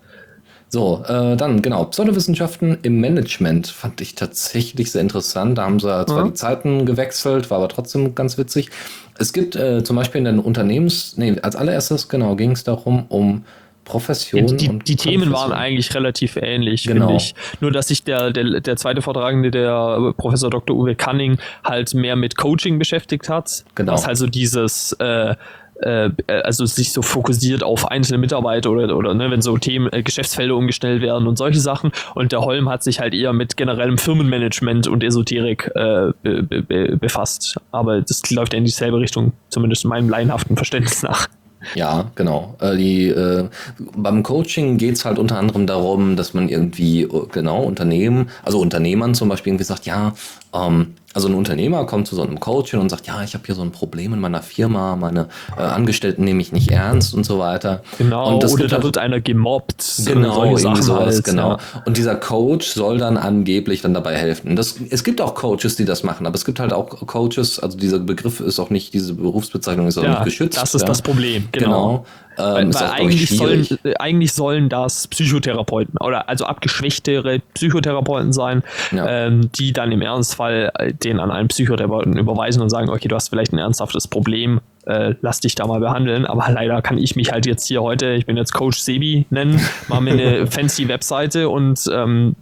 So, äh, dann genau, Pseudowissenschaften im Management fand ich tatsächlich sehr interessant. Da haben sie zwar mhm. die Zeiten gewechselt, war aber trotzdem ganz witzig. Es gibt äh, zum Beispiel in den Unternehmens, nee, als allererstes, genau, ging es darum, um Profession. Die, die, die Themen waren eigentlich relativ ähnlich, genau. finde ich. Nur, dass sich der, der, der zweite Vortragende, der Professor Dr. Uwe Canning, halt mehr mit Coaching beschäftigt hat. Genau. Was halt so dieses, äh, äh, also sich so fokussiert auf einzelne Mitarbeiter oder, oder ne, wenn so Themen, äh, Geschäftsfelder umgestellt werden und solche Sachen. Und der Holm hat sich halt eher mit generellem Firmenmanagement und Esoterik äh, be, be, befasst. Aber das läuft ja in dieselbe Richtung, zumindest in meinem laienhaften Verständnis nach. Ja, genau. Äh, die, äh, beim Coaching geht's halt unter anderem darum, dass man irgendwie, äh, genau, Unternehmen, also Unternehmern zum Beispiel irgendwie sagt, ja, ähm, also ein Unternehmer kommt zu so einem Coach und sagt, ja, ich habe hier so ein Problem in meiner Firma, meine äh, Angestellten nehme ich nicht ernst und so weiter. Genau, und das oder da halt, wird einer gemobbt. Genau, irgendwie sowas, halt, genau. ja. Und dieser Coach soll dann angeblich dann dabei helfen. Das, es gibt auch Coaches, die das machen, aber es gibt halt auch Coaches, also dieser Begriff ist auch nicht, diese Berufsbezeichnung ist auch Ja, nicht geschützt. das ist ja. das Problem, genau. Genau. Ähm, Weil, ist weil eigentlich, sollen, äh, eigentlich sollen das Psychotherapeuten oder also abgeschwächtere Psychotherapeuten sein, Ja. ähm, die dann im Ernstfall äh, den an einen Psychotherapeuten überweisen und sagen, okay, du hast vielleicht ein ernsthaftes Problem, äh, lass dich da mal behandeln. Aber leider kann ich mich halt jetzt hier heute, ich bin jetzt Coach Sebi nennen, mal mir eine fancy Webseite und ähm,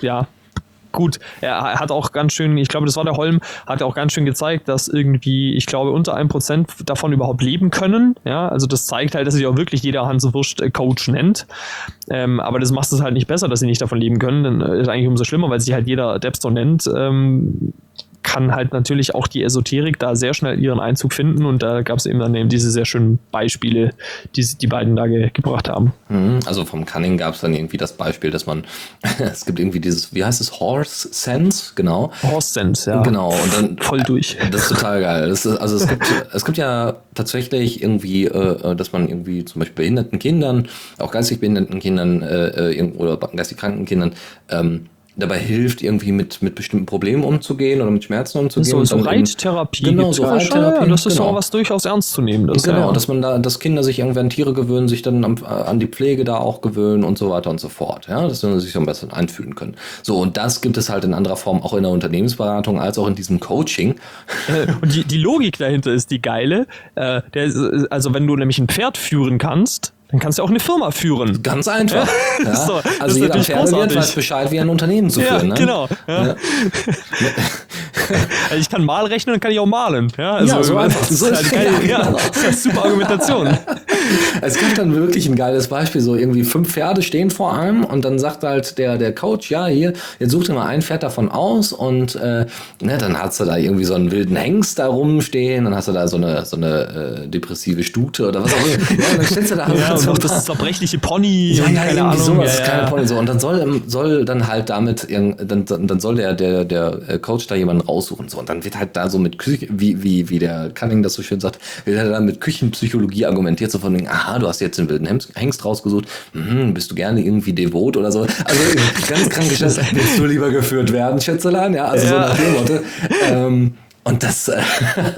ja, gut, er hat auch ganz schön, ich glaube, das war der Holm, hat auch ganz schön gezeigt, dass irgendwie, ich glaube, unter einem Prozent davon überhaupt leben können. Ja, also das zeigt halt, dass sich auch wirklich jeder Hans Wurst äh, Coach nennt. Ähm, aber das macht es halt nicht besser, dass sie nicht davon leben können. Dann äh, ist eigentlich umso schlimmer, weil sich halt jeder Depster nennt. Ähm, kann halt natürlich auch die Esoterik da sehr schnell ihren Einzug finden und da gab es eben dann eben diese sehr schönen Beispiele, die die beiden da ge gebracht haben. Mhm, Also vom Cunning gab es dann irgendwie das Beispiel, dass man, es gibt irgendwie dieses, wie heißt es, Horse Sense, genau. Horse Sense, ja. Genau, und dann Voll durch. Das ist total geil. Ist, also es gibt, es gibt ja tatsächlich irgendwie, äh, dass man irgendwie zum Beispiel behinderten Kindern, auch geistig behinderten Kindern äh, äh, oder geistig kranken Kindern ähm, dabei hilft, irgendwie mit, mit bestimmten Problemen umzugehen oder mit Schmerzen umzugehen. So, so Reittherapie. Genau, so schon, Reittherapie, Ja, das ist genau. auch was durchaus ernst zu nehmen. Das, Genau, ja. dass man da, dass Kinder sich irgendwie an Tiere gewöhnen, sich dann am, äh, an die Pflege da auch gewöhnen und so weiter und so fort. Ja, dass sie sich so ein bisschen einfühlen können. So, und das gibt es halt in anderer Form auch in der Unternehmensberatung als auch in diesem Coaching. Äh, Und die, die Logik dahinter ist die geile. Äh, also wenn du nämlich ein Pferd führen kannst, dann kannst du auch eine Firma führen. Ganz einfach. Ja, So, also jeder Pferdewirt weiß Bescheid, wie ein Unternehmen zu führen. ne? genau. Ja. Also ich kann mal rechnen und kann ich auch malen. Ja, also Ja, so einfach. das ist So halt ist- ja, Ja, genau. das ist eine super Argumentation. Es gibt dann wirklich ein geiles Beispiel, so irgendwie fünf Pferde stehen vor einem und dann sagt halt der, der Coach, ja, hier, jetzt such dir mal ein Pferd davon aus und äh, ne, dann hast du da irgendwie so einen wilden Hengst da rumstehen, dann hast du da so eine, so eine äh, depressive Stute oder was auch immer. Ja, dann stellst du da Ja, und so auch ein das zerbrechliche Pony Ja, und ja, keine Ahnung. sowas, ja, ja. Pony so. Und dann soll, ähm, soll dann halt damit, dann, dann soll der, der, der äh, Coach da jemanden raussuchen. So. Und dann wird halt da so mit Küche, wie, wie, wie der Cunning das so schön sagt, wird halt dann mit Küchenpsychologie argumentiert, so von wegen, aha, du hast jetzt den wilden Hengst, rausgesucht, mhm, bist du gerne irgendwie devot oder so. Also ganz krank willst du lieber geführt werden, Schätzelein? Ja, also so nach dem Motto. Ähm, und das, äh,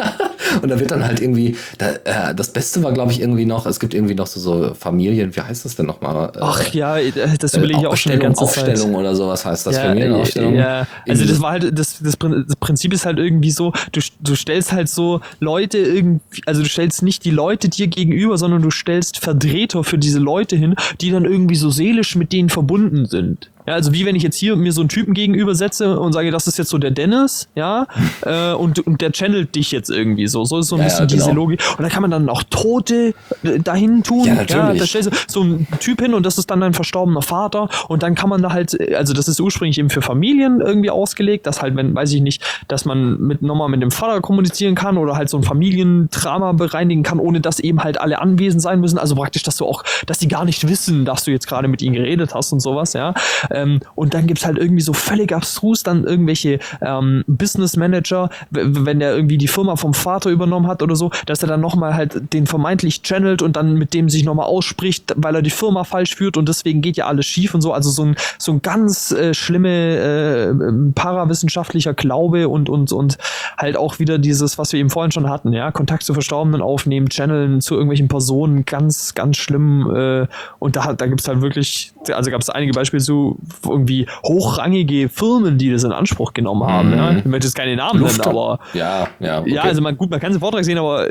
und da wird dann halt irgendwie, da, äh, das Beste war, glaube ich, irgendwie noch, es gibt irgendwie noch so, so Familien, wie heißt das denn nochmal? Äh, Ach ja, das überlege ich auch schon die Aufstellung, ganze Zeit. Aufstellung oder sowas heißt das, Ja, Familienaufstellung. ja, also das war halt, das, das Prinzip ist halt irgendwie so, du, du stellst halt so Leute irgendwie, also du stellst nicht die Leute dir gegenüber, sondern du stellst Vertreter für diese Leute hin, die dann irgendwie so seelisch mit denen verbunden sind. Ja, also wie wenn ich jetzt hier mir so einen Typen gegenüber setze und sage, das ist jetzt so der Dennis, ja, äh, und, und der channelt dich jetzt irgendwie so. So ist so ein Ja, bisschen ja, diese genau. Logik. Und da kann man dann auch Tote äh, dahin tun. Ja, natürlich. da stellst du so einen Typ hin und das ist dann dein verstorbener Vater und dann kann man da halt, äh, also das ist ursprünglich eben für Familien irgendwie ausgelegt, dass halt, wenn, weiß ich nicht, dass man mit nochmal mit dem Vater kommunizieren kann oder halt so ein Familiendrama bereinigen kann, ohne dass eben halt alle anwesend sein müssen. Also praktisch, dass du auch, dass die gar nicht wissen, dass du jetzt gerade mit ihnen geredet hast und sowas, ja. Ähm, und dann gibt's halt irgendwie so völlig abstrus dann irgendwelche ähm, Business Manager, wenn der irgendwie die Firma vom Vater übernommen hat oder so, dass er dann nochmal halt den vermeintlich channelt und dann mit dem sich nochmal ausspricht, weil er die Firma falsch führt und deswegen geht ja alles schief und so. Also so ein, so ein ganz äh, schlimme äh, ähm, parawissenschaftlicher Glaube und, und, und halt auch wieder dieses, was wir eben vorhin schon hatten, ja, Kontakt zu Verstorbenen aufnehmen, channeln zu irgendwelchen Personen, ganz, ganz schlimm. Äh, und da, da gibt's halt wirklich, also gab es einige Beispiele zu irgendwie hochrangige Firmen, die das in Anspruch genommen haben. Mhm. Ja. Ich möchte jetzt keine Namen Luft- nennen, aber Ja, ja. Okay. ja, also man, gut, man kann es im Vortrag sehen, aber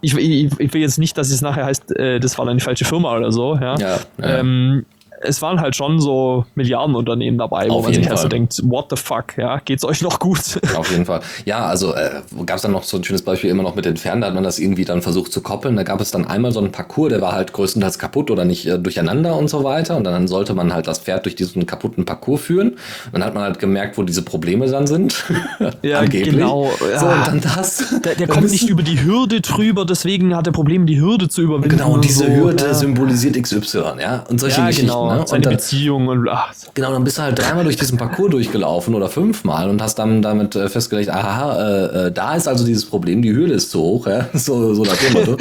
ich, ich, ich will jetzt nicht, dass es nachher heißt, äh, das war dann die falsche Firma oder so. Ja. Ja, ja. Ähm, es waren halt schon so Milliardenunternehmen dabei, wo Auf man jeden sich halt so Fall. denkt, what the fuck, ja, geht's euch noch gut? Auf jeden Fall. Ja, also äh, gab es dann noch so ein schönes Beispiel immer noch mit den Fernen, da hat man das irgendwie dann versucht zu koppeln. Da gab es dann einmal so einen Parcours, der war halt größtenteils kaputt oder nicht äh, durcheinander und so weiter. Und dann sollte man halt das Pferd durch diesen kaputten Parcours führen. Und dann hat man halt gemerkt, wo diese Probleme dann sind. Ja, Angeblich. genau. So, Ja. und dann das. Der, der kommt nicht über die Hürde drüber, deswegen hat er Probleme, die Hürde zu überwinden. Genau, und diese so, Hürde ja. symbolisiert XY, ja. Und solche Ja, Geschichten. genau, Ne? seine Und dann, Beziehung und ach, Genau, dann bist du halt dreimal durch diesen Parcours durchgelaufen oder fünfmal und hast dann damit äh, festgelegt, aha, äh, äh, da ist also dieses Problem, die Hürde ist zu hoch, ja? so, so nach dem Motto.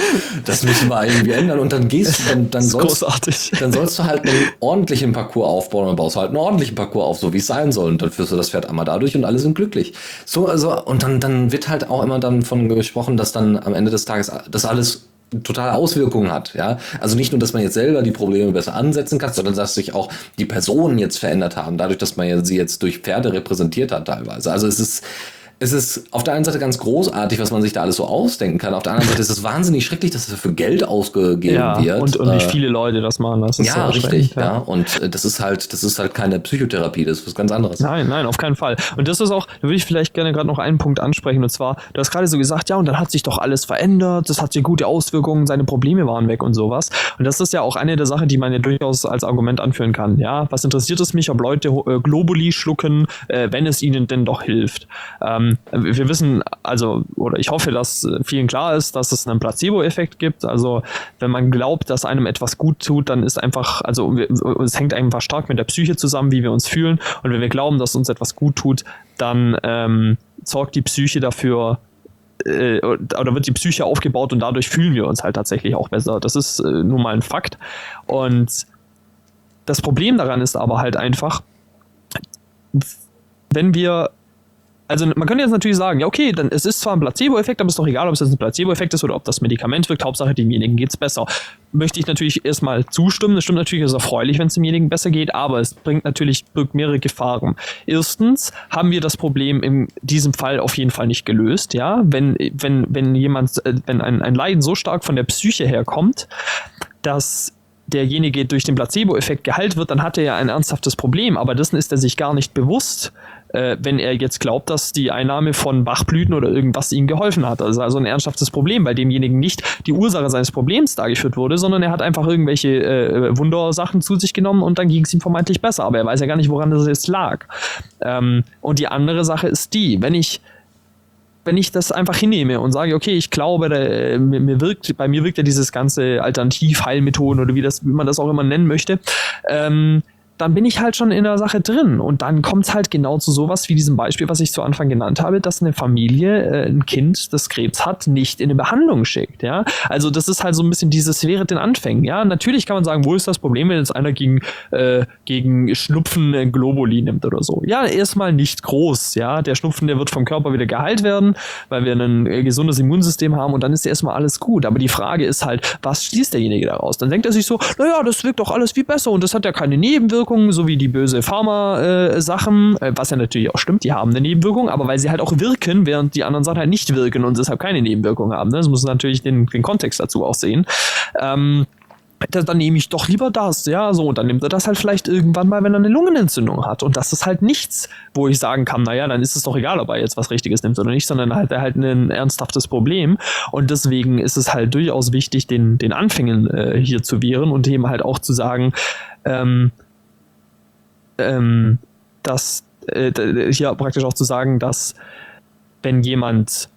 Das müssen wir irgendwie ändern und dann gehst du, dann, dann sollst, großartig. dann sollst du halt einen ordentlichen Parcours aufbauen und dann baust du halt einen ordentlichen Parcours auf, so wie es sein soll und dann führst du das Pferd einmal dadurch und alle sind glücklich. So, also, und dann, dann wird halt auch immer dann von gesprochen, dass dann am Ende des Tages das alles totale Auswirkungen hat, ja. Also nicht nur, dass man jetzt selber die Probleme besser ansetzen kann, sondern dass sich auch die Personen jetzt verändert haben, dadurch, dass man sie jetzt durch Pferde repräsentiert hat teilweise. Also es ist, es ist auf der einen Seite ganz großartig, was man sich da alles so ausdenken kann. Auf der anderen Seite ist es wahnsinnig schrecklich, dass dafür Geld ausgegeben Ja, wird. und, und wie Äh, viele Leute das machen. Das ist ja, richtig, erschreckend, ja. Und äh, das ist halt, das ist halt keine Psychotherapie, das ist was ganz anderes. Nein, nein, auf keinen Fall. Und das ist auch, da würde ich vielleicht gerne gerade noch einen Punkt ansprechen. Und zwar, du hast gerade so gesagt, ja, und dann hat sich doch alles verändert, das hatte gute Auswirkungen, seine Probleme waren weg und sowas. Und das ist ja auch eine der Sachen, die man ja durchaus als Argument anführen kann. Ja, was interessiert es mich, ob Leute äh, Globuli schlucken, äh, wenn es ihnen denn doch hilft? Ähm, wir wissen, also, oder ich hoffe, dass äh, vielen klar ist, dass es einen Placebo-Effekt gibt. Also, wenn man glaubt, dass einem etwas gut tut, dann ist einfach, also es hängt einfach stark mit der Psyche zusammen, wie wir uns fühlen. Und wenn wir glauben, dass uns etwas gut tut, dann ähm, sorgt die Psyche dafür, äh, oder wird die Psyche aufgebaut und dadurch fühlen wir uns halt tatsächlich auch besser. Das ist äh, nun mal ein Fakt. Und das Problem daran ist aber halt einfach, wenn wir also man könnte jetzt natürlich sagen, ja okay, dann es ist zwar ein Placebo-Effekt, aber es ist doch egal, ob es jetzt ein Placebo-Effekt ist oder ob das Medikament wirkt. Hauptsache demjenigen geht's besser. Möchte ich natürlich erstmal zustimmen. Das stimmt natürlich, es ist erfreulich, wenn es demjenigen besser geht, aber es bringt natürlich birgt mehrere Gefahren. Erstens haben wir das Problem in diesem Fall auf jeden Fall nicht gelöst. Ja, wenn wenn wenn jemand, äh, wenn ein, ein Leiden so stark von der Psyche herkommt, dass derjenige durch den Placebo-Effekt geheilt wird, dann hat er ja ein ernsthaftes Problem. Aber dessen ist er sich gar nicht bewusst, äh, wenn er jetzt glaubt, dass die Einnahme von Bachblüten oder irgendwas ihm geholfen hat. Ist also ein ernsthaftes Problem, weil demjenigen nicht die Ursache seines Problems dargeführt wurde, sondern er hat einfach irgendwelche äh, Wundersachen zu sich genommen und dann ging es ihm vermeintlich besser. Aber er weiß ja gar nicht, woran das jetzt lag. Ähm, und die andere Sache ist die, wenn ich wenn ich das einfach hinnehme und sage, okay, ich glaube, da, äh, mir wirkt, bei mir wirkt ja dieses ganze Alternativheilmethoden oder wie das, wie man das auch immer nennen möchte, ähm, dann bin ich halt schon in der Sache drin. Und dann kommt es halt genau zu sowas wie diesem Beispiel, was ich zu Anfang genannt habe, dass eine Familie äh, ein Kind, das Krebs hat, nicht in eine Behandlung schickt. Ja? Also das ist halt so ein bisschen dieses während den Anfängen. Ja, natürlich kann man sagen, wo ist das Problem, wenn jetzt einer gegen, äh, gegen Schnupfen ein Globuli nimmt oder so. Ja, erstmal nicht groß. Ja, der Schnupfen, der wird vom Körper wieder geheilt werden, weil wir ein äh, gesundes Immunsystem haben und dann ist erstmal alles gut. Aber die Frage ist halt, was schließt derjenige daraus? Dann denkt er sich so, naja, das wirkt doch alles viel besser und das hat ja keine Nebenwirkungen, so wie die böse Pharma-Sachen, äh, was ja natürlich auch stimmt, die haben eine Nebenwirkung, aber weil sie halt auch wirken, während die anderen Sachen halt nicht wirken und deshalb keine Nebenwirkungen haben. Ne? Das muss natürlich den, den Kontext dazu auch sehen. Ähm, da- dann nehme ich doch lieber das, ja, so, und dann nimmt er das halt vielleicht irgendwann mal, wenn er eine Lungenentzündung hat. Und das ist halt nichts, wo ich sagen kann, naja, dann ist es doch egal, ob er jetzt was Richtiges nimmt oder nicht, sondern halt er halt ein ernsthaftes Problem. Und deswegen ist es halt durchaus wichtig, den, den Anfängen äh, hier zu wehren und eben halt auch zu sagen, ähm, ähm, dass äh, hier praktisch auch zu sagen, dass wenn jemand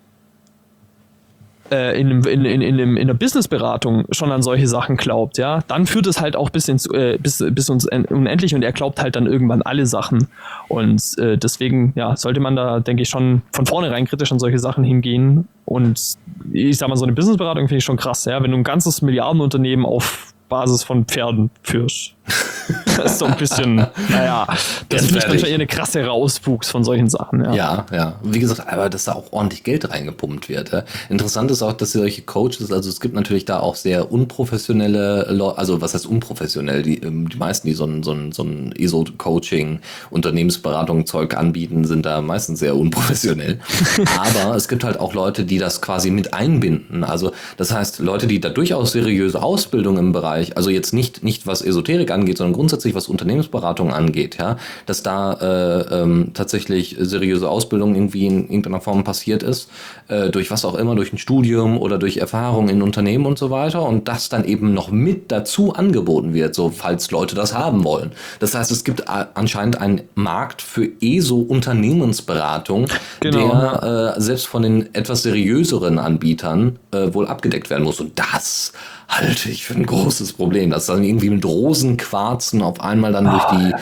äh, in, einem- in, in, in, einem- in der Businessberatung schon an solche Sachen glaubt, ja, dann führt es halt auch bis ins äh, bis, bis uns en- unendlich und er glaubt halt dann irgendwann alle Sachen. Und äh, deswegen, ja, sollte man da, denke ich, schon von vornherein kritisch an solche Sachen hingehen. Und ich sag mal, so eine Businessberatung finde ich schon krass, ja, wenn du ein ganzes Milliardenunternehmen auf Basis von Pferden führst. Das ist so ein bisschen, naja, das Grenzwertig. schon eher eine krasse Auswuchs von solchen Sachen, ja. Ja, ja. Wie gesagt, aber dass da auch ordentlich Geld reingepumpt wird. Ja. Interessant ist auch, dass solche Coaches, also es gibt natürlich da auch sehr unprofessionelle Leute, also was heißt unprofessionell? Die, ähm, die meisten, die so ein, so ein, so ein ESO-Coaching, Unternehmensberatung, Zeug anbieten, sind da meistens sehr unprofessionell. aber es gibt halt auch Leute, die das quasi mit einbinden. Also das heißt, Leute, die da durchaus seriöse Ausbildung im Bereich Bereich, also jetzt nicht, nicht was Esoterik angeht, sondern grundsätzlich was Unternehmensberatung angeht, ja, dass da äh, ähm, tatsächlich seriöse Ausbildung irgendwie in irgendeiner Form passiert ist, äh, durch was auch immer, durch ein Studium oder durch Erfahrung in Unternehmen und so weiter und das dann eben noch mit dazu angeboten wird, so falls Leute das haben wollen. Das heißt, es gibt anscheinend einen Markt für ESO-Unternehmensberatung, genau. der äh, selbst von den etwas seriöseren Anbietern äh, wohl abgedeckt werden muss. Und das halte ich für ein großes Problem, dass dann irgendwie mit Rosenquarzen auf einmal dann durch die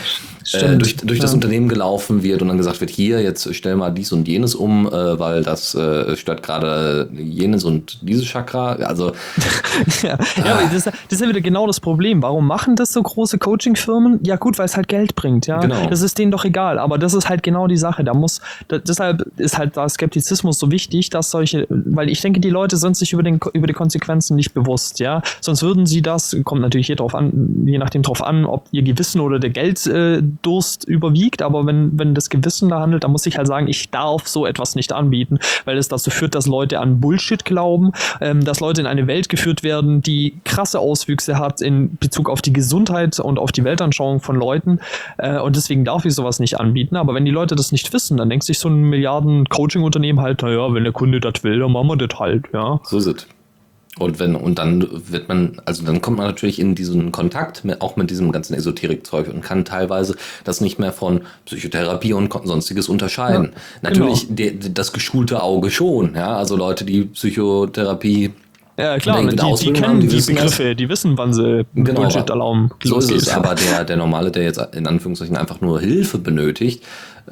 äh, durch, durch ja. das Unternehmen gelaufen wird und dann gesagt wird, hier, jetzt stell mal dies und jenes um, äh, weil das äh, stört gerade jenes und dieses Chakra. Also ja, ja das, das, ist ja wieder genau das Problem. Warum machen das so große Coaching-Firmen? Ja gut, weil es halt Geld bringt, ja. Genau. Das ist denen doch egal. Aber das ist halt genau die Sache. Da muss, da, deshalb ist halt da Skeptizismus so wichtig, dass solche, weil ich denke, die Leute sind sich über, den, über die Konsequenzen nicht bewusst, ja. Sonst würden sie das, kommt natürlich hier drauf an, je nachdem drauf an, ob ihr Gewissen oder der Gelddurst überwiegt, aber wenn, wenn das Gewissen da handelt, dann muss ich halt sagen, ich darf so etwas nicht anbieten, weil es dazu führt, dass Leute an Bullshit glauben, ähm, dass Leute in eine Welt geführt werden, die krasse Auswüchse hat in Bezug auf die Gesundheit und auf die Weltanschauung von Leuten äh, und deswegen darf ich sowas nicht anbieten, aber wenn die Leute das nicht wissen, dann denkt sich so ein Milliarden-Coaching-Unternehmen halt, naja, wenn der Kunde das will, dann machen wir das halt, ja. So ist es. Und wenn, und dann wird man, also dann kommt man natürlich in diesen Kontakt mit, auch mit diesem ganzen Esoterik-Zeug und kann teilweise das nicht mehr von Psychotherapie und sonstiges unterscheiden. Ja, natürlich genau. de, das geschulte Auge schon, ja, also Leute, die Psychotherapie ja, klar, die, die, die kennen die, die Begriffe, das. die wissen, wann sie genau, Bullshit erlauben. So ist es, aber der, der Normale, der jetzt in Anführungszeichen einfach nur Hilfe benötigt,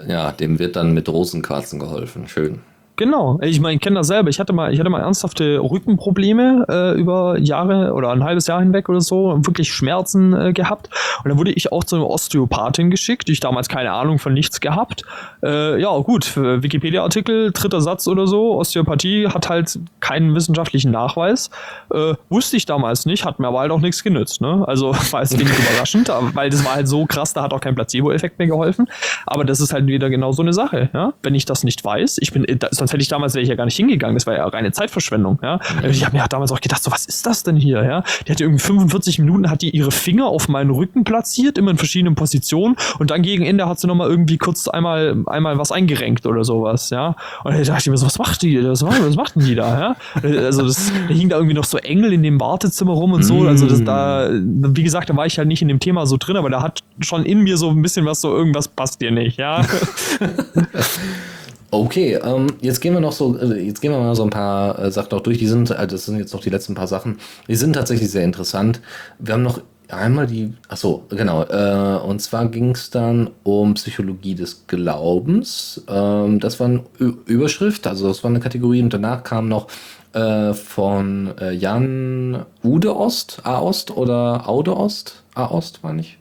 ja, dem wird dann mit Rosenquarzen geholfen. Schön. Genau, ich meine, ich kenne das selber. Ich hatte mal, ich hatte mal ernsthafte Rückenprobleme äh, über Jahre oder ein halbes Jahr hinweg oder so und wirklich Schmerzen äh, gehabt. Und dann wurde ich auch zu einer Osteopathin geschickt, die ich damals keine Ahnung von nichts gehabt. Äh, ja, gut, Wikipedia-Artikel, dritter Satz oder so. Osteopathie hat halt keinen wissenschaftlichen Nachweis. Äh, wusste ich damals nicht, hat mir aber halt auch nichts genützt. Ne? Also war es wenig überraschend, weil das war halt so krass, da hat auch kein Placebo-Effekt mehr geholfen. Aber das ist halt wieder genau so eine Sache. Ja? Wenn ich das nicht weiß, ich bin, das sonst hätte ich damals wäre ich ja gar nicht hingegangen. Das war ja reine Zeitverschwendung. Ja? Ich habe mir damals auch gedacht, so was ist das denn hier? Ja? Die hatte irgendwie 45 Minuten, hat die ihre Finger auf meinen Rücken platziert, immer in verschiedenen Positionen und dann gegen Ende hat sie nochmal irgendwie kurz einmal, einmal was eingerenkt oder sowas. Ja? Und dann dachte ich mir so, was macht die? Was, was macht denn die da? Ja? Also das, da hing da irgendwie noch so Engel in dem Wartezimmer rum und so. Also das, da, wie gesagt, da war ich halt nicht in dem Thema so drin, aber da hat schon in mir so ein bisschen was so, irgendwas passt dir nicht. Ja. Okay, ähm, jetzt gehen wir noch so, äh, jetzt gehen wir mal so ein paar äh, Sachen noch durch. Die sind, äh, das sind jetzt noch die letzten paar Sachen. Die sind tatsächlich sehr interessant. Wir haben noch einmal die, ach so, genau. Äh, und zwar ging es dann um Psychologie des Glaubens. Ähm, das war eine Überschrift, also das war eine Kategorie. Und danach kam noch äh, von äh, Jan Ude Ost, A Ost oder Aude Ost, A Ost, meine ich.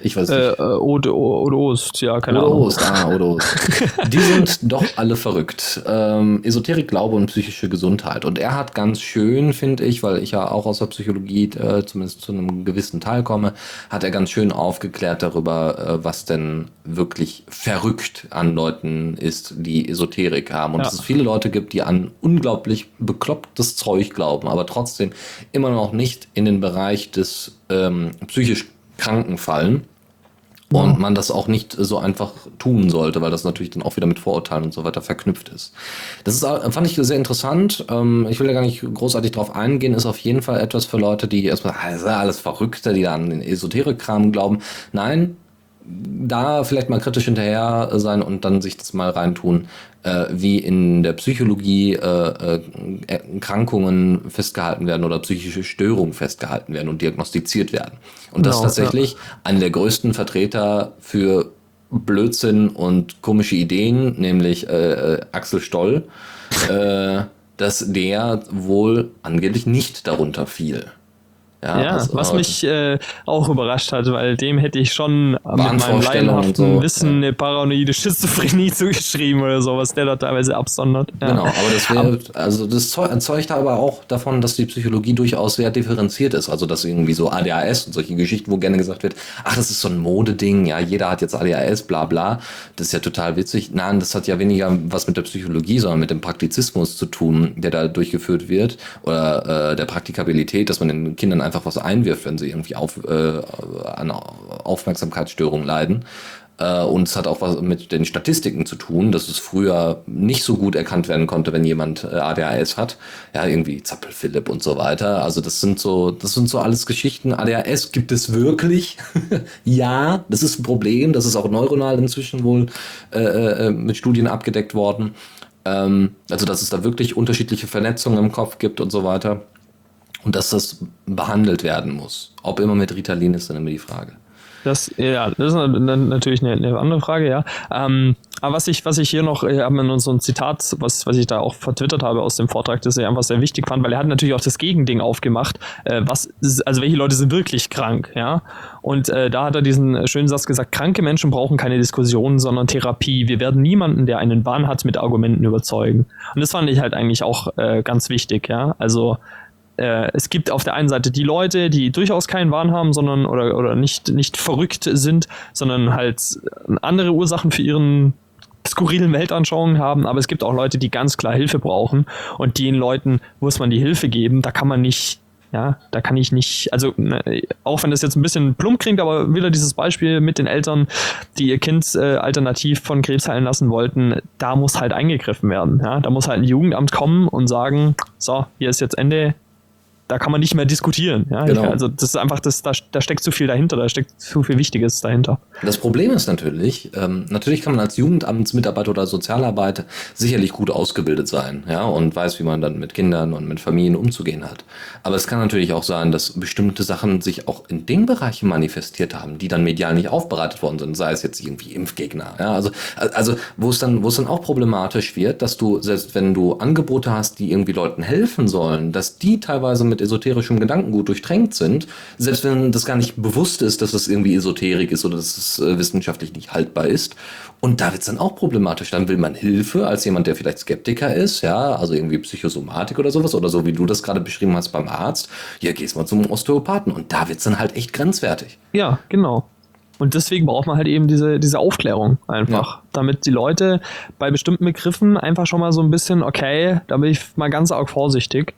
Ich weiß nicht. Äh, Ode, Ode Ost, ja, keine Ode Ahnung. Ost, ah, Ode Ost. Die sind doch alle verrückt. Ähm, Esoterik, Glaube und psychische Gesundheit. Und er hat ganz schön, finde ich, weil ich ja auch aus der Psychologie äh, zumindest zu einem gewissen Teil komme, hat er ganz schön aufgeklärt darüber, äh, was denn wirklich verrückt an Leuten ist, die Esoterik haben. Und ja. dass es viele Leute gibt, die an unglaublich beklopptes Zeug glauben, aber trotzdem immer noch nicht in den Bereich des ähm, psychisch Kranken fallen. Und man das auch nicht so einfach tun sollte, weil das natürlich dann auch wieder mit Vorurteilen und so weiter verknüpft ist. Das ist, fand ich sehr interessant. Ähm, ich will ja gar nicht großartig drauf eingehen, ist auf jeden Fall etwas für Leute, die erstmal, ah, alles Verrückte, die da an den Esoterik-Kram glauben. Nein, da vielleicht mal kritisch hinterher sein und dann sich das mal reintun, äh, wie in der Psychologie äh, äh, Erkrankungen festgehalten werden oder psychische Störungen festgehalten werden und diagnostiziert werden. Und das genau, ist tatsächlich ja. einer der größten Vertreter für Blödsinn und komische Ideen, nämlich äh, äh Axel Stoll, äh, dass der wohl angeblich nicht darunter fiel. Ja, ja also, was mich äh, auch überrascht hat, weil dem hätte ich schon mit meinem laienhaften so, Wissen eine paranoide Schizophrenie zugeschrieben oder so, was der da teilweise absondert. Ja. Genau, aber das wäre, also das zeugt aber auch davon, dass die Psychologie durchaus sehr differenziert ist. Also dass irgendwie so ADHS und solche Geschichten, wo gerne gesagt wird, ach, das ist so ein Modeding, ja, jeder hat jetzt ADHS, bla bla. Das ist ja total witzig. Nein, das hat ja weniger was mit der Psychologie, sondern mit dem Praktizismus zu tun, der da durchgeführt wird. Oder äh, der Praktikabilität, dass man den Kindern einfach was einwirft, wenn sie irgendwie auf, äh, an Aufmerksamkeitsstörungen leiden. Äh, und es hat auch was mit den Statistiken zu tun, dass es früher nicht so gut erkannt werden konnte, wenn jemand äh, ADHS hat. Ja, irgendwie Zappel-Philipp und so weiter. Also das sind so, das sind so alles Geschichten. ADHS gibt es wirklich. ja, das ist ein Problem. Das ist auch neuronal inzwischen wohl äh, äh, mit Studien abgedeckt worden. Ähm, also dass es da wirklich unterschiedliche Vernetzungen im Kopf gibt und so weiter. Und dass das behandelt werden muss. Ob immer mit Ritalin ist dann immer die Frage. Das, ja, das ist natürlich eine, eine andere Frage, ja. Ähm, aber was ich, was ich hier noch, ich habe mir so ein Zitat, was, was ich da auch vertwittert habe aus dem Vortrag, das ich einfach sehr wichtig fand, weil er hat natürlich auch das Gegending aufgemacht. Äh, was, also welche Leute sind wirklich krank, ja? Und äh, da hat er diesen schönen Satz gesagt: Kranke Menschen brauchen keine Diskussion, sondern Therapie. Wir werden niemanden, der einen Wahn hat, mit Argumenten überzeugen. Und das fand ich halt eigentlich auch äh, ganz wichtig, ja. Also äh, es gibt auf der einen Seite die Leute, die durchaus keinen Wahn haben, sondern oder, oder nicht, nicht verrückt sind, sondern halt andere Ursachen für ihren skurrilen Weltanschauungen haben, aber es gibt auch Leute, die ganz klar Hilfe brauchen und den Leuten muss man die Hilfe geben. Da kann man nicht, ja, da kann ich nicht, also ne, auch wenn das jetzt ein bisschen plump klingt, aber wieder dieses Beispiel mit den Eltern, die ihr Kind äh, alternativ von Krebs heilen lassen wollten, da muss halt eingegriffen werden. Ja, da muss halt ein Jugendamt kommen und sagen, so, hier ist jetzt Ende, da kann man nicht mehr diskutieren. Ja? Genau. Ich, also das ist einfach, das, da, da steckt zu viel dahinter, da steckt zu viel Wichtiges dahinter. Das Problem ist natürlich, ähm, natürlich kann man als Jugendamtsmitarbeiter oder Sozialarbeiter sicherlich gut ausgebildet sein, ja, und weiß, wie man dann mit Kindern und mit Familien umzugehen hat. Aber es kann natürlich auch sein, dass bestimmte Sachen sich auch in den Bereichen manifestiert haben, die dann medial nicht aufbereitet worden sind, sei es jetzt irgendwie Impfgegner, ja, also, also wo es dann, wo es dann auch problematisch wird, dass du, selbst wenn du Angebote hast, die irgendwie Leuten helfen sollen, dass die teilweise mit mit esoterischem Gedankengut durchtränkt sind, selbst wenn das gar nicht bewusst ist, dass das irgendwie Esoterik ist oder dass es äh, wissenschaftlich nicht haltbar ist. Und da wird es dann auch problematisch. Dann will man Hilfe als jemand, der vielleicht Skeptiker ist, ja, also irgendwie Psychosomatik oder sowas, oder so wie du das gerade beschrieben hast beim Arzt. Ja, gehst mal zum Osteopathen. Und da wird es dann halt echt grenzwertig. Ja, genau. Und deswegen braucht man halt eben diese, diese Aufklärung einfach, ja. damit die Leute bei bestimmten Begriffen einfach schon mal so ein bisschen, okay, da bin ich mal ganz arg vorsichtig.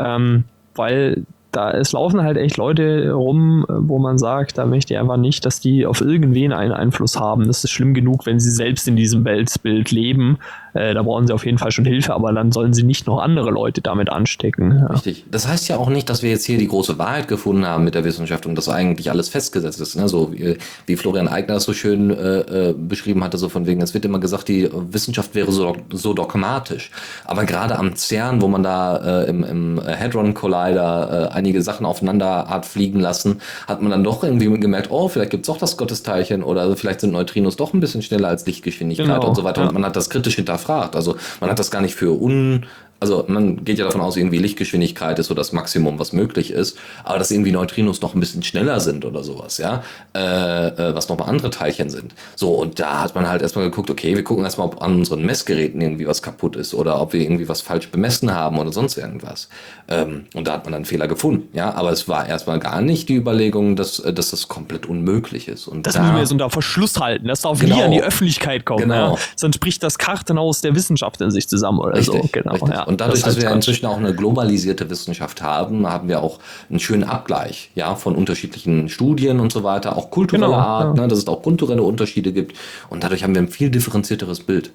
Ähm, weil da es laufen halt echt Leute rum, wo man sagt, da möchte ich einfach nicht, dass die auf irgendwen einen Einfluss haben. Das ist schlimm genug, wenn sie selbst in diesem Weltbild leben äh, da brauchen sie auf jeden Fall schon Hilfe, aber dann sollen sie nicht noch andere Leute damit anstecken. Ja. Richtig. Das heißt ja auch nicht, dass wir jetzt hier die große Wahrheit gefunden haben mit der Wissenschaft und dass eigentlich alles festgesetzt ist. Ne? So wie, wie Florian Eigner das so schön äh, äh, beschrieben hatte, so von wegen, es wird immer gesagt, die Wissenschaft wäre so, so dogmatisch. Aber gerade am CERN, wo man da äh, im, im Hadron Collider äh, einige Sachen aufeinander hat fliegen lassen, hat man dann doch irgendwie gemerkt, oh, vielleicht gibt es doch das Gottesteilchen oder vielleicht sind Neutrinos doch ein bisschen schneller als Lichtgeschwindigkeit genau, und so weiter. Ja. Und man hat das kritisch hinterfragt hinterfragt. Also man hat das gar nicht für un also man geht ja davon aus, irgendwie Lichtgeschwindigkeit ist so das Maximum, was möglich ist, aber dass irgendwie Neutrinos noch ein bisschen schneller sind oder sowas, ja, äh, äh, was nochmal andere Teilchen sind. So, und da hat man halt erstmal geguckt, okay, wir gucken erstmal, ob an unseren Messgeräten irgendwie was kaputt ist oder ob wir irgendwie was falsch bemessen haben oder sonst irgendwas. Ähm, und da hat man dann Fehler gefunden, ja, aber es war erstmal gar nicht die Überlegung, dass, äh, dass das komplett unmöglich ist. Und das da, müssen wir so unter Verschluss halten, das darf genau, nie an die Öffentlichkeit kommen, genau. ja? sonst bricht das Kartenhaus der Wissenschaft in sich zusammen oder richtig, so, genau, richtig. ja. Und dadurch, das dass wir inzwischen auch eine globalisierte Wissenschaft haben, haben wir auch einen schönen Abgleich ja, von unterschiedlichen Studien und so weiter, auch kultureller genau, Art, ja. ne, dass es auch kulturelle Unterschiede gibt. Und dadurch haben wir ein viel differenzierteres Bild.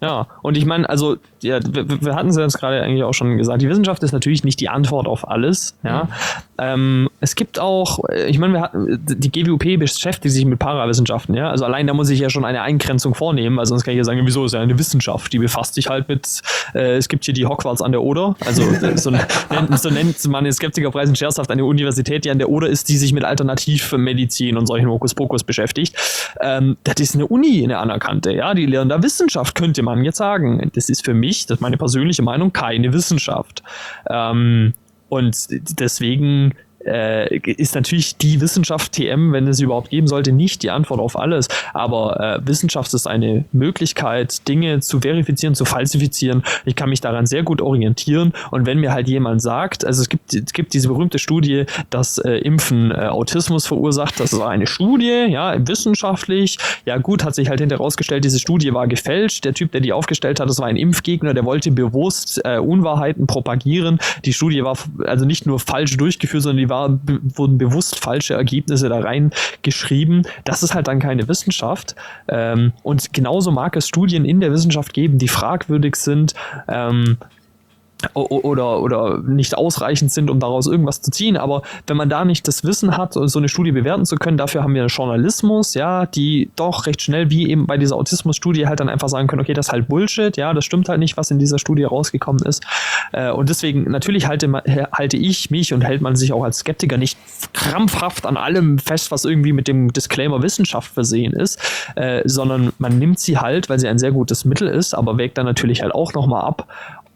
Ja, und ich meine, also, ja, wir, wir hatten es ja jetzt gerade eigentlich auch schon gesagt, die Wissenschaft ist natürlich nicht die Antwort auf alles. Ja. Mhm. Ähm, es gibt auch, ich meine, wir hatten, die GWUP beschäftigt sich mit Parawissenschaften, ja. Also allein da muss ich ja schon eine Eingrenzung vornehmen, weil sonst kann ich ja sagen, wieso ist ja eine Wissenschaft, die befasst sich halt mit, äh, es gibt hier die Hogwarts an der Oder, also so, nennt, so nennt man den Skeptikerpreis scherzhaft eine Universität, die an der Oder ist, die sich mit Alternativmedizin und solchen Hokuspokus beschäftigt. Ähm, das ist eine Uni, eine anerkannte, ja, die lernen da Wissenschaft, könnte man jetzt sagen. Das ist für mich, das ist meine persönliche Meinung, keine Wissenschaft. Ähm, und deswegen äh, ist natürlich die Wissenschaft TM, wenn es überhaupt geben sollte, nicht die Antwort auf alles. Aber äh, Wissenschaft ist eine Möglichkeit, Dinge zu verifizieren, zu falsifizieren. Ich kann mich daran sehr gut orientieren. Und wenn mir halt jemand sagt, also es gibt, es gibt diese berühmte Studie, dass äh, Impfen äh, Autismus verursacht, das war eine Studie, ja, wissenschaftlich. Ja gut, hat sich halt hinterher herausgestellt, diese Studie war gefälscht. Der Typ, der die aufgestellt hat, das war ein Impfgegner, der wollte bewusst äh, Unwahrheiten propagieren. Die Studie war also nicht nur falsch durchgeführt, sondern die war, wurden bewusst falsche Ergebnisse da reingeschrieben. Das ist halt dann keine Wissenschaft. Ähm, und genauso mag es Studien in der Wissenschaft geben, die fragwürdig sind. Ähm, oder, oder nicht ausreichend sind, um daraus irgendwas zu ziehen. Aber wenn man da nicht das Wissen hat, so eine Studie bewerten zu können, dafür haben wir Journalismus, ja, die doch recht schnell, wie eben bei dieser Autismus-Studie, halt dann einfach sagen können, okay, das ist halt Bullshit, ja, das stimmt halt nicht, was in dieser Studie rausgekommen ist. Äh, und deswegen, natürlich halte, halte ich mich und hält man sich auch als Skeptiker nicht krampfhaft an allem fest, was irgendwie mit dem Disclaimer Wissenschaft versehen ist, äh, sondern man nimmt sie halt, weil sie ein sehr gutes Mittel ist, aber wägt dann natürlich halt auch nochmal ab,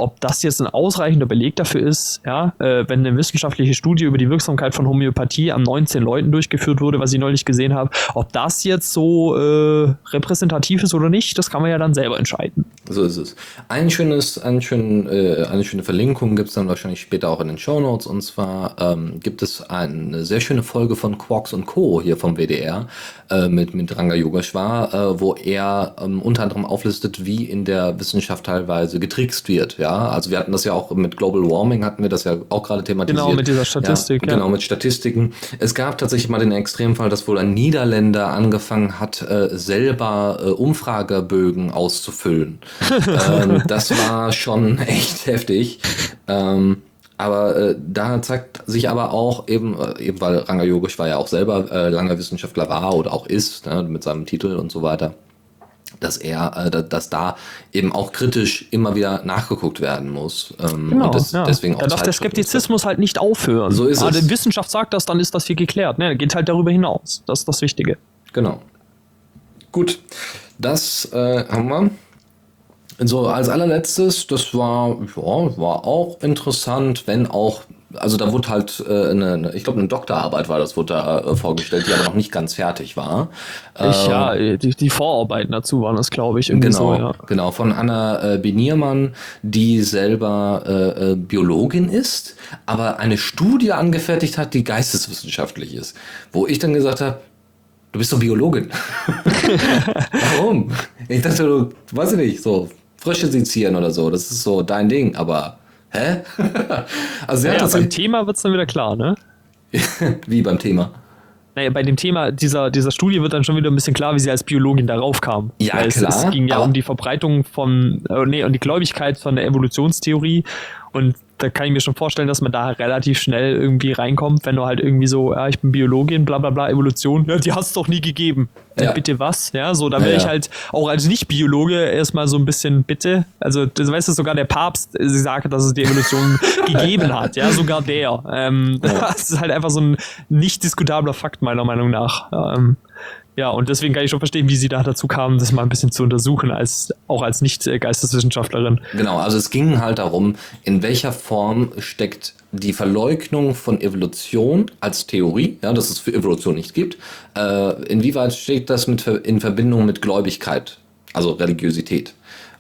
ob das jetzt ein ausreichender Beleg dafür ist, ja, äh, wenn eine wissenschaftliche Studie über die Wirksamkeit von Homöopathie an 19 Leuten durchgeführt wurde, was ich neulich gesehen habe, ob das jetzt so äh, repräsentativ ist oder nicht, das kann man ja dann selber entscheiden. So ist es. Ein schönes, ein schön, äh, eine schöne Verlinkung gibt es dann wahrscheinlich später auch in den Show Notes. Und zwar ähm, gibt es eine sehr schöne Folge von Quarks und Co. hier vom WDR äh, mit, mit Ranga Yogeshwar, äh, wo er ähm, unter anderem auflistet, wie in der Wissenschaft teilweise getrickst wird. Ja, also wir hatten das ja auch mit Global Warming, hatten wir das ja auch gerade thematisiert. Genau, mit dieser Statistik. Ja, genau, mit Statistiken. Es gab tatsächlich mal den Extremfall, dass wohl ein Niederländer angefangen hat, äh, selber äh, Umfragebögen auszufüllen. ähm, das war schon echt heftig. Ähm, aber äh, da zeigt sich aber auch eben, äh, eben weil Ranga Yogesh war ja auch selber äh, langer Wissenschaftler war oder auch ist, ne, mit seinem Titel und so weiter, dass er, äh, dass da eben auch kritisch immer wieder nachgeguckt werden muss. Ähm, genau, und das, ja. deswegen auch da darf der Skeptizismus halt nicht aufhören. So ist Aber es. Die Wissenschaft sagt das, dann ist das hier geklärt. Ne? Geht halt darüber hinaus. Das ist das Wichtige. Genau. Gut, das äh, haben wir. So, als allerletztes, das war, ja, war auch interessant, wenn auch, also da wurde halt äh, eine, ich glaube, eine Doktorarbeit war das, wurde da äh, vorgestellt, die aber noch nicht ganz fertig war. Ich, ja, ähm, die, die Vorarbeiten dazu waren das, glaube ich. Genau, so, ja. genau, von Anna äh, Beniermann, die selber äh, äh, Biologin ist, aber eine Studie angefertigt hat, die geisteswissenschaftlich ist. Wo ich dann gesagt habe, du bist doch Biologin. Warum? Ich dachte, du, weiß ich nicht, so Frösche sezieren oder so. Das ist so dein Ding, aber hä? also ja, beim Thema wird es dann wieder klar, ne? wie beim Thema? Naja, bei dem Thema dieser, dieser Studie wird dann schon wieder ein bisschen klar, wie sie als Biologin darauf kam. Ja, Weil klar. Es, es ging ja um die Verbreitung von, äh, nee, um die Gläubigkeit von der Evolutionstheorie und da kann ich mir schon vorstellen, dass man da relativ schnell irgendwie reinkommt, wenn du halt irgendwie so, ja, ich bin Biologin, bla bla bla, Evolution, ja, die hast es doch nie gegeben. Äh, ja. bitte was? Ja, so, da wäre ja, ich halt auch als Nicht-Biologe erstmal so ein bisschen bitte. Also, das weißt du, sogar der Papst äh, sagt, dass es die Evolution gegeben hat. Ja, sogar der. Ähm, Das ist halt einfach so ein nicht diskutabler Fakt, meiner Meinung nach. Ähm, ja, und deswegen kann ich schon verstehen, wie sie da dazu kamen, das mal ein bisschen zu untersuchen, als auch als Nicht-Geisteswissenschaftlerin. Genau, also es ging halt darum, in welcher Form steckt die Verleugnung von Evolution als Theorie, ja, dass es für Evolution nicht gibt, äh, inwieweit steht das mit, in Verbindung mit Gläubigkeit, also Religiosität.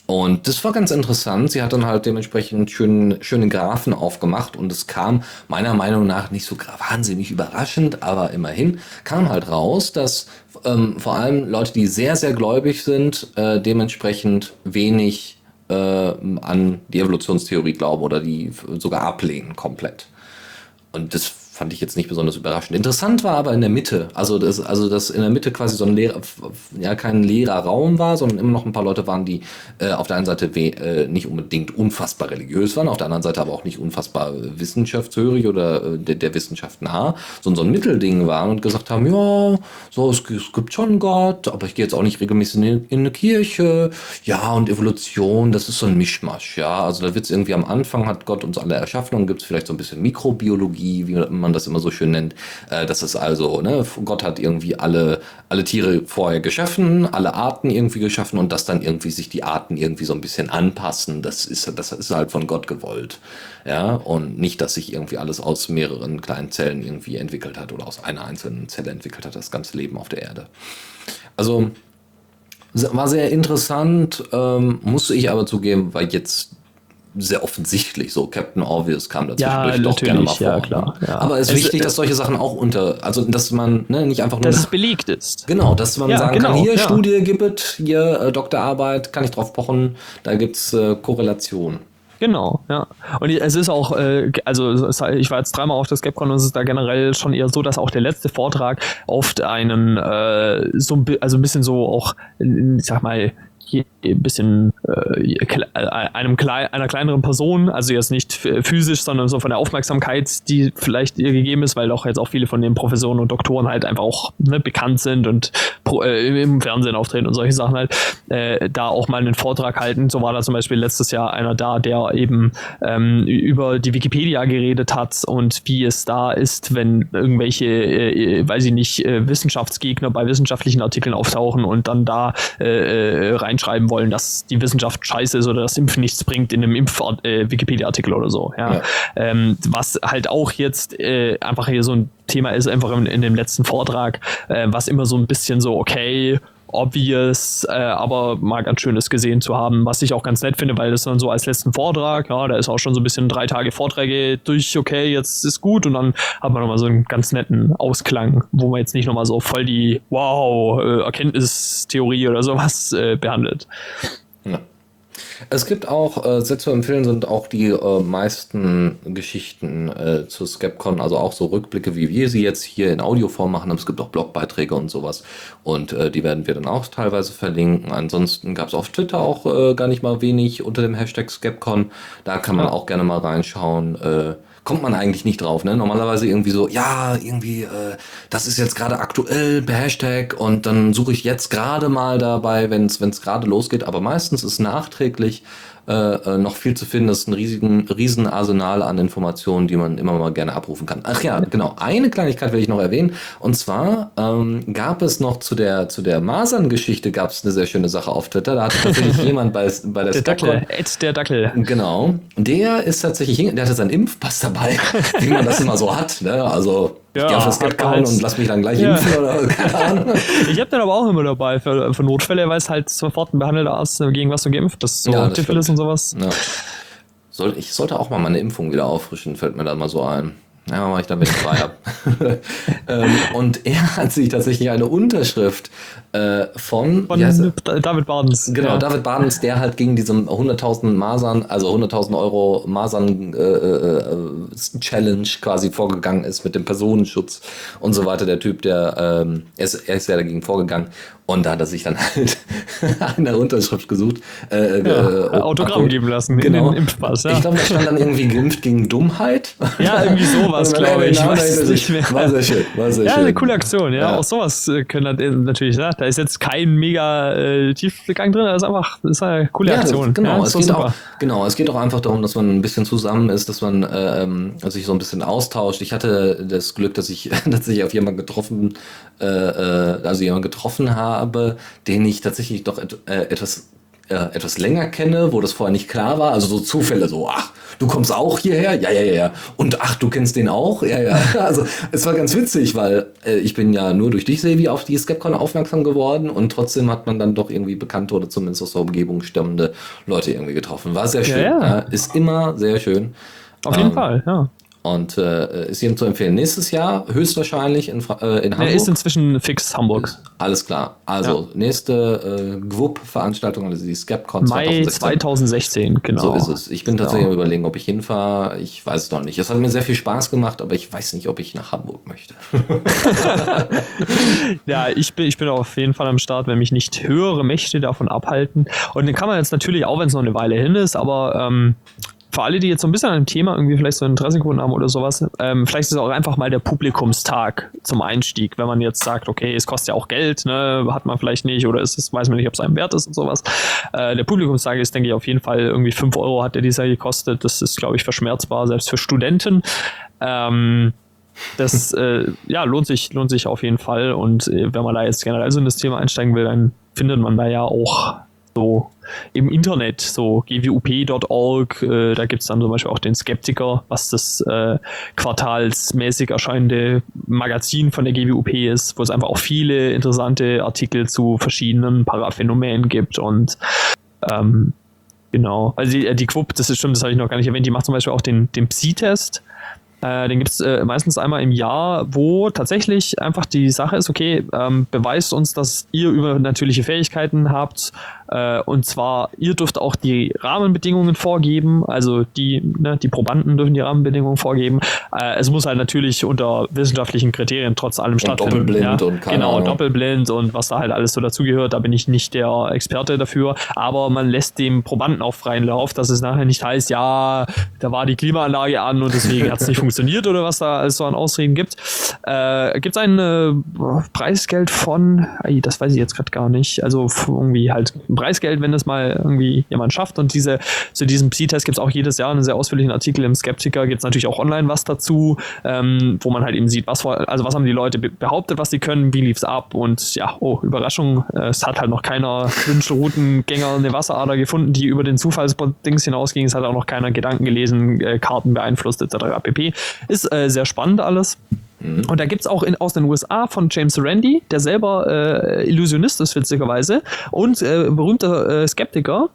Und das war ganz interessant. Sie hat dann halt dementsprechend schön, schöne Graphen aufgemacht und es kam meiner Meinung nach nicht so wahnsinnig überraschend, aber immerhin kam halt raus, dass ähm, vor allem Leute, die sehr, sehr gläubig sind, äh, dementsprechend wenig äh, an die Evolutionstheorie glauben oder die sogar ablehnen komplett. Und das fand ich jetzt nicht besonders überraschend. Interessant war aber in der Mitte, also dass, also dass in der Mitte quasi so ein leerer, ja kein leerer Raum war, sondern immer noch ein paar Leute waren, die äh, auf der einen Seite äh, nicht unbedingt unfassbar religiös waren, auf der anderen Seite aber auch nicht unfassbar wissenschaftshörig oder äh, der, der, Wissenschaft nah, sondern so ein Mittelding waren und gesagt haben, ja, so es, es gibt schon Gott, aber ich gehe jetzt auch nicht regelmäßig in, in eine Kirche, ja und Evolution, das ist so ein Mischmasch, ja, also da wird es irgendwie am Anfang hat Gott uns alle erschaffen und gibt es vielleicht so ein bisschen Mikrobiologie, wie man man das immer so schön nennt. Äh, das ist also, ne, Gott hat irgendwie alle, alle Tiere vorher geschaffen, alle Arten irgendwie geschaffen und dass dann irgendwie sich die Arten irgendwie so ein bisschen anpassen, das ist, das ist halt von Gott gewollt. Ja, und nicht, dass sich irgendwie alles aus mehreren kleinen Zellen irgendwie entwickelt hat oder aus einer einzelnen Zelle entwickelt hat, das ganze Leben auf der Erde. Also, war sehr interessant, ähm, musste ich aber zugeben, weil jetzt sehr offensichtlich so. Captain Obvious kam da zwischendurch ja, doch gerne mal vor. Ja, klar, ja. Aber es ist es, wichtig, dass solche Sachen auch unter, also dass man ne, nicht einfach nur. Dass es belegt ist. Genau, dass man ja, sagen genau, kann, hier Studie gibt es, hier äh, Doktorarbeit, kann ich drauf pochen, da gibt es äh, Korrelation. Genau, ja. Und es ist auch, äh, also ich war jetzt dreimal auf der Skepcon und es ist da generell schon eher so, dass auch der letzte Vortrag oft einen, äh, so, also ein bisschen so auch, ich sag mal, ein bisschen äh, äh, einem klei einer kleineren Person, also jetzt nicht physisch, sondern so von der Aufmerksamkeit, die vielleicht ihr gegeben ist, weil auch jetzt auch viele von den Professoren und Doktoren halt einfach auch ne, bekannt sind und pro, äh, im Fernsehen auftreten und solche Sachen halt, äh, da auch mal einen Vortrag halten. So war da zum Beispiel letztes Jahr einer da, der eben ähm, über die Wikipedia geredet hat und wie es da ist, wenn irgendwelche, äh, weiß ich nicht, äh, Wissenschaftsgegner bei wissenschaftlichen Artikeln auftauchen und dann da rein reinschreiben wollen, dass die Wissenschaft scheiße ist oder das Impfen nichts bringt in einem Impf-Wikipedia-Artikel äh, oder so. Ja. ja. Ähm, was halt auch jetzt äh, einfach hier so ein Thema ist, einfach in, in dem letzten Vortrag, äh, was immer so ein bisschen so, okay, obvious, äh, aber mal ganz schönes gesehen zu haben, was ich auch ganz nett finde, weil das dann so als letzten Vortrag, ja, da ist auch schon so ein bisschen drei Tage Vorträge durch, okay, jetzt ist gut und dann hat man nochmal so einen ganz netten Ausklang, wo man jetzt nicht nochmal so voll die Wow, äh, oder sowas äh, behandelt. Ja. Es gibt auch, äh, sehr zu empfehlen sind auch die äh, meisten Geschichten äh, zu Skepcon, also auch so Rückblicke, wie wir sie jetzt hier in Audioform machen. Es gibt auch Blogbeiträge und sowas und äh, die werden wir dann auch teilweise verlinken. Ansonsten gab es auf Twitter auch äh, gar nicht mal wenig unter dem Hashtag Skepcon. Da kann man auch gerne mal reinschauen. Äh, kommt man eigentlich nicht drauf. Ne? Normalerweise irgendwie so, ja, irgendwie, äh, das ist jetzt gerade aktuell Hashtag und dann suche ich jetzt gerade mal dabei, wenn es gerade losgeht. Aber meistens ist nachträglich äh, äh, noch viel zu finden. Das ist ein riesigen, riesen Arsenal an Informationen, die man immer mal gerne abrufen kann. Ach ja, genau. Eine Kleinigkeit will ich noch erwähnen. Und zwar ähm, gab es noch zu der, zu der Masern-Geschichte gab es eine sehr schöne Sache auf Twitter. Da hat tatsächlich jemand bei, bei der, der Dackel, Ed der Dackel. Genau. Der ist tatsächlich, der hatte seinen Impfpass dabei, wie man das immer so hat. Ne? Also ja, ich gehe auf das Geld kauen und lass mich dann gleich ja. impfen oder keine Ahnung. Ich habe den aber auch immer dabei für, für Notfälle, weil es halt sofort ein behandelter Arzt gegen was du geimpft das so ja, Syphilis und sowas. Ja. Soll, ich sollte auch mal meine Impfung wieder auffrischen, fällt mir da mal so ein. Ja, mache ich ich frei habe. ähm, und er hat sich tatsächlich eine Unterschrift äh, von, von David Badens. Genau, ja. David Badens, der halt gegen diese 100.000 Masern, also 100.000 Euro Masern äh, äh, Challenge quasi vorgegangen ist mit dem Personenschutz und so weiter. Der Typ, der ähm, er, ist, er ist ja dagegen vorgegangen und da hat er sich dann halt eine Unterschrift gesucht. Äh, äh ja, äh, Autogramm geben lassen genau. in den Impfpass. Ja. Ich glaube, da stand dann irgendwie geimpft gegen Dummheit. Ja, irgendwie sowas, glaube ich. ich weiß es nicht mehr. War sehr schön. War sehr ja, schön. eine coole Aktion. Ja, ja. auch sowas können natürlich. Ja. Da ist jetzt kein mega äh, Tiefgang drin. Das ist einfach das ist eine coole Aktion. Das, genau, es geht auch, genau, es geht auch einfach darum, dass man ein bisschen zusammen ist, dass man ähm, sich so ein bisschen austauscht. Ich hatte das Glück, dass ich tatsächlich auf jemanden getroffen, äh, äh also jemanden getroffen habe habe, den ich tatsächlich doch et äh, etwas äh, etwas länger kenne, wo das vorher nicht klar war. Also so Zufälle, so, ach, du kommst auch hierher? Ja, ja, ja, ja. Und ach, du kennst den auch? Ja, ja. Also es war ganz witzig, weil äh, ich bin ja nur durch dich, Sevi, auf die Skepcon aufmerksam geworden und trotzdem hat man dann doch irgendwie bekannte oder zumindest aus der Umgebung stammende Leute irgendwie getroffen. War sehr schön. Ja, ja. Ist immer sehr schön. Auf jeden ähm, Fall, ja. Und äh, ist jedem zu empfehlen. Nächstes Jahr höchstwahrscheinlich in, äh, in Hamburg. Er ist inzwischen fix Hamburg. Alles klar. Also ja. nächste äh, GWUP-Veranstaltung, also die Skepcon Mai 2016. 2016, genau. So ist es. Ich bin genau. tatsächlich am überlegen, ob ich hinfahre. Ich weiß es noch nicht. Es hat mir sehr viel Spaß gemacht, aber ich weiß nicht, ob ich nach Hamburg möchte. ja, ich bin, ich bin auf jeden Fall am Start, wenn mich nicht höhere Mächte davon abhalten. Und den kann man jetzt natürlich, auch wenn es noch eine Weile hin ist, aber ähm, für alle, die jetzt so ein bisschen an dem Thema irgendwie vielleicht so Interesse gefunden haben oder sowas, ähm, vielleicht ist es auch einfach mal der Publikumstag zum Einstieg, wenn man jetzt sagt, okay, es kostet ja auch Geld, ne, hat man vielleicht nicht oder ist es, weiß man nicht, ob es einem wert ist und sowas. Äh, der Publikumstag ist, denke ich, auf jeden Fall irgendwie 5 Euro hat der dieser gekostet. Das ist, glaube ich, verschmerzbar, selbst für Studenten. Ähm, das äh, ja, lohnt sich, lohnt sich auf jeden Fall. Und äh, wenn man da jetzt generell so in das Thema einsteigen will, dann findet man da ja auch so im Internet, so gwup.org, äh, da gibt es dann zum Beispiel auch den Skeptiker, was das äh, quartalsmäßig erscheinende Magazin von der GWUP ist, wo es einfach auch viele interessante Artikel zu verschiedenen Paraphänomenen gibt und ähm, genau, also die, die Quup, das ist schon, das habe ich noch gar nicht erwähnt, die macht zum Beispiel auch den, den Psi-Test, äh, den gibt es äh, meistens einmal im Jahr, wo tatsächlich einfach die Sache ist, okay, ähm, beweist uns, dass ihr übernatürliche Fähigkeiten habt Äh, und zwar, ihr dürft auch die Rahmenbedingungen vorgeben, also die, ne, die Probanden dürfen die Rahmenbedingungen vorgeben. Äh, es muss halt natürlich unter wissenschaftlichen Kriterien trotz allem und stattfinden. Doppelblind ja? und keine Genau, Ahnung. Doppelblind und was da halt alles so dazugehört, da bin ich nicht der Experte dafür. Aber man lässt dem Probanden auch freien Lauf, dass es nachher nicht heißt, ja, da war die Klimaanlage an und deswegen hat es nicht funktioniert oder was da alles so an Ausreden gibt. Äh, gibt es ein äh, Preisgeld von, das weiß ich jetzt gerade gar nicht, also irgendwie halt ein Preisgeld, wenn das mal irgendwie jemand schafft und diese, zu diesem Psi-Test gibt es auch jedes Jahr einen sehr ausführlichen Artikel im Skeptiker, gibt es natürlich auch online was dazu, ähm, wo man halt eben sieht, was, also was haben die Leute behauptet, was sie können, wie lief es ab und ja, oh, Überraschung, äh, es hat halt noch keiner Wünschelroutengänger eine Wasserader gefunden, die über den Zufallsdings hinausging, es hat auch noch keiner Gedanken gelesen, äh, Karten beeinflusst etc. pp. Ist äh, sehr spannend alles. Mhm. Und da gibt es auch in, aus den USA von James Randi, der selber äh, Illusionist ist, witzigerweise, und äh, berühmter äh, Skeptiker,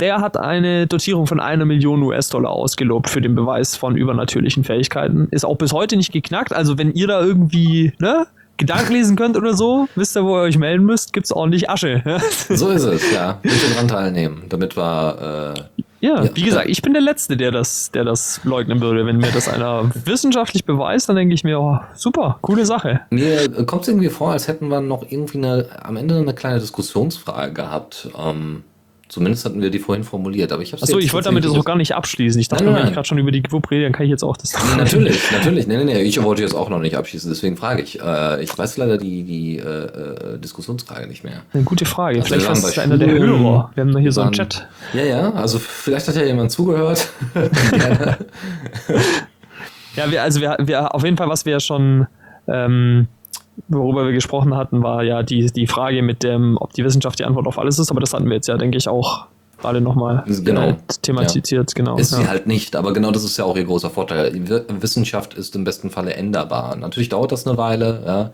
der hat eine Dotierung von einer Million US-Dollar ausgelobt für den Beweis von übernatürlichen Fähigkeiten. Ist auch bis heute nicht geknackt. Also wenn ihr da irgendwie, ne, Gedanken lesen könnt oder so, wisst ihr, wo ihr euch melden müsst, gibt es ordentlich Asche. so ist es, ja. Bitte dran teilnehmen, damit wir äh, ja, ja, wie gesagt, ich bin der Letzte, der das, der das leugnen würde. Wenn mir das einer wissenschaftlich beweist, dann denke ich mir, oh, super, coole Sache. Mir kommt es irgendwie vor, als hätten wir noch irgendwie eine, am Ende eine kleine Diskussionsfrage gehabt. Ähm, Zumindest hatten wir die vorhin formuliert, aber ich habe Achso, ich wollte damit das auch gar nicht abschließen. Ich dachte, nein, nein, wenn ich gerade schon über die GWUP rede, dann kann ich jetzt auch das. Nee, natürlich, natürlich. Nee, nee, nee, ich wollte jetzt auch noch nicht abschließen, deswegen frage ich. Äh, ich weiß leider die, die äh, äh Diskussionsfrage nicht mehr. Eine gute Frage. Also vielleicht ist es einer der Hörer. Wir haben hier so einen Chat. Ja, ja, also vielleicht hat ja jemand zugehört. ja, wir, also wir, wir auf jeden Fall, was wir schon ähm, worüber wir gesprochen hatten, war ja die, die Frage mit dem, ob die Wissenschaft die Antwort auf alles ist, aber das hatten wir jetzt ja, denke ich, auch gerade nochmal genau. äh, thematisiert. Ja. Genau. Ist ja. sie halt nicht, aber genau das ist ja auch ihr großer Vorteil. Wissenschaft ist im besten Falle änderbar. Natürlich dauert das eine Weile, ja,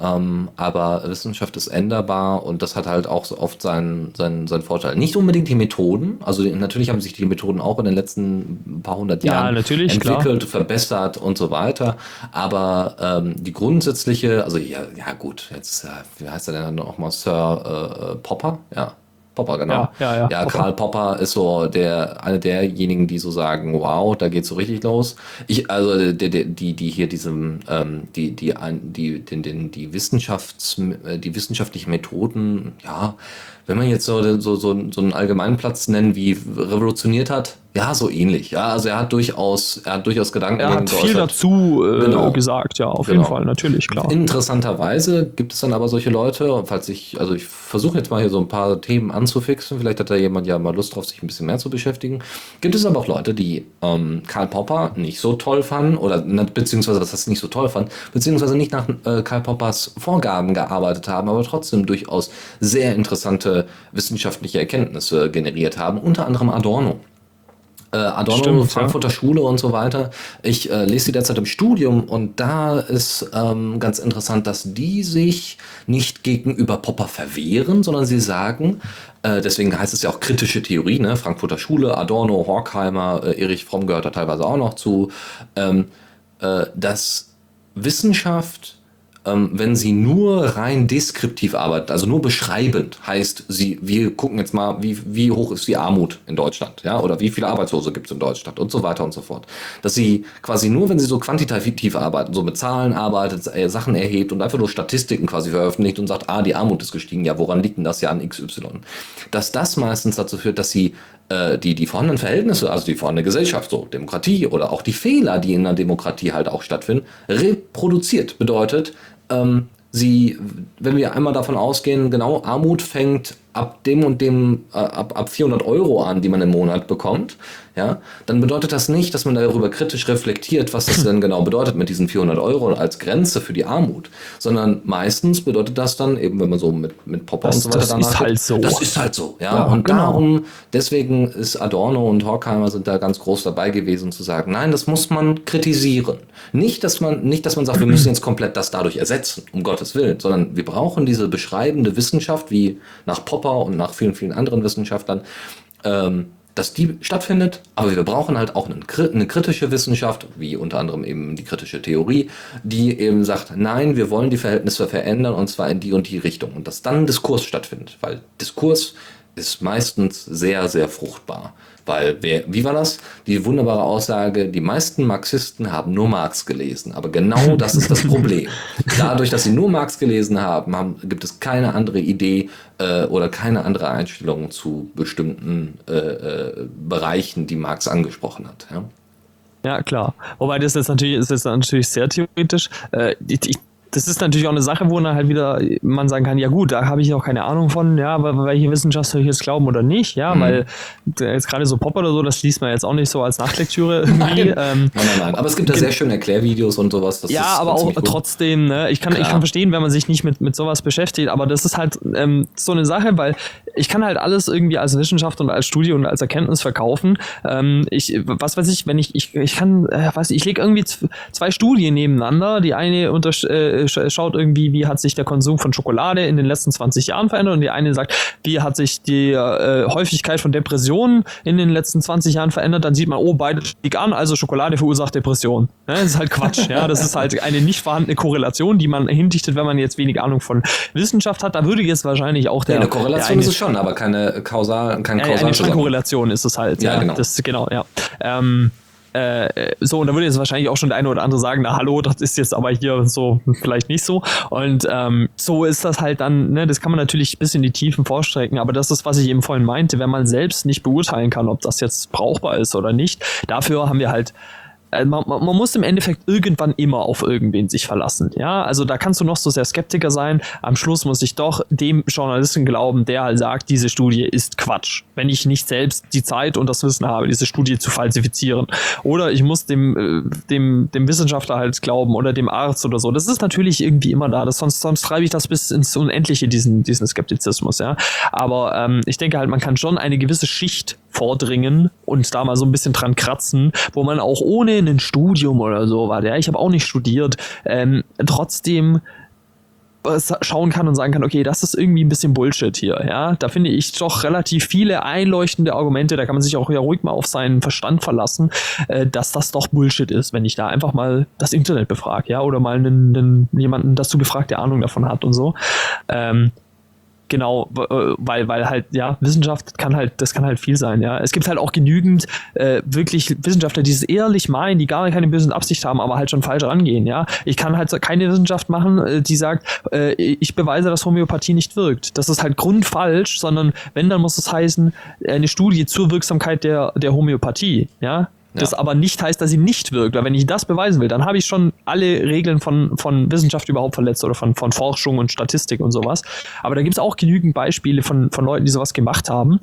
ähm, aber Wissenschaft ist änderbar und das hat halt auch so oft seinen, seinen, seinen Vorteil. Nicht unbedingt die Methoden, also natürlich haben sich die Methoden auch in den letzten paar hundert Jahren ja, entwickelt, klar. verbessert und so weiter. Aber ähm, die grundsätzliche, also ja, ja gut, jetzt, äh, wie heißt er denn nochmal, Sir äh, Popper? Ja, Popper, genau. Ja, ja, ja. ja Popper. Karl Popper ist so der, einer derjenigen, die so sagen, wow, da geht's so richtig los. Ich, also die, die, die hier diesem, ähm, die, die, die, den, den, die Wissenschafts, äh, die wissenschaftlichen Methoden, ja, wenn man jetzt so, so, so, so einen Allgemeinplatz nennen wie revolutioniert hat, ja, so ähnlich. Ja, also er hat durchaus, er hat durchaus Gedanken. Er hat viel dazu äh, genau. gesagt, ja, auf genau. jeden Fall, natürlich, klar. Interessanterweise gibt es dann aber solche Leute, falls ich, also ich versuche jetzt mal hier so ein paar Themen anzufixen, vielleicht hat da jemand ja mal Lust drauf, sich ein bisschen mehr zu beschäftigen. Gibt es aber auch Leute, die ähm, Karl Popper nicht so toll fanden, oder beziehungsweise was das nicht so toll fanden, beziehungsweise nicht nach äh, Karl Poppers Vorgaben gearbeitet haben, aber trotzdem durchaus sehr interessante wissenschaftliche Erkenntnisse generiert haben, unter anderem Adorno äh, Adorno, Stimmt, Frankfurter ja. Schule und so weiter. Ich äh, lese sie derzeit im Studium und da ist ähm, ganz interessant, dass die sich nicht gegenüber Popper verwehren, sondern sie sagen, äh, deswegen heißt es ja auch kritische Theorie, ne? Frankfurter Schule, Adorno, Horkheimer, äh, Erich Fromm gehört da teilweise auch noch zu, ähm, äh, dass Wissenschaft wenn sie nur rein deskriptiv arbeitet, also nur beschreibend, heißt sie, wir gucken jetzt mal, wie, wie hoch ist die Armut in Deutschland, ja, oder wie viele Arbeitslose gibt es in Deutschland und so weiter und so fort. Dass sie quasi nur, wenn sie so quantitativ arbeiten, so mit Zahlen arbeitet, äh, Sachen erhebt und einfach nur Statistiken quasi veröffentlicht und sagt, ah, die Armut ist gestiegen, ja, woran liegt denn das ja an XY? Dass das meistens dazu führt, dass sie äh, die, die vorhandenen Verhältnisse, also die vorhandene Gesellschaft, so Demokratie oder auch die Fehler, die in der Demokratie halt auch stattfinden, reproduziert. Bedeutet, ähm, sie, wenn wir einmal davon ausgehen, genau, Armut fängt ab dem und dem, äh, ab, ab 400 Euro an, die man im Monat bekommt, ja, dann bedeutet das nicht, dass man darüber kritisch reflektiert, was das denn genau bedeutet mit diesen 400 Euro als Grenze für die Armut, sondern meistens bedeutet das dann eben, wenn man so mit, mit Popper das, und so weiter das ist halt so. Das ist halt so, ja, ja und genau. darum, deswegen ist Adorno und Horkheimer sind da ganz groß dabei gewesen zu sagen, nein, das muss man kritisieren. Nicht, dass man, nicht, dass man sagt, wir müssen jetzt komplett das dadurch ersetzen, um Gottes Willen, sondern wir brauchen diese beschreibende Wissenschaft, wie nach Popper und nach vielen, vielen anderen Wissenschaftlern, ähm, dass die stattfindet, aber wir brauchen halt auch eine, kritische Wissenschaft, wie unter anderem eben die kritische Theorie, die eben sagt, nein, wir wollen die Verhältnisse verändern und zwar in die und die Richtung und dass dann Diskurs stattfindet, weil Diskurs ist meistens sehr, sehr fruchtbar. Weil, wer, wie war das? Die wunderbare Aussage, die meisten Marxisten haben nur Marx gelesen. Aber genau das ist das Problem. Dadurch, dass sie nur Marx gelesen haben, haben gibt es keine andere Idee äh, oder keine andere Einstellung zu bestimmten äh, äh, Bereichen, die Marx angesprochen hat. Ja? Ja, klar. Wobei das ist natürlich, ist jetzt natürlich sehr theoretisch. Äh, ich, das ist natürlich auch eine Sache, wo dann halt wieder man sagen kann, ja gut, da habe ich auch keine Ahnung von, ja, aber welche Wissenschaft soll ich jetzt glauben oder nicht, ja, mhm. weil jetzt gerade so Pop oder so, das liest man jetzt auch nicht so als Nachtlektüre irgendwie. Nein, ähm, nein, nein, nein, aber es gibt ja sehr schöne Erklärvideos und sowas. ja, aber auch trotzdem, ne, ich kann, ich kann verstehen, wenn man sich nicht mit, mit sowas beschäftigt, aber das ist halt ähm, so eine Sache, weil ich kann halt alles irgendwie als Wissenschaft und als Studie und als Erkenntnis verkaufen. Ähm, ich, was weiß ich, wenn ich, ich, ich kann, äh, weiß ich, ich lege irgendwie zwei Studien nebeneinander, die eine unter, äh, schaut irgendwie, wie hat sich der Konsum von Schokolade in den letzten 20 Jahren verändert und die eine sagt, wie hat sich die äh, Häufigkeit von Depressionen in den letzten 20 Jahren verändert, dann sieht man, oh, beide stieg an, also Schokolade verursacht Depression. Ja, das ist halt Quatsch. ja, das ist halt eine nicht vorhandene Korrelation, die man hindichtet, wenn man jetzt wenig Ahnung von Wissenschaft hat. Da würde jetzt wahrscheinlich auch der. Ja, eine Korrelation eine, ist es schon, aber keine kausal, kein kausal. Eine Korrelation ist es halt. Ja, ja, genau. Das, genau, ja. Ähm, äh, so, und da würde jetzt wahrscheinlich auch schon der eine oder andere sagen, na hallo, das ist jetzt aber hier so vielleicht nicht so. Und ähm, so ist das halt dann, ne, das kann man natürlich bis in die Tiefen vorstrecken, aber das ist, was ich eben vorhin meinte, wenn man selbst nicht beurteilen kann, ob das jetzt brauchbar ist oder nicht. Dafür haben wir halt man, man, muss im Endeffekt irgendwann immer auf irgendwen sich verlassen. Ja, also da kannst du noch so sehr Skeptiker sein. Am Schluss muss ich doch dem Journalisten glauben, der halt sagt, diese Studie ist Quatsch. Wenn ich nicht selbst die Zeit und das Wissen habe, diese Studie zu falsifizieren. Oder ich muss dem, äh, dem, dem Wissenschaftler halt glauben oder dem Arzt oder so. Das ist natürlich irgendwie immer da. Das, sonst, sonst treibe ich das bis ins Unendliche, diesen, diesen Skeptizismus, ja. Aber ähm, ich denke halt, man kann schon eine gewisse Schicht vordringen und da mal so ein bisschen dran kratzen, wo man auch ohne ein Studium oder so war, ja, ich habe auch nicht studiert, ähm, trotzdem schauen kann und sagen kann, okay, das ist irgendwie ein bisschen Bullshit hier, ja. Da finde ich doch relativ viele einleuchtende Argumente, da kann man sich auch ja ruhig mal auf seinen Verstand verlassen, äh, dass das doch Bullshit ist, wenn ich da einfach mal das Internet befrage, ja, oder mal einen, einen, jemanden dazu befragt, der Ahnung davon hat und so. Ähm, Genau, äh, weil, weil halt, ja, Wissenschaft kann halt, das kann halt viel sein, ja. Es gibt halt auch genügend äh, wirklich Wissenschaftler, die es ehrlich meinen, die gar keine bösen Absicht haben, aber halt schon falsch rangehen, ja. Ich kann halt keine Wissenschaft machen, äh, die sagt, äh, ich beweise, dass Homöopathie nicht wirkt. Das ist halt grundfalsch, sondern wenn, dann muss es heißen, eine Studie zur Wirksamkeit der, der Homöopathie, ja das aber nicht heißt, dass sie nicht wirkt. Weil wenn ich das beweisen will, dann habe ich schon alle Regeln von, von Wissenschaft überhaupt verletzt oder von, von Forschung und Statistik und sowas. Aber da gibt es auch genügend Beispiele von, von Leuten, die sowas gemacht haben.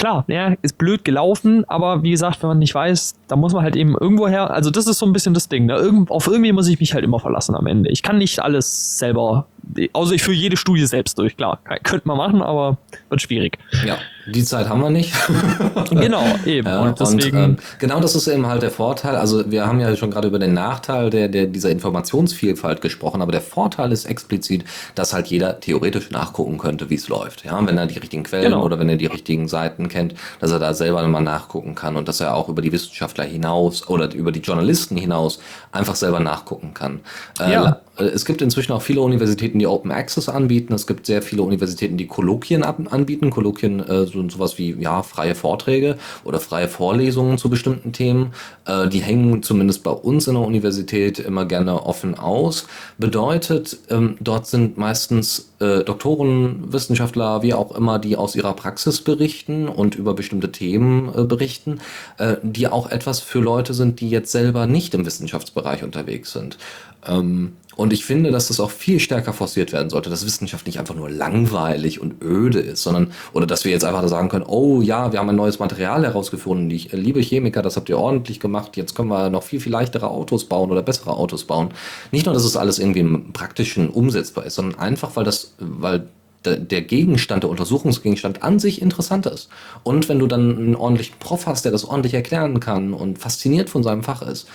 Klar, ja, ist blöd gelaufen, aber wie gesagt, wenn man nicht weiß, da muss man halt eben irgendwoher, also das ist so ein bisschen das Ding, ne? Irgend, auf irgendwie muss ich mich halt immer verlassen am Ende. Ich kann nicht alles selber, außer ich führe jede Studie selbst durch, klar. Könnte man machen, aber wird schwierig. Ja. Die Zeit haben wir nicht. genau, eben. Ja, und deswegen. Und, ähm, genau das ist eben halt der Vorteil. Also wir haben ja schon gerade über den Nachteil der, der, dieser Informationsvielfalt gesprochen, aber der Vorteil ist explizit, dass halt jeder theoretisch nachgucken könnte, wie es läuft. Ja, wenn er die richtigen Quellen genau. oder wenn er die richtigen Seiten kennt, dass er da selber mal nachgucken kann und dass er auch über die Wissenschaftler hinaus oder über die Journalisten hinaus einfach selber nachgucken kann. Äh, ja. Äh, es gibt inzwischen auch viele Universitäten, die Open Access anbieten. Es gibt sehr viele Universitäten, die Kolloquien anbieten. Kolloquien äh, so, sowas wie ja, freie Vorträge oder freie Vorlesungen zu bestimmten Themen. Äh, die hängen zumindest bei uns in der Universität immer gerne offen aus. Bedeutet, ähm, dort sind meistens äh, Doktoren, Wissenschaftler, wie auch immer, die aus ihrer Praxis berichten und über bestimmte Themen äh, berichten, äh, die auch etwas für Leute sind, die jetzt selber nicht im Wissenschaftsbereich unterwegs sind. Ähm, und ich finde, dass das auch viel stärker forciert werden sollte, dass Wissenschaft nicht einfach nur langweilig und öde ist, sondern, oder dass wir jetzt einfach sagen können, oh ja, wir haben ein neues Material herausgefunden, die, liebe Chemiker, das habt ihr ordentlich gemacht, jetzt können wir noch viel, viel leichtere Autos bauen oder bessere Autos bauen. Nicht nur, dass es alles irgendwie im praktischen umsetzbar ist, sondern einfach, weil das, weil der Gegenstand, der Untersuchungsgegenstand an sich interessant ist. Und wenn du dann einen ordentlichen Prof hast, der das ordentlich erklären kann und fasziniert von seinem Fach ist,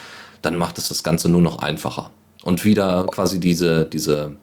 dann macht es das Ganze nur noch einfacher und wieder quasi diese, diese,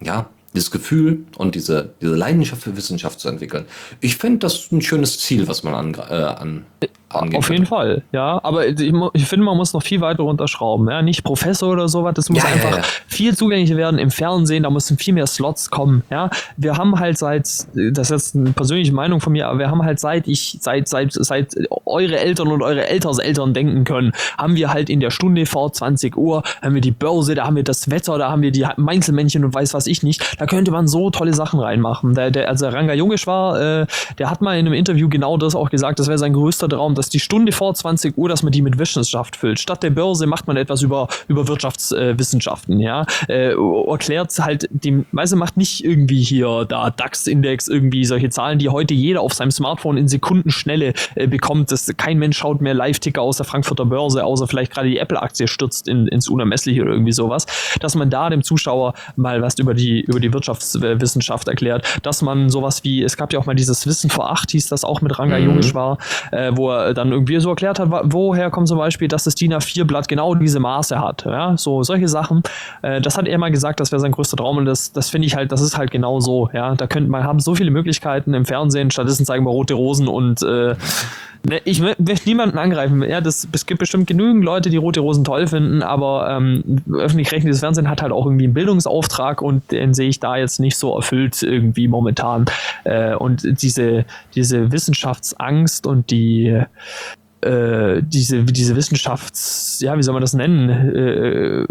ja, dieses Gefühl und diese, diese Leidenschaft für Wissenschaft zu entwickeln. Ich finde das ein schönes Ziel, was man an, äh, an angehen Auf jeden Fall, ja. Aber ich, ich, finde, man muss noch viel weiter runterschrauben. Ja? Nicht Professor oder sowas, das muss ja, einfach ja, ja. viel zugänglicher werden im Fernsehen, da müssen viel mehr Slots kommen. Ja? Wir haben halt seit, das ist jetzt eine persönliche Meinung von mir, aber wir haben halt seit ich, seit, seit, seit eure Eltern und eure Elternseltern denken können, haben wir halt in der Stunde vor 20 Uhr, haben wir die Börse, da haben wir das Wetter, da haben wir die Meinzelmännchen und weiß was ich nicht. Da könnte man so tolle Sachen reinmachen. Der, der, also Ranga Jungisch war, äh, der hat mal in einem Interview genau das auch gesagt, das wäre sein größter Traum, dass die Stunde vor 20 Uhr, dass man die mit Wissenschaft füllt. Statt der Börse macht man etwas über, über Wirtschaftswissenschaften, äh, ja. Äh, erklärt halt, die meiste macht nicht irgendwie hier da DAX-Index, irgendwie solche Zahlen, die heute jeder auf seinem Smartphone in Sekundenschnelle äh, bekommt. Das, kein Mensch schaut mehr Live-Ticker aus der Frankfurter Börse, außer vielleicht gerade die Apple-Aktie stürzt in, ins Unermessliche oder irgendwie sowas. Dass man da dem Zuschauer mal was über die, über die Wirtschaftswissenschaft erklärt, dass man sowas wie, es gab ja auch mal dieses Wissen vor acht, hieß das auch mit Ranga mhm. Jungisch war, äh, wo er dann irgendwie so erklärt hat, woher kommt zum Beispiel, dass das DIN A4-Blatt genau diese Maße hat. Ja, so solche Sachen. Äh, das hat er mal gesagt, das wäre sein größter Traum und das, das finde ich halt, das ist halt genau so. Ja, da könnte man haben so viele Möglichkeiten im Fernsehen. Stattdessen zeigen wir rote Rosen und äh, ne, ich möchte niemanden angreifen. Ja, das, es gibt bestimmt genügend Leute, die rote Rosen toll finden, aber ähm, öffentlich-rechtliches Fernsehen hat halt auch irgendwie einen Bildungsauftrag und den sehe ich da jetzt nicht so erfüllt irgendwie momentan. Äh, und diese, diese Wissenschaftsangst und die äh, diese, diese Wissenschafts, ja, wie soll man das nennen? Äh,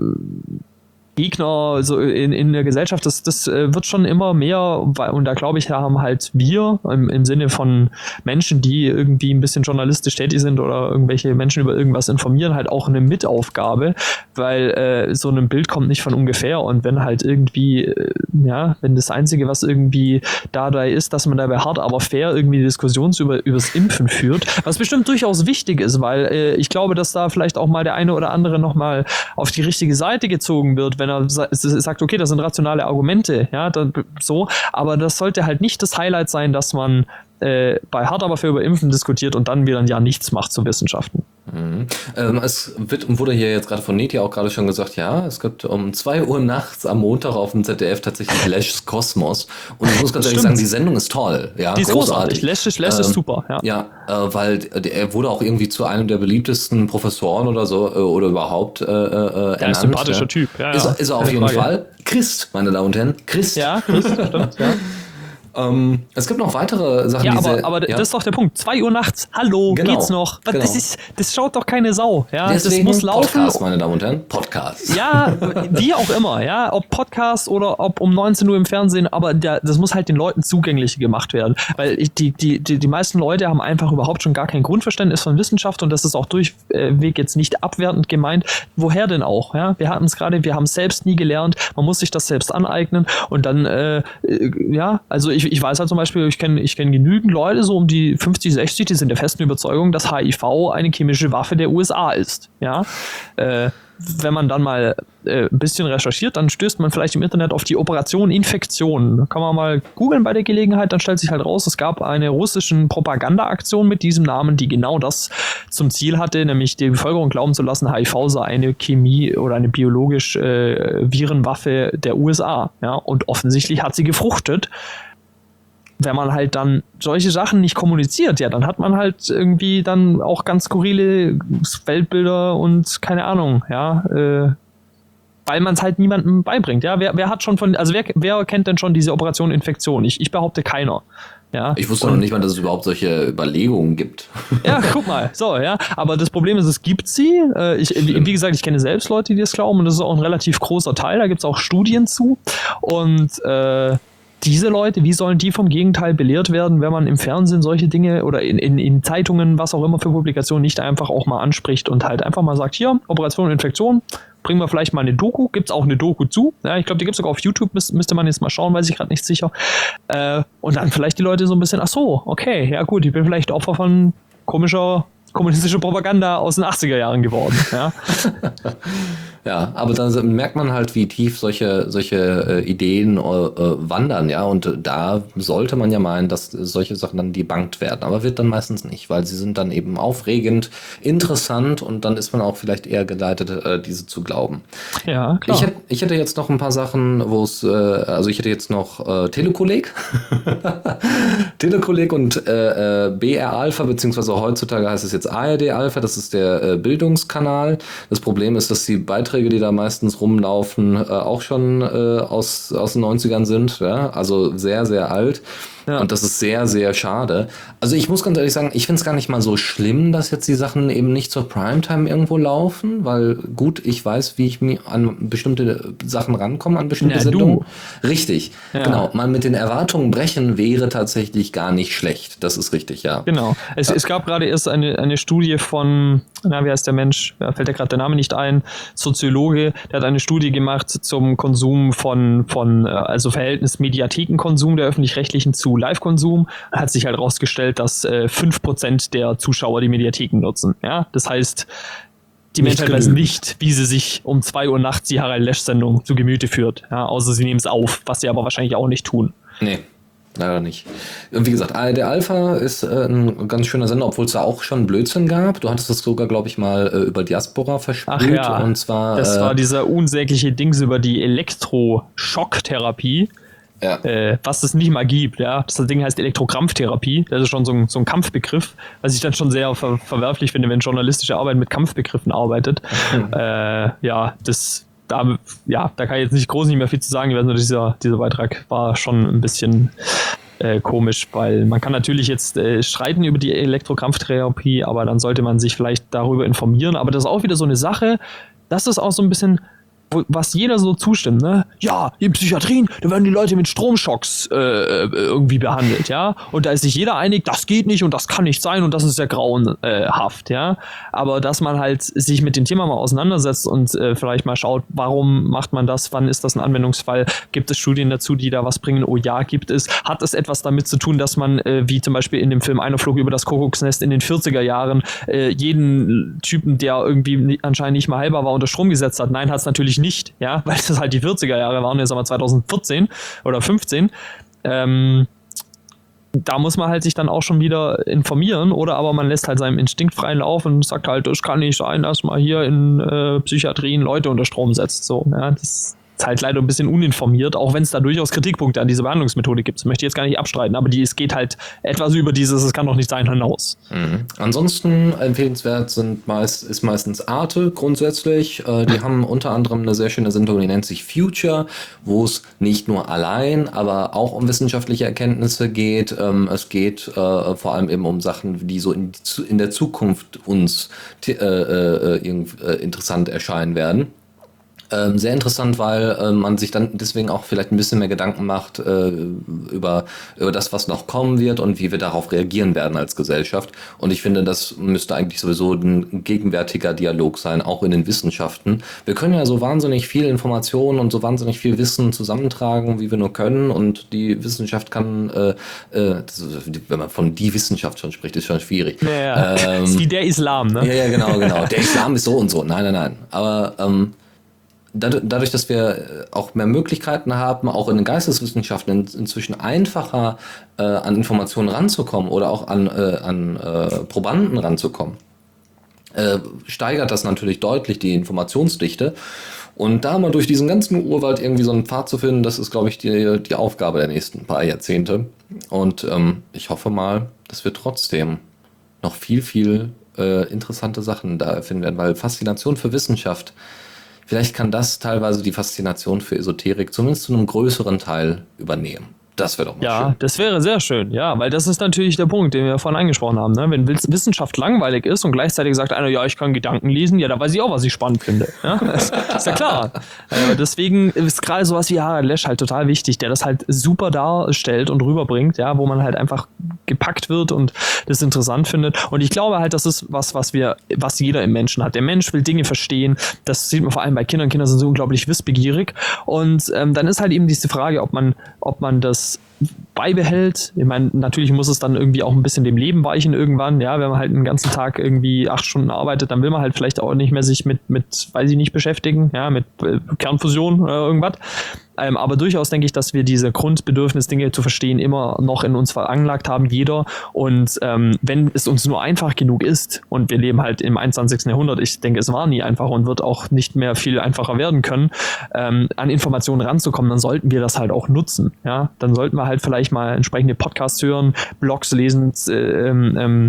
Gegner so in, in der Gesellschaft, das, das äh, wird schon immer mehr, und da glaube ich, haben halt wir im, im Sinne von Menschen, die irgendwie ein bisschen journalistisch tätig sind oder irgendwelche Menschen über irgendwas informieren, halt auch eine Mitaufgabe, weil äh, so ein Bild kommt nicht von ungefähr. Und wenn halt irgendwie, äh, ja, wenn das Einzige, was irgendwie dabei ist, dass man dabei hart, aber fair irgendwie Diskussions über übers Impfen führt, was bestimmt durchaus wichtig ist, weil äh, ich glaube, dass da vielleicht auch mal der eine oder andere nochmal auf die richtige Seite gezogen wird, wenn wenn er sagt, okay, das sind rationale Argumente, ja, dann, so, aber das sollte halt nicht das Highlight sein, dass man äh, bei Hart aber für über Impfen diskutiert und dann wieder ein Jahr nichts macht zu Wissenschaften. Mhm. Ähm, es wird, wurde hier jetzt gerade von Neti auch gerade schon gesagt, ja, es gibt um 2 Uhr nachts am Montag auf dem ZDF tatsächlich Lash's Kosmos. Und ich muss ganz ehrlich sagen, die Sendung ist toll. Ja, die ist großartig. Lash, Lash ähm, ist super. Ja, ja äh, weil er wurde auch irgendwie zu einem der beliebtesten Professoren oder so äh, oder überhaupt äh, äh, Der ist ein sympathischer ja. Typ. Ja, ist, ist er auf jeden Frage. Fall. Christ, meine Damen und Herren. Christ. Ja, Christ, stimmt. Ja. Ähm, es gibt noch weitere Sachen. Ja, aber, aber ja. das ist doch der Punkt. 2 Uhr nachts, hallo, genau, geht's noch? Genau. Das, ist, das schaut doch keine Sau. Ja? Deswegen das muss laufen. Podcast, meine Damen und Herren, Podcast. Ja, wie auch immer, ja, ob Podcast oder ob um 19 Uhr im Fernsehen, aber der, das muss halt den Leuten zugänglich gemacht werden. Weil die, die, die, die meisten Leute haben einfach überhaupt schon gar kein Grundverständnis von Wissenschaft und das ist auch durchweg jetzt nicht abwertend gemeint. Woher denn auch? Ja? Wir hatten es gerade, wir haben es selbst nie gelernt, man muss sich das selbst aneignen und dann, äh, äh ja, also ich ich, ich weiß halt zum Beispiel, ich kenne ich kenn genügend Leute, so um die 50, 60, die sind der festen Überzeugung, dass HIV eine chemische Waffe der USA ist. Ja. Äh, wenn man dann mal äh, ein bisschen recherchiert, dann stößt man vielleicht im Internet auf die Operation Infektion. Kann man mal googeln bei der Gelegenheit, dann stellt sich halt raus, es gab eine russische Propagandaaktion mit diesem Namen, die genau das zum Ziel hatte, nämlich die Bevölkerung glauben zu lassen, HIV sei eine Chemie oder eine biologische äh, Virenwaffe der USA. Ja? Und offensichtlich hat sie gefruchtet wenn man halt dann solche Sachen nicht kommuniziert, ja, dann hat man halt irgendwie dann auch ganz skurrile Weltbilder und keine Ahnung, ja, äh, weil man es halt niemandem beibringt. Ja, wer, wer hat schon von, also wer, wer kennt denn schon diese Operation Infektion? Ich, ich behaupte keiner. Ja, ich wusste noch nicht mal, dass es überhaupt solche Überlegungen gibt. Ja, guck mal. So, ja. Aber das Problem ist, es gibt sie. Äh, ich, wie, wie, gesagt, ich kenne selbst Leute, die das glauben und das ist auch ein relativ großer Teil. Da gibt es auch Studien zu. Und äh, diese Leute, wie sollen die vom Gegenteil belehrt werden, wenn man im Fernsehen solche Dinge oder in, in, in Zeitungen, was auch immer für Publikationen, nicht einfach auch mal anspricht und halt einfach mal sagt, hier, Operation Infektion, bringen wir vielleicht mal eine Doku, gibt es auch eine Doku zu. Ja, ich glaube, die gibt es sogar auf YouTube, müß, müsste man jetzt mal schauen, weiß ich gerade nicht sicher. Äh, und dann vielleicht die Leute so ein bisschen, ach so, okay, ja gut, ich bin vielleicht Opfer von komischer kommunistischer Propaganda aus den 80er Jahren geworden. Ja. Ja, aber da merkt man halt, wie tief solche, solche äh, Ideen äh, äh, wandern, ja. Und da sollte man ja meinen, dass solche Sachen dann debunked werden. Aber wird dann meistens nicht, weil sie sind dann eben aufregend, interessant und dann ist man auch vielleicht eher geleitet, äh, diese zu glauben. Ja, klar. Ich, hätte, ich hätte jetzt noch ein paar Sachen, wo es, äh, also ich hätte jetzt noch äh, Telekolleg. Telekolleg und BR Alpha, beziehungsweise heutzutage heißt es jetzt ARD Alpha, das ist der äh, Bildungskanal. Das Problem ist, dass die Beiträge, die da meistens rumlaufen, äh, auch schon äh, aus, aus den 90ern sind, ja? also sehr, sehr alt. Ja. Und das ist sehr, sehr schade. Also ich muss ganz ehrlich sagen, ich finde es gar nicht mal so schlimm, dass jetzt die Sachen eben nicht zur Primetime irgendwo laufen, weil gut, ich weiß, wie ich mir an bestimmte Sachen rankomme, an bestimmte ja, Sendungen. Du. Richtig, ja. genau. Mal mit den Erwartungen brechen wäre tatsächlich gar nicht schlecht. Das ist richtig, ja. Genau. Es, es gab gerade erst eine, eine Studie von, na, wie heißt der Mensch? Da fällt ja gerade der Name nicht ein. Soziologe, der hat eine Studie gemacht zum Konsum von, von äh, also Verhältnis Mediathekenkonsum der öffentlich-rechtlichen zu Live-Konsum, hat sich halt herausgestellt, dass äh, 5% der Zuschauer die Mediatheken nutzen. Ja? Das heißt, die nicht Menschen wissen nicht, wie sie sich um 2 Uhr nachts die Harald Lesch-Sendung zu Gemüte führt. Ja? Außer sie nehmen es auf, was sie aber wahrscheinlich auch nicht tun. Nee. Leider nicht. Und wie gesagt, der Alpha ist äh, ein ganz schöner Sender, obwohl es da auch schon Blödsinn gab. Du hattest das sogar, glaube ich, mal äh, über Diaspora verspielt. Ach ja, und zwar, das äh, war dieser unsägliche Dings über die Elektroschocktherapie. Ja. Äh, was es nicht mal gibt, ja. Das Ding heißt Elektrokrampftherapie. Das ist schon so ein, so ein Kampfbegriff, was ich dann schon sehr ver verwerflich finde, wenn journalistische Arbeit mit Kampfbegriffen arbeitet. Mhm. Äh, ja, das, da, ja, da kann ich jetzt nicht groß nicht mehr viel zu sagen. Nur, dieser, dieser Beitrag war schon ein bisschen äh, komisch, weil man kann natürlich jetzt äh, streiten über die Elektrokrampftherapie, aber dann sollte man sich vielleicht darüber informieren. Aber das ist auch wieder so eine Sache, das ist auch so ein bisschen was jeder so zustimmt, ne? Ja, in Psychiatrien, da werden die Leute mit Stromschocks äh, äh, irgendwie behandelt, ja? Und da ist sich jeder einig, das geht nicht und das kann nicht sein und das ist ja grauenhaft, ja? Aber dass man halt sich mit dem Thema mal auseinandersetzt und äh, vielleicht mal schaut, warum macht man das, wann ist das ein Anwendungsfall, gibt es Studien dazu, die da was bringen, oh ja, gibt es, hat es etwas damit zu tun, dass man, äh, wie zum Beispiel in dem Film Einer Flug über das Kuckucksnest in den 40er Jahren, äh, jeden Typen, der irgendwie anscheinend nicht mal halber war, unter Strom gesetzt hat? Nein, hat es natürlich nicht nicht, ja, weil das halt die 40er Jahre waren, jetzt aber 2014 oder 15. Ähm, da muss man halt sich dann auch schon wieder informieren oder aber man lässt halt seinem Instinkt freien Lauf und sagt halt, es kann nicht sein, dass man hier in äh, Psychiatrien Leute unter Strom setzt. So, ja, das ist halt leider ein bisschen uninformiert, auch wenn es da durchaus Kritikpunkte an dieser Behandlungsmethode gibt. Das möchte ich jetzt gar nicht abstreiten, aber die, es geht halt etwas über dieses, es kann doch nicht sein, hinaus. Mhm. Ansonsten empfehlenswert sind meist, ist meistens Arte grundsätzlich. Äh, die haben unter anderem eine sehr schöne Sendung, die nennt sich Future, wo es nicht nur allein, aber auch um wissenschaftliche Erkenntnisse geht. Ähm, es geht äh, vor allem eben um Sachen, die so in, in der Zukunft uns äh, äh, äh, interessant erscheinen werden. Ähm, sehr interessant, weil äh, man sich dann deswegen auch vielleicht ein bisschen mehr Gedanken macht äh, über, über das, was noch kommen wird und wie wir darauf reagieren werden als Gesellschaft. Und ich finde, das müsste eigentlich sowieso ein gegenwärtiger Dialog sein, auch in den Wissenschaften. Wir können ja so wahnsinnig viel Informationen und so wahnsinnig viel Wissen zusammentragen, wie wir nur können. Und die Wissenschaft kann, äh, äh, wenn man von die Wissenschaft schon spricht, ist schon schwierig. Ja, ja. Ähm, wie der Islam, ne? Ja, ja, genau, genau. Der Islam ist so und so. Nein, nein, nein. Aber ähm, dadurch, dass wir äh, auch mehr Möglichkeiten haben, auch in den Geisteswissenschaften inzwischen einfacher äh, an Informationen ranzukommen oder auch an, äh, an äh, Probanden ranzukommen, äh, steigert das natürlich deutlich die Informationsdichte. Und da mal durch diesen ganzen Urwald irgendwie so einen Pfad zu finden, das ist, glaube ich, die, die Aufgabe der nächsten paar Jahrzehnte. Und ähm, ich hoffe mal, dass wir trotzdem noch viel, viel äh, interessante Sachen da erfinden werden, weil Faszination für Wissenschaft Vielleicht kann das teilweise die Faszination für Esoterik zumindest zu einem größeren Teil übernehmen. Das wäre doch mal ja, schön. Ja, das wäre sehr schön, ja, weil das ist natürlich der Punkt, den wir vorhin angesprochen haben. Ne? Wenn Wissenschaft langweilig ist und gleichzeitig sagt einer, ja, ich kann Gedanken lesen, ja, da weiß ich auch, was ich spannend finde. Ja? Das ist ja klar. äh, deswegen ist gerade sowas wie Harald Lesch halt total wichtig, der das halt super darstellt und rüberbringt, ja, wo man halt einfach gepackt wird und das interessant findet. Und ich glaube halt, das ist was, was wir, was jeder im Menschen hat. Der Mensch will Dinge verstehen. Das sieht man vor allem bei Kindern. Kinder sind so unglaublich wissbegierig. Und ähm, dann ist halt eben diese Frage, ob man, ob man das beibehält. Ich meine, natürlich muss es dann irgendwie auch ein bisschen dem Leben weichen irgendwann. Ja, wenn man halt den ganzen Tag irgendwie acht Stunden arbeitet, dann will man halt vielleicht auch nicht mehr sich mit, mit weiß ich nicht, beschäftigen, ja, mit äh, Kernfusion oder irgendwas. Ähm, aber durchaus denke ich, dass wir diese Grundbedürfnis, Dinge zu verstehen, immer noch in uns veranlagt haben, jeder. Und ähm, wenn es uns nur einfach genug ist und wir leben halt im 21. Jahrhundert, ich denke, es war nie einfach und wird auch nicht mehr viel einfacher werden können, ähm, an Informationen ranzukommen, dann sollten wir das halt auch nutzen. Ja, dann sollten wir halt vielleicht mal entsprechende Podcasts hören, Blogs lesen, äh, ähm, ähm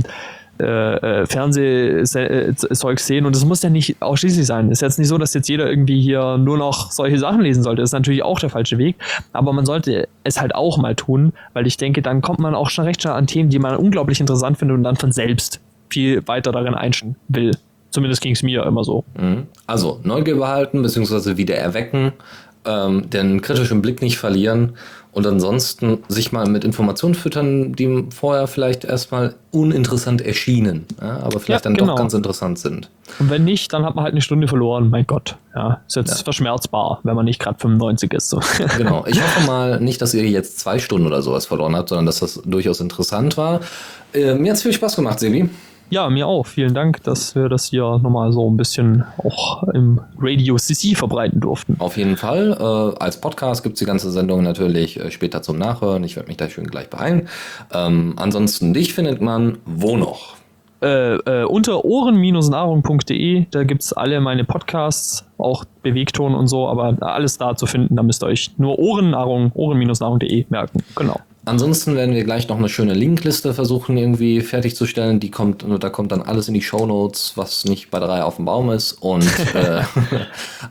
äh, äh, Fernsehzeug sehen. Und das muss ja nicht ausschließlich sein. Ist jetzt nicht so, dass jetzt jeder irgendwie hier nur noch solche Sachen lesen sollte. Das ist natürlich auch der falsche Weg. Aber man sollte es halt auch mal tun, weil ich denke, dann kommt man auch schon recht schnell an Themen, die man unglaublich interessant findet und dann von selbst viel weiter darin einschen will. Zumindest ging es mir immer so. Mhm. Also Neugier behalten, beziehungsweise wieder erwecken, ähm, den kritischen Blick nicht verlieren und ansonsten sich mal mit Informationen füttern, die vorher vielleicht erstmal uninteressant erschienen, ja, aber vielleicht ja, dann genau. doch ganz interessant sind. Und wenn nicht, dann hat man halt eine Stunde verloren. Mein Gott, ja, ist jetzt ja. verschmerzbar, wenn man nicht gerade 95 ist. So. Genau. Ich hoffe mal nicht, dass ihr jetzt zwei Stunden oder sowas verloren habt, sondern dass das durchaus interessant war. Äh, mir hat es viel Spaß gemacht, Sebi. Ja, mir auch. Vielen Dank, dass wir das hier nochmal so ein bisschen auch im Radio CC verbreiten durften. Auf jeden Fall. Äh, als Podcast gibt es die ganze Sendung natürlich äh, später zum Nachhören. Ich werde mich da schön gleich beeilen. Ähm, ansonsten, dich findet man wo noch? Äh, äh, unter ohren-nahrung.de, da gibt es alle meine Podcasts, auch Bewegton und so, aber alles da zu finden, da müsst ihr euch nur Ohrennahrung, ohren-nahrung.de merken. Genau. Ansonsten werden wir gleich noch eine schöne Linkliste versuchen, irgendwie fertigzustellen. Die kommt, da kommt dann alles in die Show Notes, was nicht bei drei auf dem Baum ist. Und äh, da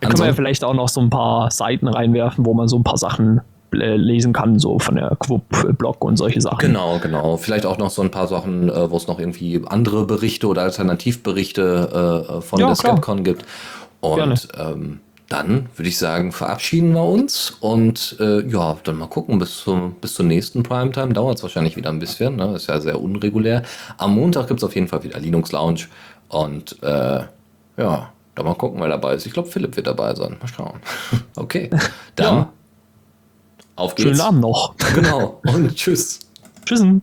können wir ja vielleicht auch noch so ein paar Seiten reinwerfen, wo man so ein paar Sachen äh, lesen kann, so von der Quub-Blog und solche Sachen. Genau, genau. Vielleicht auch noch so ein paar Sachen, äh, wo es noch irgendwie andere Berichte oder Alternativberichte äh, von ja, der Skepcon gibt. Und ähm, dann würde ich sagen, verabschieden wir uns und äh, ja, dann mal gucken, bis, zum, bis zur nächsten Primetime dauert es wahrscheinlich wieder ein bisschen, ne? ist ja sehr unregulär. Am Montag gibt es auf jeden Fall wieder Linux Lounge und äh, ja, dann mal gucken, wer dabei ist. Ich glaube, Philipp wird dabei sein. Mal schauen. Okay, dann ja. auf geht's. Schönen Abend noch. Genau und tschüss. Tschüssen.